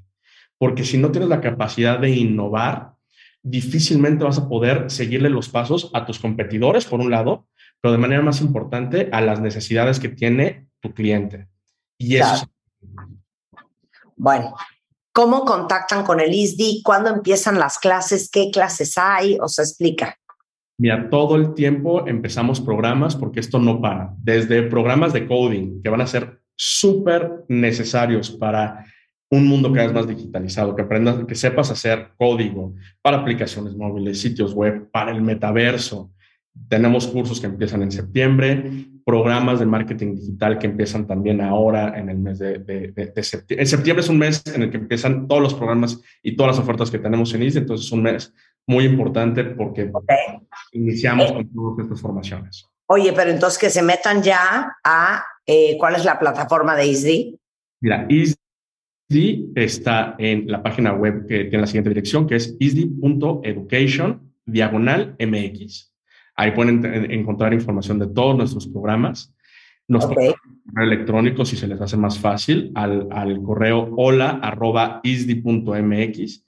Porque si no tienes la capacidad de innovar, difícilmente vas a poder seguirle los pasos a tus competidores, por un lado, pero de manera más importante a las necesidades que tiene tu cliente. Y eso. Bueno, ¿cómo contactan con el ISDI? ¿Cuándo empiezan las clases? ¿Qué clases hay? O sea, explica. Mira, todo el tiempo empezamos programas porque esto no para. Desde programas de coding que van a ser súper necesarios para un mundo cada vez más digitalizado, que aprendas, que sepas hacer código para aplicaciones móviles, sitios web, para el metaverso. Tenemos cursos que empiezan en septiembre, programas de marketing digital que empiezan también ahora en el mes de, septiembre. En septiembre es un mes en el que empiezan todos los programas y todas las ofertas que tenemos en ISDE, entonces es un mes muy importante porque iniciamos con todas estas formaciones. Oye, pero entonces que se metan ya a eh, cuál es la plataforma de ISDI. Mira, ISDI está en la página web que tiene la siguiente dirección, que es isdi.education diagonal MX. Ahí pueden encontrar información de todos nuestros programas. Nos okay. pueden electrónico si se les hace más fácil al, al correo hola arroba isdi.mx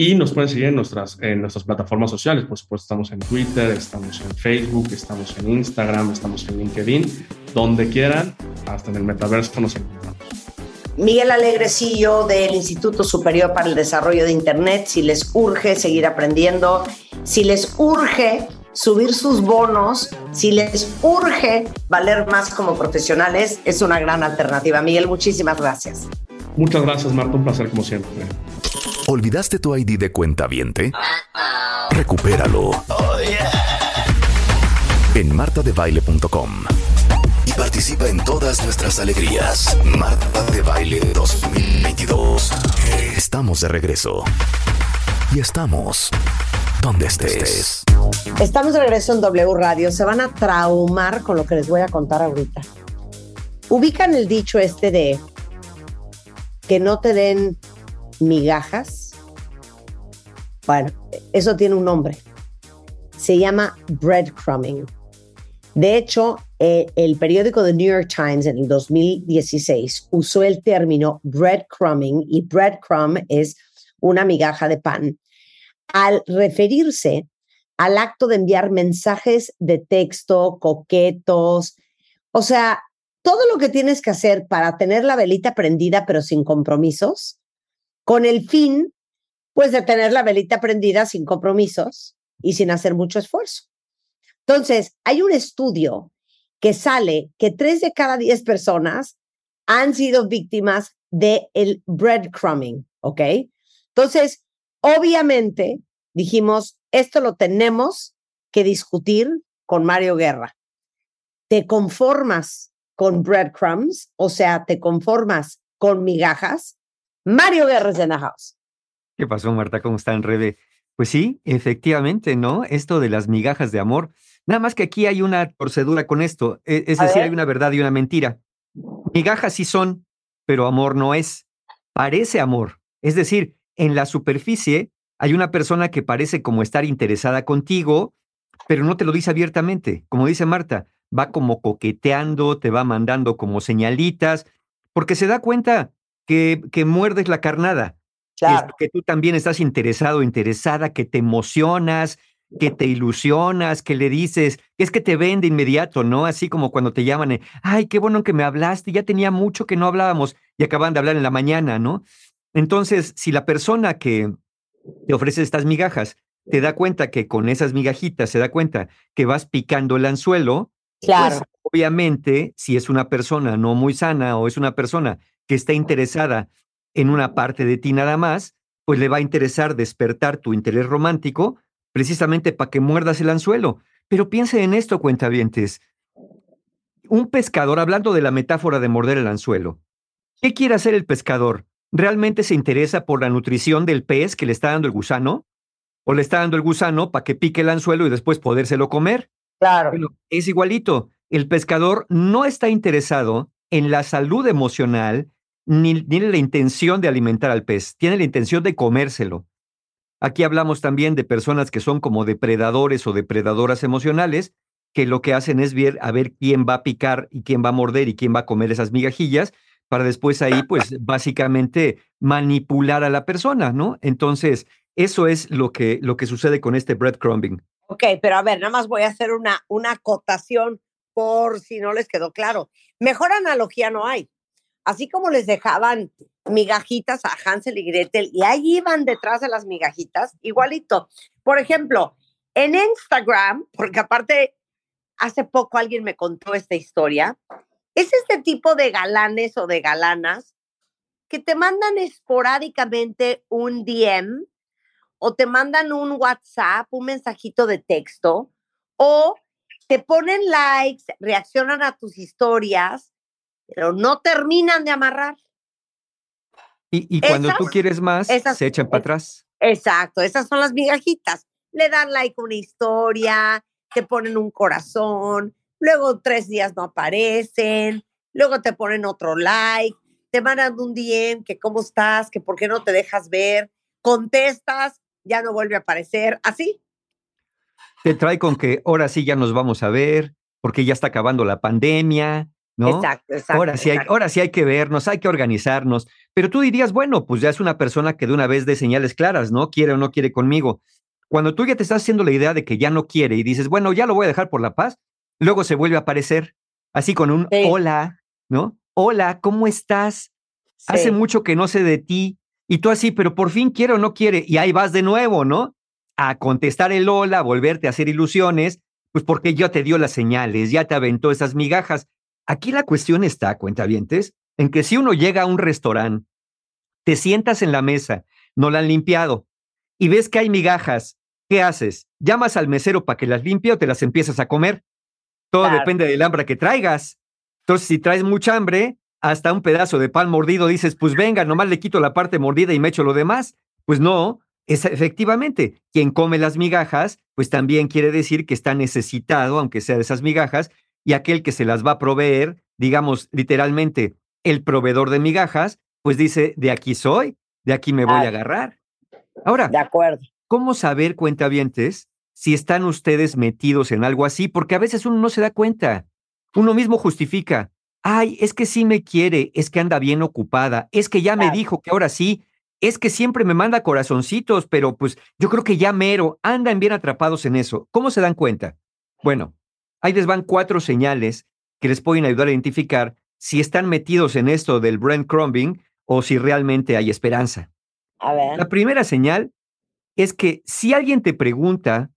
y nos pueden seguir en nuestras, en nuestras plataformas sociales. Por supuesto, estamos en Twitter, estamos en Facebook, estamos en Instagram, estamos en LinkedIn. Donde quieran, hasta en el metaverso nos encontramos. Miguel Alegrecillo del Instituto Superior para el Desarrollo de Internet. Si les urge seguir aprendiendo, si les urge subir sus bonos, si les urge valer más como profesionales, es una gran alternativa. Miguel, muchísimas gracias. Muchas gracias, Marta. Un placer como siempre. ¿Olvidaste tu ID de cuenta viente? Recupéralo. En martadebaile.com. Y participa en todas nuestras alegrías. Marta de Baile 2022. Estamos de regreso. Y estamos donde estés. Estamos de regreso en W Radio. Se van a traumar con lo que les voy a contar ahorita. Ubican el dicho este de que no te den migajas. Bueno, eso tiene un nombre. Se llama breadcrumbing. De hecho, eh, el periódico The New York Times en el 2016 usó el término breadcrumbing y breadcrumb es una migaja de pan al referirse al acto de enviar mensajes de texto coquetos, o sea, todo lo que tienes que hacer para tener la velita prendida pero sin compromisos, con el fin, pues, de tener la velita prendida sin compromisos y sin hacer mucho esfuerzo. Entonces, hay un estudio que sale que tres de cada diez personas han sido víctimas del el breadcrumbing, ¿ok? Entonces, obviamente, dijimos, esto lo tenemos que discutir con Mario Guerra. ¿Te conformas con breadcrumbs? O sea, ¿te conformas con migajas? Mario Guerra en the house. ¿Qué pasó, Marta? ¿Cómo están, Rebe? Pues sí, efectivamente, ¿no? Esto de las migajas de amor. Nada más que aquí hay una torcedura con esto. e- Es A decir, ver. hay una verdad y una mentira. Migajas sí son, pero amor no es. Parece amor. Es decir, en la superficie hay una persona que parece como estar interesada contigo, pero no te lo dice abiertamente. Como dice Marta, va como coqueteando, te va mandando como señalitas, porque se da cuenta que, que muerdes la carnada. es- Claro. que tú también estás interesado, interesada, que te emocionas, que te ilusionas, que le dices, es que te ven de inmediato, ¿no? Así como cuando te llaman, ay, qué bueno que me hablaste, ya tenía mucho que no hablábamos y acaban de hablar en la mañana, ¿no? Entonces, si la persona que te ofrece estas migajas te da cuenta que con esas migajitas se da cuenta que vas picando el anzuelo, Claro. pues obviamente, si es una persona no muy sana o es una persona que está interesada en una parte de ti nada más, pues le va a interesar despertar tu interés romántico precisamente para que muerdas el anzuelo. Pero piense en esto, cuentavientes. Un pescador, hablando de la metáfora de morder el anzuelo, ¿qué quiere hacer el pescador? ¿Realmente se interesa por la nutrición del pez que le está dando el gusano? ¿O le está dando el gusano para que pique el anzuelo y después podérselo comer? Claro. Bueno, es igualito. El pescador no está interesado en la salud emocional ni tiene la intención de alimentar al pez, tiene la intención de comérselo. Aquí hablamos también de personas que son como depredadores o depredadoras emocionales, que lo que hacen es ver a ver quién va a picar y quién va a morder y quién va a comer esas migajillas para después ahí, pues básicamente manipular a la persona, ¿no? Entonces, eso es lo que, lo que sucede con este breadcrumbing. Ok, pero a ver, nada más voy a hacer una, una acotación por si no les quedó claro. Mejor analogía no hay. Así como les dejaban migajitas a Hansel y Gretel y ahí iban detrás de las migajitas, igualito. Por ejemplo, en Instagram, porque aparte hace poco alguien me contó esta historia, es este tipo de galanes o de galanas que te mandan esporádicamente un DM o te mandan un WhatsApp, un mensajito de texto, o te ponen likes, reaccionan a tus historias, pero no terminan de amarrar. Y, y cuando tú quieres más, esas- se echan para atrás. Exacto, esas son las migajitas. Le dan like a una historia, te ponen un corazón, luego tres días no aparecen, luego te ponen otro like, te mandan un DM que cómo estás, que por qué no te dejas ver, contestas, ya no vuelve a aparecer, así. Te trae con que ahora sí ya nos vamos a ver, porque ya está acabando la pandemia, ¿no? Exacto, exacto. Ahora sí, hay, ahora sí hay que vernos, hay que organizarnos. Pero tú dirías, bueno, pues ya es una persona que de una vez de señales claras, ¿no? Quiere o no quiere conmigo. Cuando tú ya te estás haciendo la idea de que ya no quiere y dices, bueno, ya lo voy a dejar por la paz, luego se vuelve a aparecer, así con un Sí. hola, ¿no? Hola, ¿cómo estás? Hace mucho que no sé de ti. Y tú así, pero por fin quiere o no quiere. Y ahí vas de nuevo, ¿no? A contestar el hola, a volverte a hacer ilusiones, pues porque ya te dio las señales, ya te aventó esas migajas. Aquí la cuestión está, cuentavientes, en que si uno llega a un restaurante, te sientas en la mesa, no la han limpiado, y ves que hay migajas, ¿qué haces? ¿Llamas al mesero para que las limpie o te las empiezas a comer? Todo Claro. depende del hambre que traigas. Entonces, si traes mucha hambre, hasta un pedazo de pan mordido dices, pues venga, nomás le quito la parte mordida y me echo lo demás. Pues no, es efectivamente, quien come las migajas, pues también quiere decir que está necesitado, aunque sea de esas migajas, y aquel que se las va a proveer, digamos literalmente, el proveedor de migajas, pues dice, de aquí soy, de aquí me voy a agarrar. Ahora, De acuerdo. ¿cómo saber, cuentavientes, si están ustedes metidos en algo así? Porque a veces uno no se da cuenta. Uno mismo justifica. Ay, es que sí me quiere, es que anda bien ocupada, es que ya me dijo que ahora sí, es que siempre me manda corazoncitos, pero pues yo creo que ya mero, andan bien atrapados en eso. ¿Cómo se dan cuenta? Bueno, ahí les van cuatro señales que les pueden ayudar a identificar si están metidos en esto del breadcrumbing o si realmente hay esperanza. A ver. La primera señal es que si alguien te pregunta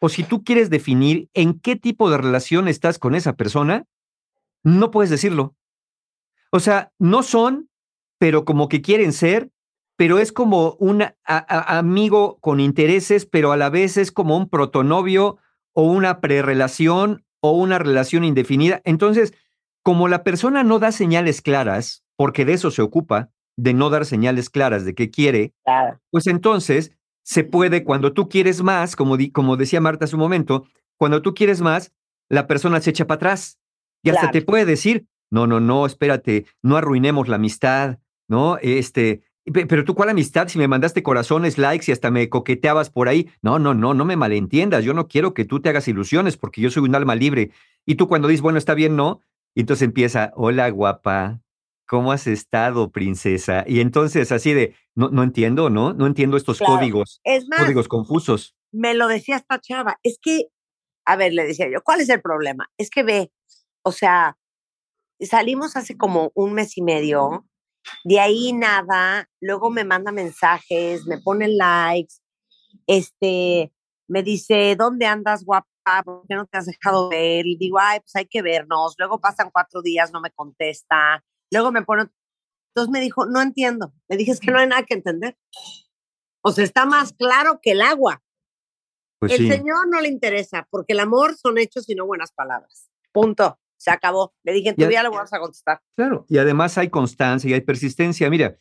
o si tú quieres definir en qué tipo de relación estás con esa persona, no puedes decirlo. O sea, no son, pero como que quieren ser, pero es como un a- a- amigo con intereses, pero a la vez es como un protonovio o una prerelación o una relación indefinida. Entonces, como la persona no da señales claras, porque de eso se ocupa, de no dar señales claras de qué quiere, Claro. pues entonces se puede, cuando tú quieres más, como, di- como decía Marta hace un momento, cuando tú quieres más, la persona se echa para atrás y hasta Claro. te puede decir, no, no, no, espérate, no arruinemos la amistad, ¿no? Este, pero tú, ¿cuál amistad? Si me mandaste corazones, likes y hasta me coqueteabas por ahí. No, no, no, no me malentiendas. Yo no quiero que tú te hagas ilusiones porque yo soy un alma libre. Y tú cuando dices, bueno, está bien, no. Y entonces empieza, hola, guapa. ¿Cómo has estado, princesa? Y entonces así de, no, no entiendo, ¿no? No entiendo estos Claro. códigos, Es más, códigos confusos. me lo decía esta chava, es que, a ver, le decía yo, ¿cuál es el problema? Es que ve, o sea, salimos hace como un mes y medio, de ahí nada, luego me manda mensajes, me pone likes, este, me dice, ¿dónde andas, guapa? ¿Por qué no te has dejado ver? Y digo, ay, pues hay que vernos. Luego pasan cuatro días, no me contesta. Luego me pone, entonces me dijo, no entiendo. Le dije, es que no hay nada que entender. O sea, está más claro que el agua. Pues el sí. Señor no le interesa, porque el amor son hechos y no buenas palabras. Punto. Se acabó. Le dije, en tu vida le vas a contestar. Claro, y además hay constancia y hay persistencia. Mira,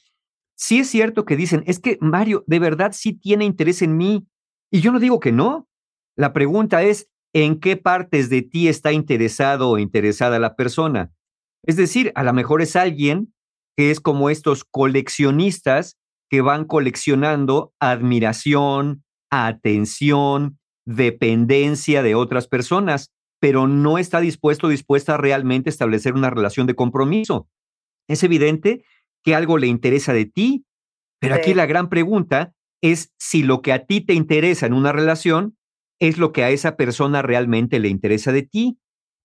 sí es cierto que dicen, es que Mario de verdad sí tiene interés en mí. Y yo no digo que no. La pregunta es, ¿en qué partes de ti está interesado o interesada la persona? Es decir, a lo mejor es alguien que es como estos coleccionistas que van coleccionando admiración, atención, dependencia de otras personas, pero no está dispuesto o dispuesta a realmente establecer una relación de compromiso. Es evidente que algo le interesa de ti, pero aquí la gran pregunta es si lo que a ti te interesa en una relación es lo que a esa persona realmente le interesa de ti.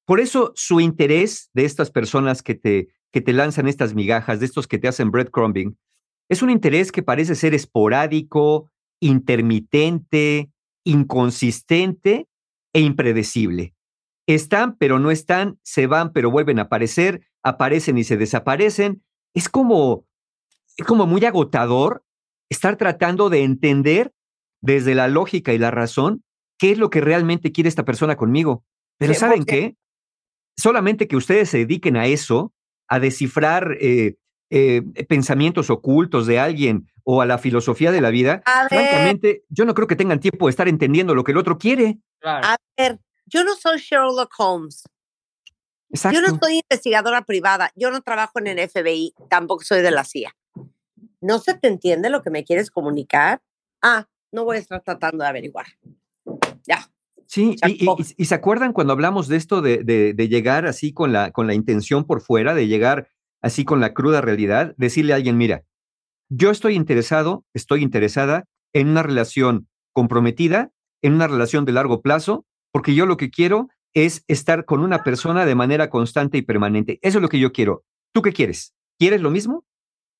Por eso su interés de estas personas que te, que te lanzan estas migajas, de estos que te hacen breadcrumbing, es un interés que parece ser esporádico, intermitente, inconsistente e impredecible. Están, pero no están, se van, pero vuelven a aparecer, aparecen y se desaparecen. Es como, es como muy agotador estar tratando de entender desde la lógica y la razón qué es lo que realmente quiere esta persona conmigo. Pero Sí, ¿saben porque- qué? Solamente que ustedes se dediquen a eso, a descifrar eh, eh, pensamientos ocultos de alguien o a la filosofía de la vida, A ver. francamente, yo no creo que tengan tiempo de estar entendiendo lo que el otro quiere. A ver, yo no soy Sherlock Holmes. Exacto. Yo no soy investigadora privada. Yo no trabajo en el FBI. Tampoco soy de la CIA. ¿No se te entiende lo que me quieres comunicar? Ah, no voy a estar tratando de averiguar. Ya. Sí, y, y- y se acuerdan cuando hablamos de esto de, de- de llegar así con la, con la intención por fuera, de llegar así con la cruda realidad, decirle a alguien, mira, yo estoy interesado, estoy interesada en una relación comprometida, en una relación de largo plazo, porque yo lo que quiero es estar con una persona de manera constante y permanente. Eso es lo que yo quiero. ¿Tú qué quieres? ¿Quieres lo mismo?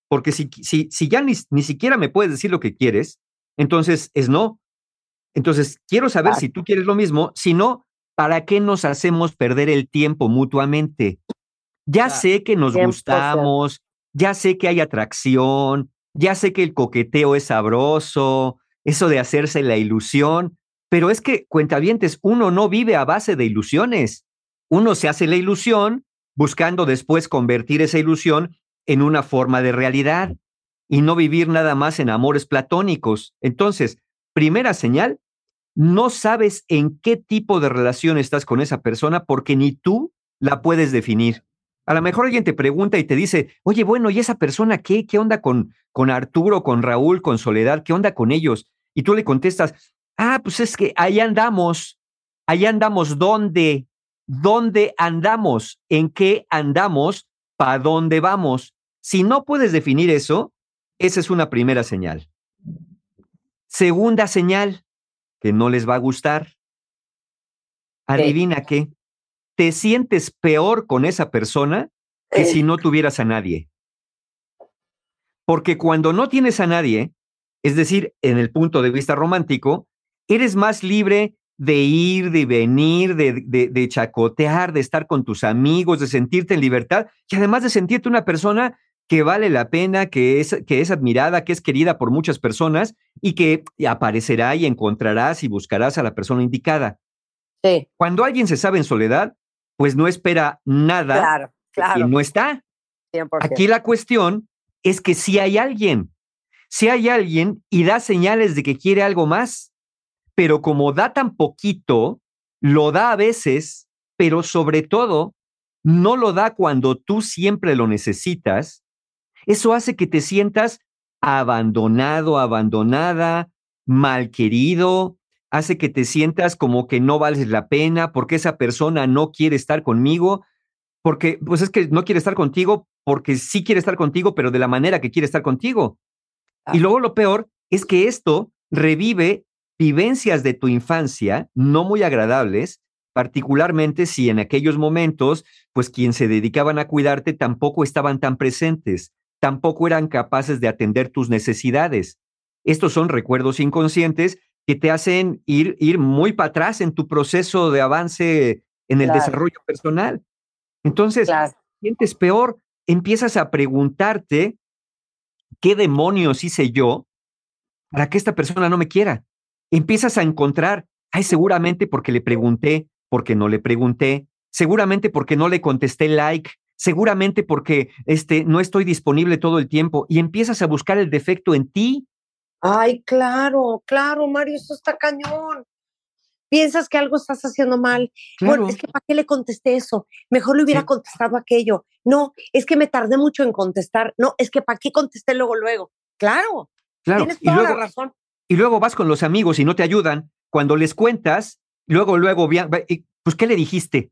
Porque si, si, si ya ni, ni siquiera me puedes decir lo que quieres, entonces es no. Entonces, quiero saber si tú quieres lo mismo. Si no, ¿para qué nos hacemos perder el tiempo mutuamente? Ya sé que nos 100%. gustamos, ya sé que hay atracción, ya sé que el coqueteo es sabroso, eso de hacerse la ilusión, pero es que, cuentavientes, uno no vive a base de ilusiones. Uno se hace la ilusión buscando después convertir esa ilusión en una forma de realidad y no vivir nada más en amores platónicos. Entonces, primera señal, no sabes en qué tipo de relación estás con esa persona porque ni tú la puedes definir. A lo mejor alguien te pregunta y te dice, oye, bueno, ¿y esa persona qué? ¿Qué onda con, con Arturo, con Raúl, con Soledad? ¿Qué onda con ellos? Y tú le contestas, ah, pues es que ahí andamos. Ahí andamos, ¿dónde? ¿Dónde andamos? ¿En qué andamos? ¿Para dónde vamos? Si no puedes definir eso, esa es una primera señal. Segunda señal, que no les va a gustar. Adivina qué. Te sientes peor con esa persona que si no tuvieras a nadie. Porque cuando no tienes a nadie, es decir, en el punto de vista romántico, eres más libre de ir, de venir, de, de- de chacotear, de estar con tus amigos, de sentirte en libertad y además de sentirte una persona que vale la pena, que es, que es admirada, que es querida por muchas personas y que aparecerá y encontrarás y buscarás a la persona indicada. Sí, Cuando alguien se sabe en soledad, pues no espera nada claro, y claro. no está. 100%. Aquí la cuestión es que si hay alguien, si hay alguien y da señales de que quiere algo más, pero como da tan poquito, lo da a veces, pero sobre todo, no lo da cuando tú siempre lo necesitas, eso hace que te sientas abandonado, abandonada, mal querido, hace que te sientas como que no vales la pena porque esa persona no quiere estar conmigo, porque pues es que no quiere estar contigo porque sí quiere estar contigo, pero de la manera que quiere estar contigo. Y luego lo peor es que esto revive vivencias de tu infancia no muy agradables, particularmente si en aquellos momentos, pues quien se dedicaban a cuidarte tampoco estaban tan presentes, tampoco eran capaces de atender tus necesidades. Estos son recuerdos inconscientes que te hacen ir, ir muy para atrás en tu proceso de avance en el Claro. desarrollo personal. Entonces, Claro. sientes peor, empiezas a preguntarte qué demonios hice yo para que esta persona no me quiera. Empiezas a encontrar, ay, seguramente porque le pregunté, porque no le pregunté, seguramente porque no le contesté like, seguramente porque este, no estoy disponible todo el tiempo y empiezas a buscar el defecto en ti. Ay, claro, claro, Mario, eso está cañón. Piensas que algo estás haciendo mal. Bueno, es que ¿para qué le contesté eso? Mejor le hubiera Sí. contestado aquello. No, es que me tardé mucho en contestar. No, es que ¿para qué contesté luego, luego? Claro, Claro. tienes Y toda luego, la razón. Y luego vas con los amigos y no te ayudan. Cuando les cuentas, luego, luego, pues, ¿qué le dijiste?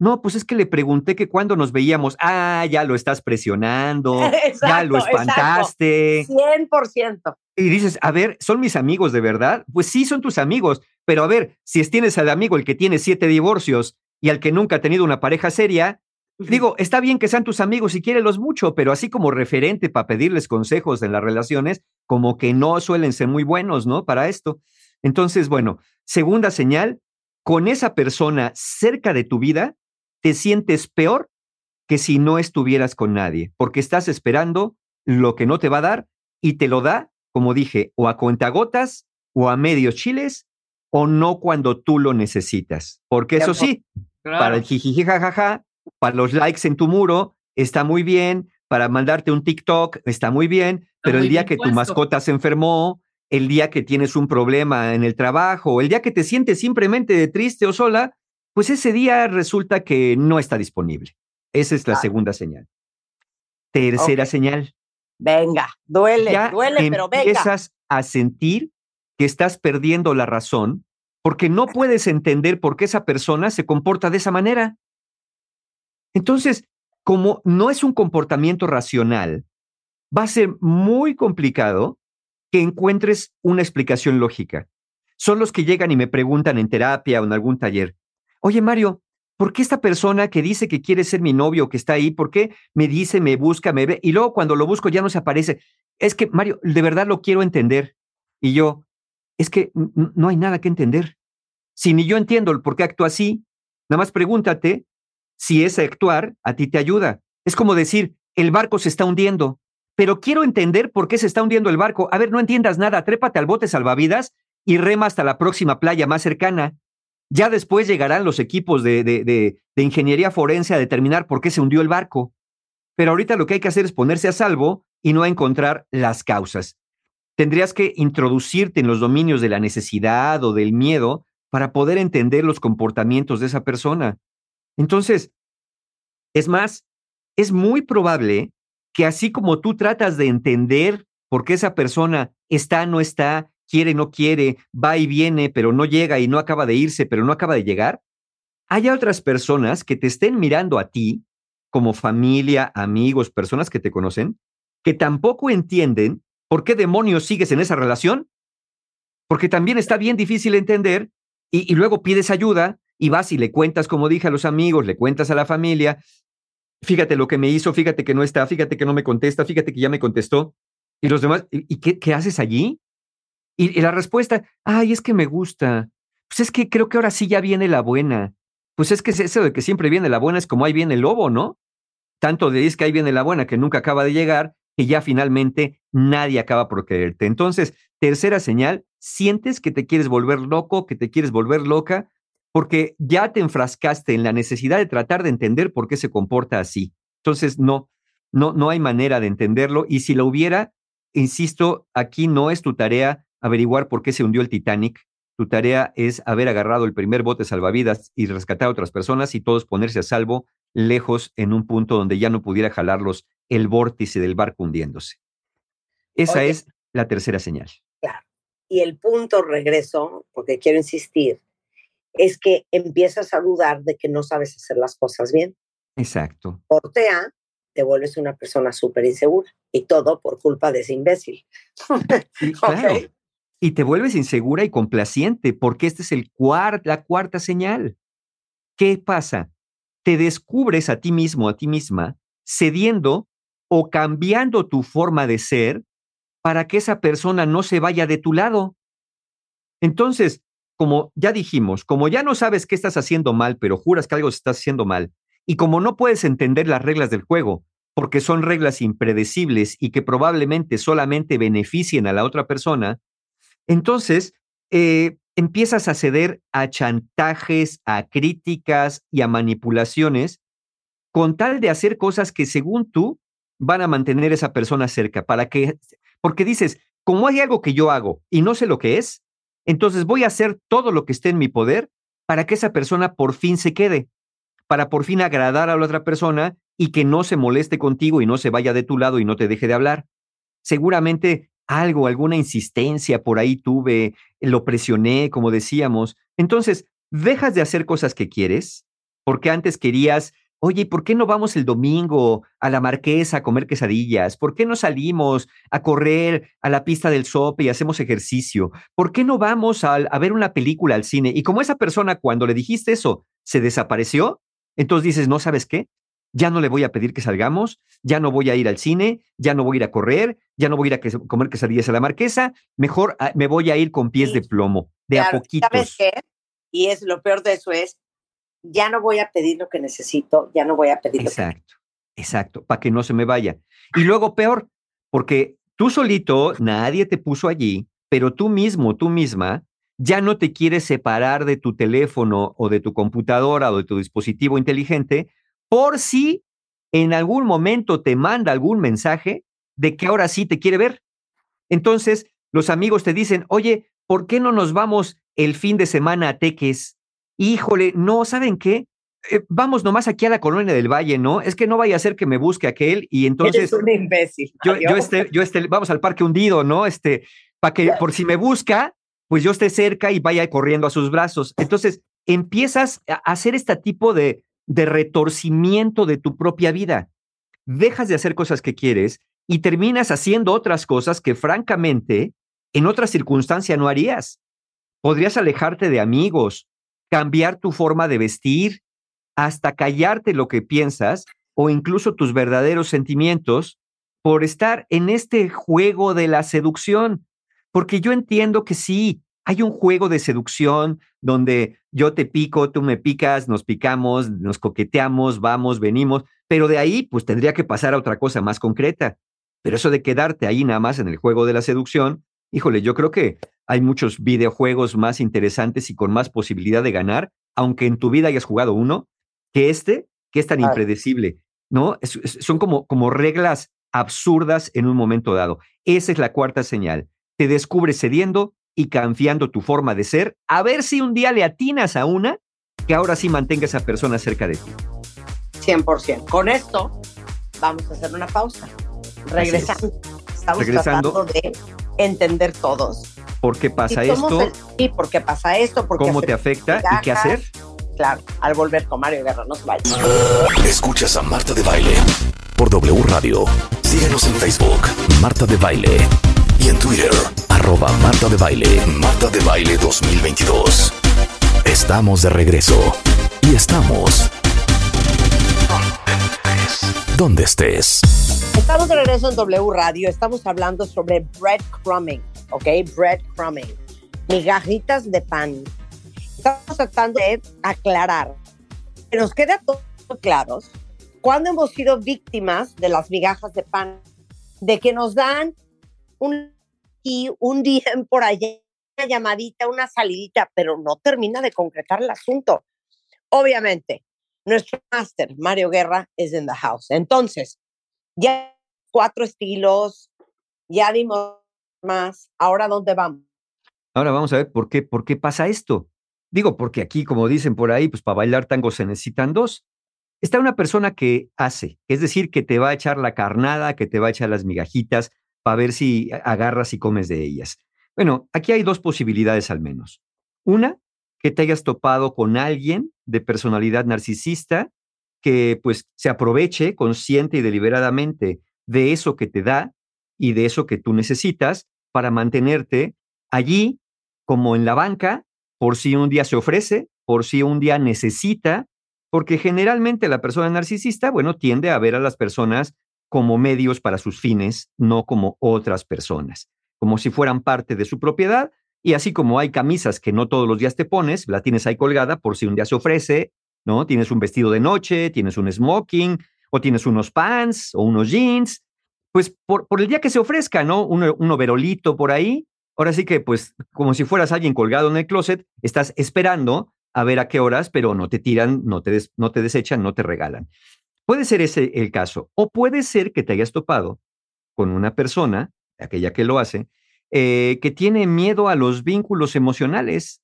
No, pues es que le pregunté que cuando nos veíamos, ah, ya lo estás presionando, ya Exacto, lo espantaste. 100%. Y dices, a ver, ¿son mis amigos de verdad? Pues sí, son tus amigos, pero a ver, si tienes al amigo el que tiene siete divorcios y al que nunca ha tenido una pareja seria, digo, está bien que sean tus amigos y quiérelos mucho, pero así como referente para pedirles consejos en las relaciones, como que no suelen ser muy buenos, ¿no? Para esto. Entonces, bueno, segunda señal, con esa persona cerca de tu vida, te sientes peor que si no estuvieras con nadie, porque estás esperando lo que no te va a dar y te lo da, como dije, o a cuentagotas o a medios chiles o no cuando tú lo necesitas. Porque eso sí, para el jijiji jajaja, para los likes en tu muro, está muy bien, para mandarte un TikTok, está muy bien, pero muy el día que tu mascota se enfermó, el día que tienes un problema en el trabajo, el día que te sientes simplemente triste o sola, pues ese día resulta que no está disponible. Esa es la segunda señal. Tercera señal Venga, duele, ya duele, pero venga. empiezas a sentir que estás perdiendo la razón porque no puedes entender por qué esa persona se comporta de esa manera. Entonces, como no es un comportamiento racional, va a ser muy complicado que encuentres una explicación lógica. Son los que llegan y me preguntan en terapia o en algún taller, oye Mario, ¿por qué esta persona que dice que quiere ser mi novio, que está ahí, por qué me dice, me busca, me ve y luego cuando lo busco ya no se aparece? Es que, Mario, de verdad lo quiero entender. Y yo, es que no hay nada que entender. Si ni yo entiendo el por qué actúa así, nada más pregúntate si ese actuar a ti te ayuda. Es como decir, el barco se está hundiendo, pero quiero entender por qué se está hundiendo el barco. A ver, no entiendas nada, trépate al bote salvavidas y rema hasta la próxima playa más cercana. Ya después llegarán los equipos de, de, de, de ingeniería forense a determinar por qué se hundió el barco. Pero ahorita lo que hay que hacer es ponerse a salvo y no encontrar las causas. Tendrías que introducirte en los dominios de la necesidad o del miedo para poder entender los comportamientos de esa persona. Entonces, es más, es muy probable que así como tú tratas de entender por qué esa persona está, no está, quiere, no quiere, va y viene, pero no llega y no acaba de irse, pero no acaba de llegar, haya otras personas que te estén mirando a ti como familia, amigos, personas que te conocen, que tampoco entienden por qué demonios sigues en esa relación, porque también está bien difícil entender y, y luego pides ayuda y vas y le cuentas, como dije a los amigos, le cuentas a la familia, fíjate lo que me hizo, fíjate que no está, fíjate que no me contesta, fíjate que ya me contestó. Y los demás, ¿y, qué, haces allí? Y, la respuesta, ay, es que me gusta. Pues es que creo que ahora sí ya viene la buena. Pues es que es eso de que siempre viene la buena es como ahí viene el lobo, ¿no? Tanto de es que ahí viene la buena que nunca acaba de llegar, que ya finalmente nadie acaba por quererte. Entonces, tercera señal, sientes que te quieres volver loco, que te quieres volver loca, porque ya te enfrascaste en la necesidad de tratar de entender por qué se comporta así. Entonces, no, no, no hay manera de entenderlo y si lo hubiera, insisto, aquí no es tu tarea averiguar por qué se hundió el Titanic. Tu tarea es haber agarrado el primer bote salvavidas y rescatar a otras personas y todos ponerse a salvo lejos en un punto donde ya no pudiera jalarlos el vórtice del barco hundiéndose. Esa Oye. es la tercera señal. Claro. Y el punto regreso, porque quiero insistir, es que empiezas a dudar de que no sabes hacer las cosas bien. Exacto. Portea, te vuelves una persona súper insegura. Y todo por culpa de ese imbécil. Sí, claro. Ok. Y te vuelves insegura y complaciente, porque esta es el cuar- la cuarta señal. ¿Qué pasa? Te descubres a ti mismo, a ti misma, cediendo o cambiando tu forma de ser para que esa persona no se vaya de tu lado. Entonces, como ya dijimos, como ya no sabes qué estás haciendo mal, pero juras que algo estás haciendo mal, y como no puedes entender las reglas del juego, porque son reglas impredecibles y que probablemente solamente beneficien a la otra persona, entonces eh, empiezas a ceder a chantajes, a críticas y a manipulaciones con tal de hacer cosas que según tú van a mantener a esa persona cerca, para que, porque dices, como hay algo que yo hago y no sé lo que es, entonces voy a hacer todo lo que esté en mi poder para que esa persona por fin se quede, para por fin agradar a la otra persona y que no se moleste contigo y no se vaya de tu lado y no te deje de hablar. Seguramente algo, alguna insistencia por ahí tuve, lo presioné, como decíamos. Entonces, dejas de hacer cosas que quieres, porque antes querías, oye, ¿por qué no vamos el domingo a la marquesa a comer quesadillas? ¿Por qué no salimos a correr a la pista del sope y hacemos ejercicio? ¿Por qué no vamos a, a ver una película al cine? Y como esa persona cuando le dijiste eso se desapareció, entonces dices, no sabes qué, ya no le voy a pedir que salgamos, ya no voy a ir al cine, ya no voy a ir a correr, ya no voy a ir a que- comer quesadillas a la marquesa, mejor ah, me voy a ir con pies de plomo, de a poquitos. ¿Sabes qué? Y es lo peor de eso es, ya no voy a pedir lo que necesito, ya no voy a pedir lo que Exacto, exacto, para que no se me vaya. Y luego peor, porque tú solito, nadie te puso allí, pero tú mismo, tú misma, ya no te quieres separar de tu teléfono o de tu computadora o de tu dispositivo inteligente por si en algún momento te manda algún mensaje de que ahora sí te quiere ver. Entonces, los amigos te dicen, oye, ¿por qué no nos vamos el fin de semana a Teques? Híjole, no, ¿saben qué? Eh, vamos nomás aquí a la colonia del Valle, ¿no? Es que no vaya a ser que me busque aquel y entonces Eres un imbécil. yo, yo, esté, yo esté, vamos al parque hundido, ¿no? Este, para que por si me busca, pues yo esté cerca y vaya corriendo a sus brazos. Entonces, empiezas a hacer este tipo de, de retorcimiento de tu propia vida. Dejas de hacer cosas que quieres y terminas haciendo otras cosas que francamente en otra circunstancia no harías. Podrías alejarte de amigos, cambiar tu forma de vestir, hasta callarte lo que piensas o incluso tus verdaderos sentimientos por estar en este juego de la seducción. Porque yo entiendo que sí, hay un juego de seducción donde yo te pico, tú me picas, nos picamos, nos coqueteamos, vamos, venimos, pero de ahí pues tendría que pasar a otra cosa más concreta. Pero eso de quedarte ahí nada más en el juego de la seducción, híjole, yo creo que hay muchos videojuegos más interesantes y con más posibilidad de ganar, aunque en tu vida hayas jugado uno, que este, que es tan impredecible, ¿no? Es- es- son como, como reglas absurdas en un momento dado. Esa es la cuarta señal. Te descubres cediendo y confiando tu forma de ser, a ver si un día le atinas a una que ahora sí mantenga a esa persona cerca de ti. 100%. Con esto, vamos a hacer una pausa. Regresando. Estamos Regresando. tratando de entender todos. ¿Por qué pasa esto? el- sí, ¿por qué pasa esto? ¿Por qué ¿Cómo te afecta y qué hacer? Claro, al volver con Mario Guerra, no se vayan. Escuchas a Marta de Baile por W Radio. Síguenos en Facebook, Marta de Baile. Y en Twitter, arroba Marta de Baile, Marta de Baile 2022. Estamos de regreso. Y estamos... Donde estés. Estamos de regreso en W Radio. Estamos hablando sobre breadcrumbing, ¿ok? Breadcrumbing. Migajitas de pan. Estamos tratando de aclarar que nos queda todo claros cuando hemos sido víctimas de las migajas de pan, de que nos dan un y un día por allá, una llamadita, una salidita, pero no termina de concretar el asunto. Obviamente, nuestro máster, Mario Guerra, es in the house. Entonces, ya cuatro estilos, Ya dimos más. Ahora, ¿dónde vamos? Ahora vamos a ver por qué, por qué pasa esto. Digo, porque aquí, como dicen por ahí, pues para bailar tango se necesitan dos. Está una persona que hace, es decir, que te va a echar la carnada, que te va a echar las migajitas para ver si agarras y comes de ellas. Bueno, aquí hay dos posibilidades al menos. Una, que te hayas topado con alguien de personalidad narcisista que pues se aproveche consciente y deliberadamente de eso que te da y de eso que tú necesitas para mantenerte allí como en la banca por si un día se ofrece, por si un día necesita, porque generalmente la persona narcisista, bueno, tiende a ver a las personas como medios para sus fines, no como otras personas, como si fueran parte de su propiedad. Y así como hay camisas que no todos los días te pones, la tienes ahí colgada por si un día se ofrece, ¿no? Tienes un vestido de noche, tienes un smoking, o tienes unos pants o unos jeans, pues por, el día que se ofrezca, ¿no? Un, un overolito por ahí. Ahora sí que, pues, como si fueras alguien colgado en el closet, estás esperando a ver a qué horas, pero no te tiran, no te, des- no te desechan, no te regalan. Puede ser ese el caso, o puede ser que te hayas topado con una persona, aquella que lo hace, eh, que tiene miedo a los vínculos emocionales.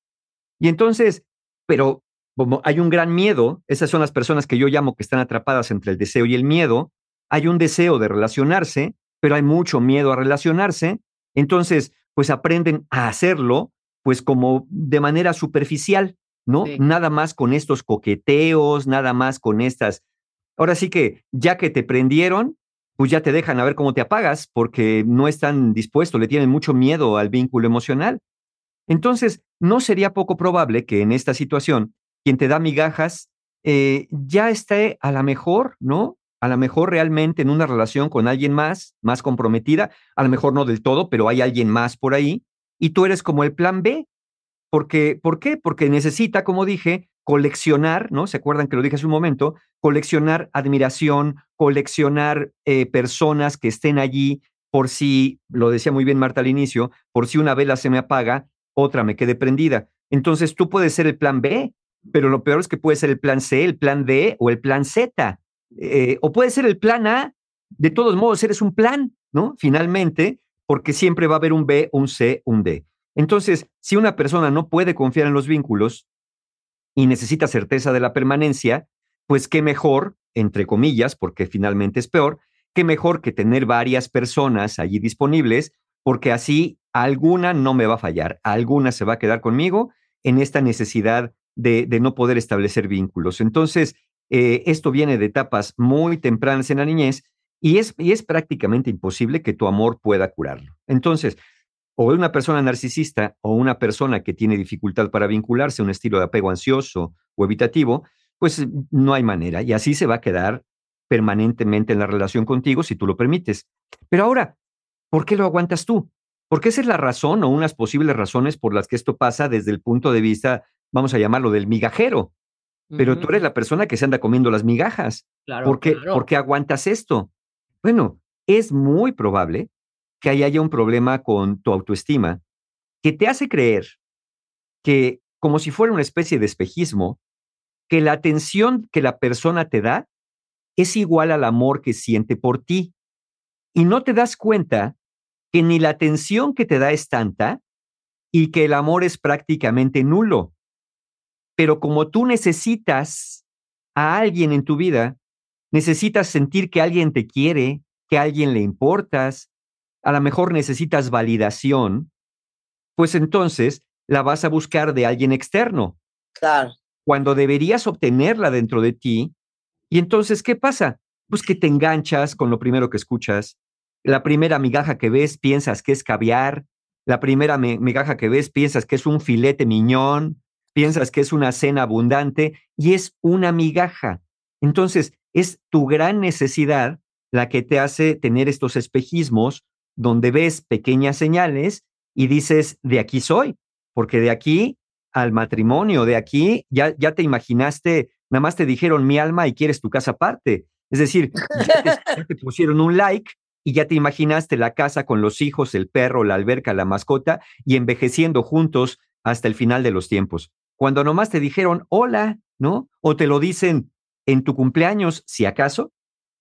Y entonces, pero como hay un gran miedo, esas son las personas que yo llamo que están atrapadas entre el deseo y el miedo, hay un deseo de relacionarse, pero hay mucho miedo a relacionarse, entonces, pues aprenden a hacerlo, pues como de manera superficial, ¿no? Sí. Nada más con estos coqueteos, nada más con estas. Ahora sí que ya que te prendieron, pues ya te dejan a ver cómo te apagas porque no están dispuestos, le tienen mucho miedo al vínculo emocional. Entonces, no sería poco probable que en esta situación, quien te da migajas eh, ya esté a la mejor, ¿no? A lo mejor realmente en una relación con alguien más, más comprometida, a lo mejor no del todo, pero hay alguien más por ahí, y tú eres como el plan B. Porque, ¿Por qué? Porque necesita, como dije, coleccionar, ¿no? ¿Se acuerdan que lo dije hace un momento? Coleccionar admiración, coleccionar eh, personas que estén allí por si, lo decía muy bien Marta al inicio, por si una vela se me apaga, otra me quede prendida. Entonces tú puedes ser el plan B, pero lo peor es que puede ser el plan C, el plan D o el plan Z. Eh, o puede ser el plan A. De todos modos, eres un plan, ¿no? Finalmente, porque siempre va a haber un B, un C, un D. Entonces, si una persona no puede confiar en los vínculos y necesita certeza de la permanencia, pues qué mejor, entre comillas, porque finalmente es peor, qué mejor que tener varias personas allí disponibles, porque así alguna no me va a fallar, alguna se va a quedar conmigo en esta necesidad de, no poder establecer vínculos. Entonces, eh, esto viene de etapas muy tempranas en la niñez y es, y es prácticamente imposible que tu amor pueda curarlo. Entonces, o una persona narcisista o una persona que tiene dificultad para vincularse, un estilo de apego ansioso o evitativo, pues no hay manera. Y así se va a quedar permanentemente en la relación contigo si tú lo permites. Pero ahora, ¿por qué lo aguantas tú? Porque esa es la razón o unas posibles razones por las que esto pasa desde el punto de vista, vamos a llamarlo, del migajero. Pero tú eres la persona que se anda comiendo las migajas. Claro, ¿Por qué, claro. por qué aguantas esto? Bueno, es muy probable que ahí haya un problema con tu autoestima que te hace creer que, como si fuera una especie de espejismo, que la atención que la persona te da es igual al amor que siente por ti. Y no te das cuenta que ni la atención que te da es tanta y que el amor es prácticamente nulo. Pero como tú necesitas a alguien en tu vida, necesitas sentir que alguien te quiere, que a alguien le importas, a lo mejor necesitas validación, pues entonces la vas a buscar de alguien externo, Claro. cuando deberías obtenerla dentro de ti. Y entonces, ¿qué pasa? Pues que te enganchas con lo primero que escuchas. La primera migaja que ves piensas que es caviar. La primera mi- migaja que ves piensas que es un filete miñón. Piensas que es una cena abundante y es una migaja. Entonces, es tu gran necesidad la que te hace tener estos espejismos donde ves pequeñas señales y dices, de aquí soy, porque de aquí al matrimonio, de aquí ya, ya te imaginaste, nada más te dijeron mi alma y quieres tu casa aparte. Es decir, ya te, ya te pusieron un like y ya te imaginaste la casa con los hijos, el perro, la alberca, la mascota y envejeciendo juntos hasta el final de los tiempos. Cuando nomás te dijeron hola, ¿no? O te lo dicen en tu cumpleaños, si acaso,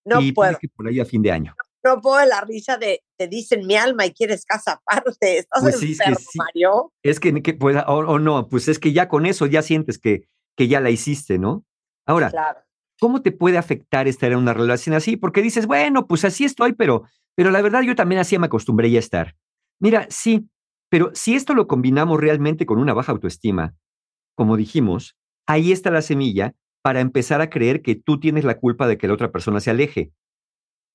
No y puedo. puede que por ahí a fin de año. no puedo de la risa de te dicen mi alma y quieres casa aparte. ¿Estás Pues sí, es que sí. Mario? Es que, que, pues, o, o no, pues es que ya con eso ya sientes que, que ya la hiciste, ¿no? Ahora, Claro. ¿cómo te puede afectar estar en una relación así? Porque dices, bueno, pues así estoy, pero, pero la verdad yo también así me acostumbré ya a estar. Mira, sí, pero si esto lo combinamos realmente con una baja autoestima, como dijimos, ahí está la semilla para empezar a creer que tú tienes la culpa de que la otra persona se aleje.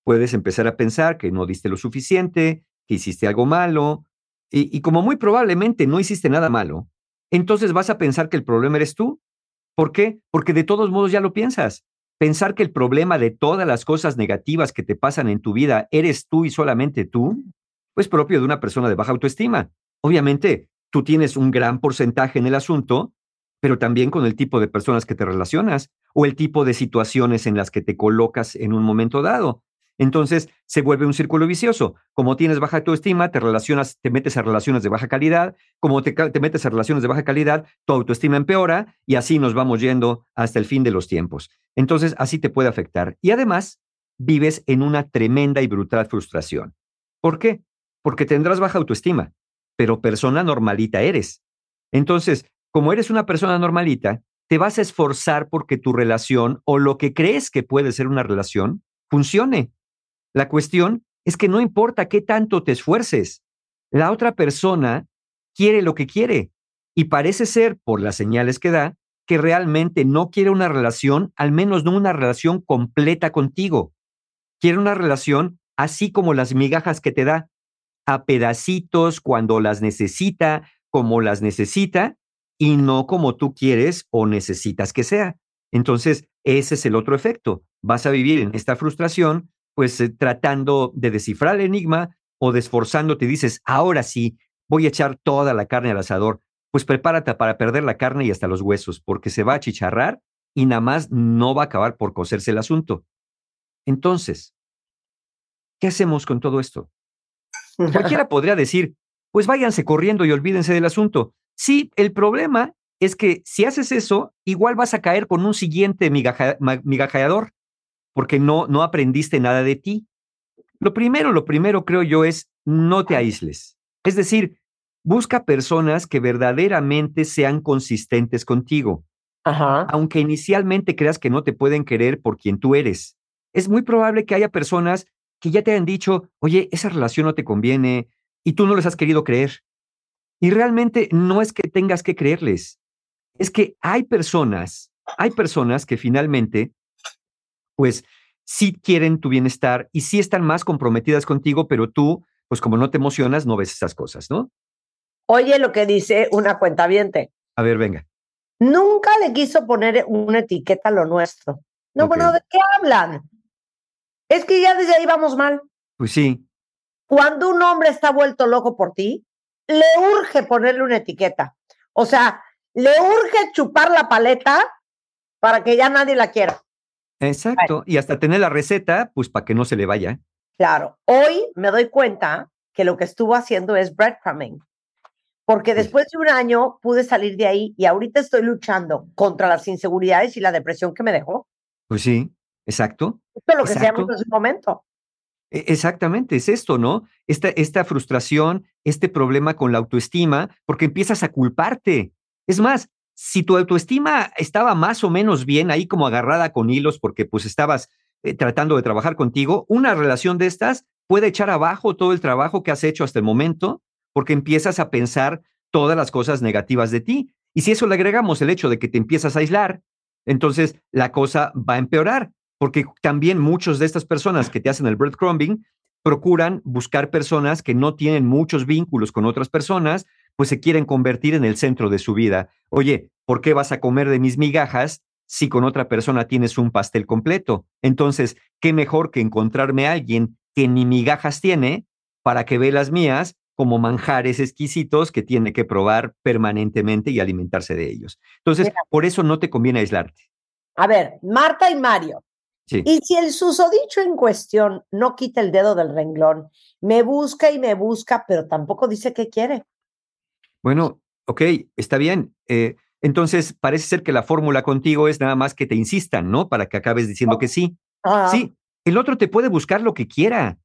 Puedes empezar a pensar que no diste lo suficiente, que hiciste algo malo, y, y como muy probablemente no hiciste nada malo, entonces vas a pensar que el problema eres tú. ¿Por qué? Porque de todos modos ya lo piensas. Pensar que el problema de todas las cosas negativas que te pasan en tu vida eres tú y solamente tú, pues propio de una persona de baja autoestima. Obviamente, tú tienes un gran porcentaje en el asunto, pero también con el tipo de personas que te relacionas o el tipo de situaciones en las que te colocas en un momento dado. Entonces se vuelve un círculo vicioso. Como tienes baja autoestima, te relacionas, te metes a relaciones de baja calidad. Como te, metes a relaciones de baja calidad, tu autoestima empeora y así nos vamos yendo hasta el fin de los tiempos. Entonces así te puede afectar. Y además vives en una tremenda y brutal frustración. ¿Por qué? Porque tendrás baja autoestima, pero persona normalita eres. Entonces, como eres una persona normalita, te vas a esforzar porque tu relación o lo que crees que puede ser una relación funcione. La cuestión es que no importa qué tanto te esfuerces, la otra persona quiere lo que quiere y parece ser, por las señales que da, que realmente no quiere una relación, al menos no una relación completa contigo. Quiere una relación así como las migajas que te da, a pedacitos cuando las necesita, como las necesita, y no como tú quieres o necesitas que sea. Entonces, ese es el otro efecto. Vas a vivir en esta frustración, pues eh, tratando de descifrar el enigma o de esforzándote, dices, ahora sí, voy a echar toda la carne al asador. Pues prepárate para perder la carne y hasta los huesos, porque se va a achicharrar y nada más no va a acabar por coserse el asunto. Entonces, ¿qué hacemos con todo esto? Cualquiera podría decir, pues váyanse corriendo y olvídense del asunto. Sí, el problema es que si haces eso, igual vas a caer con un siguiente migaja- migajeador, porque no, no aprendiste nada de ti. Lo primero, lo primero creo yo es no te aísles. Es decir, busca personas que verdaderamente sean consistentes contigo, Ajá. aunque inicialmente creas que no te pueden querer por quien tú eres. Es muy probable que haya personas que ya te han dicho, oye, esa relación no te conviene y tú no les has querido creer. Y realmente no es que tengas que creerles, es que hay personas, hay personas que finalmente, pues sí quieren tu bienestar y sí están más comprometidas contigo, pero tú, pues como no te emocionas, no ves esas cosas, ¿no? Oye lo que dice una cuentaviente. A ver, venga. Nunca le quiso poner una etiqueta a lo nuestro. No, bueno, ¿de qué hablan? Es que ya desde ahí vamos mal. Pues sí, Cuando un hombre está vuelto loco por ti, le urge ponerle una etiqueta. O sea, le urge chupar la paleta para que ya nadie la quiera. Exacto. Y hasta tener la receta, pues para que no se le vaya. Claro, hoy me doy cuenta que lo que estuvo haciendo es breadcrumbing. Porque después de un año pude salir de ahí y ahorita estoy luchando contra las inseguridades y la depresión que me dejó. Pues sí, exacto. Esto es lo que se Exacto. en su momento. E- Exactamente, es esto, ¿no? Esta, esta frustración, este problema con la autoestima, porque empiezas a culparte. Es más, si tu autoestima estaba más o menos bien ahí como agarrada con hilos porque pues estabas eh, tratando de trabajar contigo, una relación de estas puede echar abajo todo el trabajo que has hecho hasta el momento porque empiezas a pensar todas las cosas negativas de ti. Y si eso le agregamos el hecho de que te empiezas a aislar, entonces la cosa va a empeorar porque también muchos de estas personas que te hacen el breadcrumbing procuran buscar personas que no tienen muchos vínculos con otras personas, pues se quieren convertir en el centro de su vida. Oye, ¿por qué vas a comer de mis migajas si con otra persona tienes un pastel completo? Entonces, ¿qué mejor que encontrarme a alguien que ni migajas tiene para que ve las mías como manjares exquisitos que tiene que probar permanentemente y alimentarse de ellos? Entonces, Mira. por eso no te conviene aislarte. A ver, Marta y Mario. Sí. Y si el susodicho en cuestión no quita el dedo del renglón, me busca y me busca, pero tampoco dice qué quiere. Bueno, ok, está bien. Eh, entonces, parece ser que la fórmula contigo es nada más que te insistan, ¿no? Para que acabes diciendo que sí. Ah, Sí, el otro te puede buscar lo que quiera.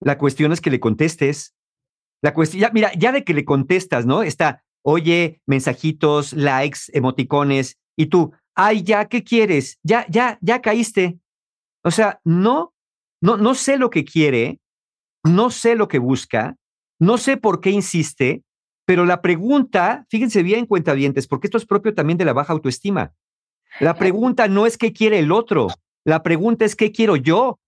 La cuestión es que le contestes. La cuestión, ya, mira, ya de que le contestas, ¿no? Está, oye, mensajitos, likes, emoticones, y tú, ay, ya, ¿qué quieres? Ya, ya, ya caíste. O sea, no, no, no sé lo que quiere, no sé lo que busca, no sé por qué insiste, pero la pregunta, fíjense bien, cuentavientes, porque esto es propio también de la baja autoestima. La pregunta no es qué quiere el otro, la pregunta es qué quiero yo.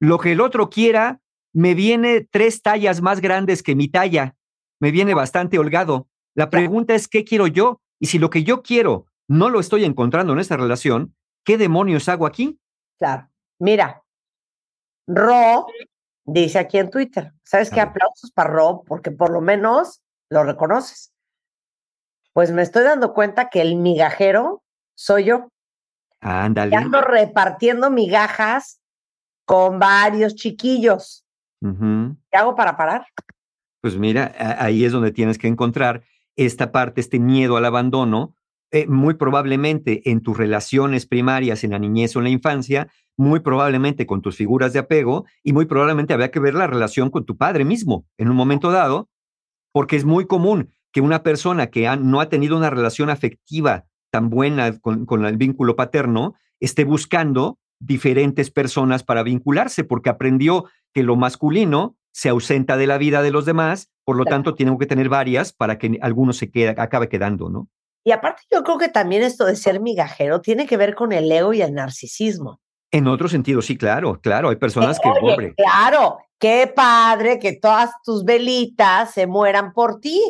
Lo que el otro quiera me viene tres tallas más grandes que mi talla, me viene bastante holgado. La pregunta es qué quiero yo y si lo que yo quiero no lo estoy encontrando en esta relación, ¿qué demonios hago aquí? Claro. Mira, Ro dice aquí en Twitter, ¿sabes qué? Aplausos para Ro, porque por lo menos lo reconoces. Pues me estoy dando cuenta que el migajero soy yo. Ándale. Y ando repartiendo migajas con varios chiquillos. ¿Qué hago para parar? Pues mira, ahí es donde tienes que encontrar esta parte, este miedo al abandono, eh, muy probablemente en tus relaciones primarias, en la niñez o en la infancia, muy probablemente con tus figuras de apego y muy probablemente habría que ver la relación con tu padre mismo en un momento dado, porque es muy común que una persona que ha- no ha tenido una relación afectiva tan buena con, con el vínculo paterno esté buscando diferentes personas para vincularse, porque aprendió que lo masculino se ausenta de la vida de los demás, por lo tanto tiene que tener varias para que alguno se quede, acabe quedando, ¿no? Y aparte yo creo que también esto de ser migajero tiene que ver con el ego y el narcisismo. En otro sentido, sí, claro, claro, hay personas que, Oye, hombre, claro, qué padre que todas tus velitas se mueran por ti.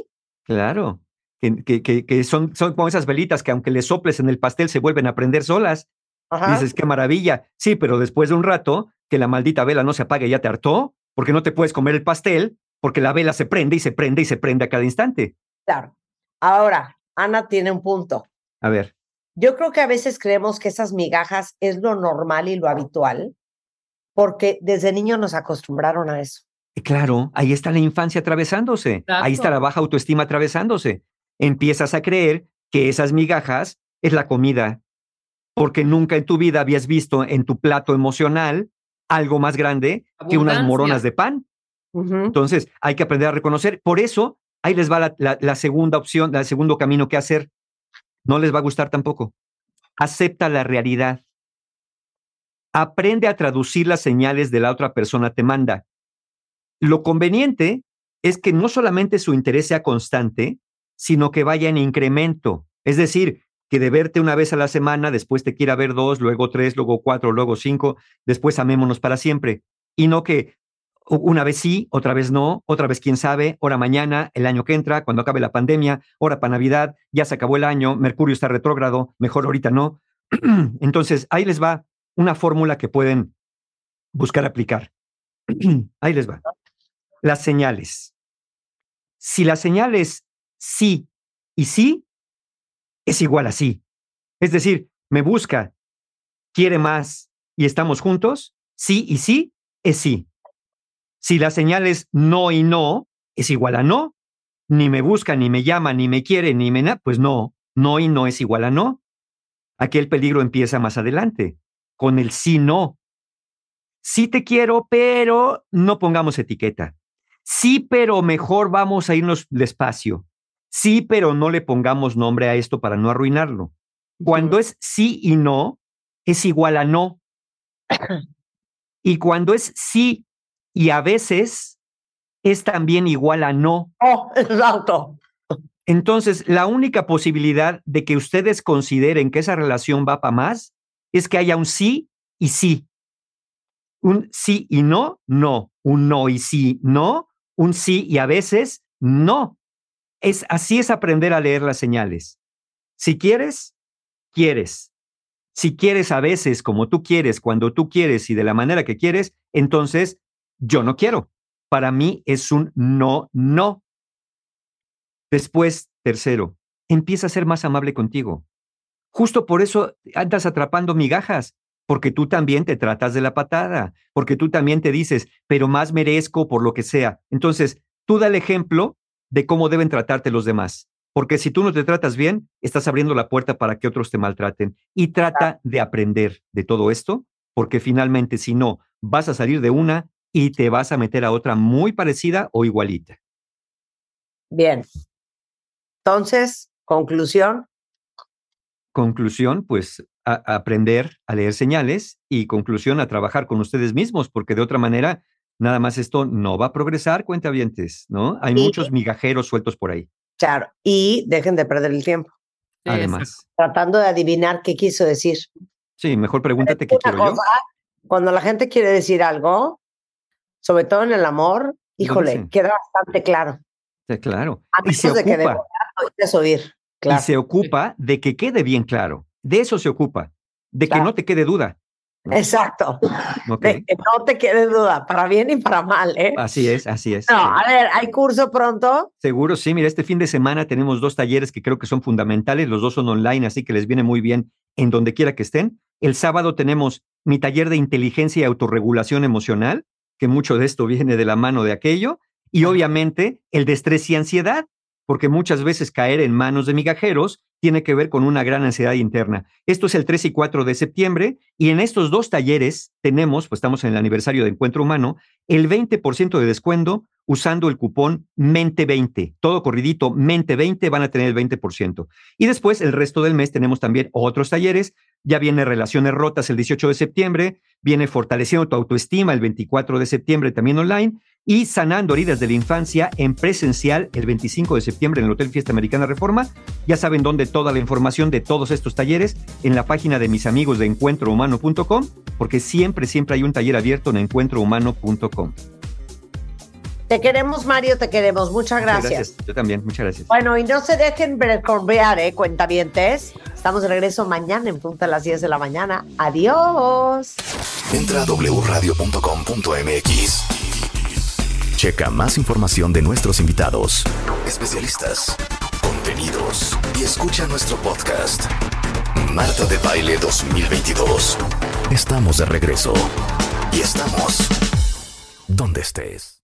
claro, que, que- que- que son, son como esas velitas que aunque le soples en el pastel se vuelven a prender solas. Ajá. Dices, qué maravilla. Sí, pero después de un rato, que la maldita vela no se apague, ya te hartó, porque no te puedes comer el pastel, porque la vela se prende y se prende y se prende a cada instante. Claro. Ahora, Ana tiene un punto. A ver, Yo creo que a veces creemos que esas migajas es lo normal y lo habitual, porque desde niños nos acostumbraron a eso. claro, ahí está la infancia atravesándose, ahí está la baja autoestima atravesándose. Empiezas a creer que esas migajas es la comida, porque nunca en tu vida habías visto en tu plato emocional algo más grande que unas moronas de pan. Entonces, hay que aprender a reconocer. Por eso, ahí les va la, la- la segunda opción, el segundo camino que hacer. No les va a gustar tampoco. Acepta la realidad. Aprende a traducir las señales de la otra persona te manda. Lo conveniente es que no solamente su interés sea constante, sino que vaya en incremento. Es decir, que de verte una vez a la semana, después te quiera ver dos, luego tres, luego cuatro, luego cinco, después amémonos para siempre. Y no que una vez sí, otra vez no, otra vez quién sabe, hora mañana, el año que entra, cuando acabe la pandemia, hora para Navidad, ya se acabó el año, Mercurio está retrógrado, mejor ahorita no. Entonces, ahí les va una fórmula que pueden buscar aplicar. ahí les va. Las señales. Si la señal es sí y sí, es igual a sí. Es decir, me busca, quiere más y estamos juntos, sí y sí es sí. Si la señal es no y no, es igual a no. Ni me busca, ni me llama, ni me quiere, ni me... Pues no, no y no es igual a no. Aquí el peligro empieza más adelante, con el sí, no. Sí te quiero, pero no pongamos etiqueta. Sí, pero mejor vamos a irnos despacio. Sí, pero no le pongamos nombre a esto para no arruinarlo. Cuando es sí y no, es igual a no. Y cuando es sí y a veces, es también igual a no. Oh, exacto. Entonces, la única posibilidad de que ustedes consideren que esa relación va para más es que haya un sí y sí. Un sí y no, no. Un no y sí, no. Un sí y a veces, no. Es, así es aprender a leer las señales. Si quieres, quieres. Si quieres a veces como tú quieres, cuando tú quieres y de la manera que quieres, entonces yo no quiero. Para mí es un no, no. Después, tercero, empieza a ser más amable contigo. Justo por eso andas atrapando migajas, porque tú también te tratas de la patada, porque tú también te dices, pero más merezco por lo que sea. Entonces, tú da el ejemplo de cómo deben tratarte los demás. Porque si tú no te tratas bien, estás abriendo la puerta para que otros te maltraten. Y trata de aprender de todo esto, porque finalmente, si no, vas a salir de una y te vas a meter a otra muy parecida o igualita. Bien. Entonces, conclusión. Conclusión, pues a- aprender a leer señales y conclusión a trabajar con ustedes mismos, porque de otra manera, nada más esto no va a progresar, cuentavientes, ¿no? Hay Y- muchos migajeros sueltos por ahí, Claro. Y dejen de perder el tiempo Sí, además. tratando de adivinar qué quiso decir. Sí, mejor pregúntate qué quiero yo. cosa, cuando la gente quiere decir algo, sobre todo en el amor, híjole, queda bastante claro. Sí, claro. A Y se de que ocupa, no quieres oír. Claro. y se ocupa de que quede bien claro. De eso se ocupa, de que Claro. no te quede duda. Exacto. ¿ok? De que no te quede duda, para bien y para mal, ¿eh? Así es, así es. No, a ver, hay curso pronto. Seguro, sí. Mira, este fin de semana tenemos dos talleres que creo que son fundamentales. Los dos son online, así que les viene muy bien en donde quiera que estén. El sábado tenemos mi taller de inteligencia y autorregulación emocional, que mucho de esto viene de la mano de aquello. Y obviamente el de estrés y ansiedad, porque muchas veces caer en manos de migajeros tiene que ver con una gran ansiedad interna. Esto es el 3 y 4 de septiembre y en estos dos talleres tenemos, pues estamos en el aniversario de Encuentro Humano, el 20% de descuento usando el cupón Mente20. Todo corridito, Mente20 van a tener el 20%. Y después, el resto del mes, tenemos también otros talleres. Ya viene Relaciones Rotas el 18 de septiembre, viene Fortaleciendo tu Autoestima el 24 de septiembre también online y Sanando Heridas de la Infancia en presencial el 25 de septiembre en el Hotel Fiesta Americana Reforma. Ya saben dónde toda la información de todos estos talleres en la página de mis amigos de encuentrohumano.com, porque siempre, siempre hay un taller abierto en encuentrohumano.com. Te queremos, Mario, te queremos. Muchas Muchas gracias. Yo también, muchas gracias. Bueno, y no se dejen brecorbear, ¿eh? Cuentavientes. Estamos de regreso mañana en punto a las 10 de la mañana. Adiós. Entra a wradio.com.mx. Checa más información de nuestros invitados, especialistas, contenidos y escucha nuestro podcast. Marta de Baile 2022. Estamos de regreso. Y estamos donde estés.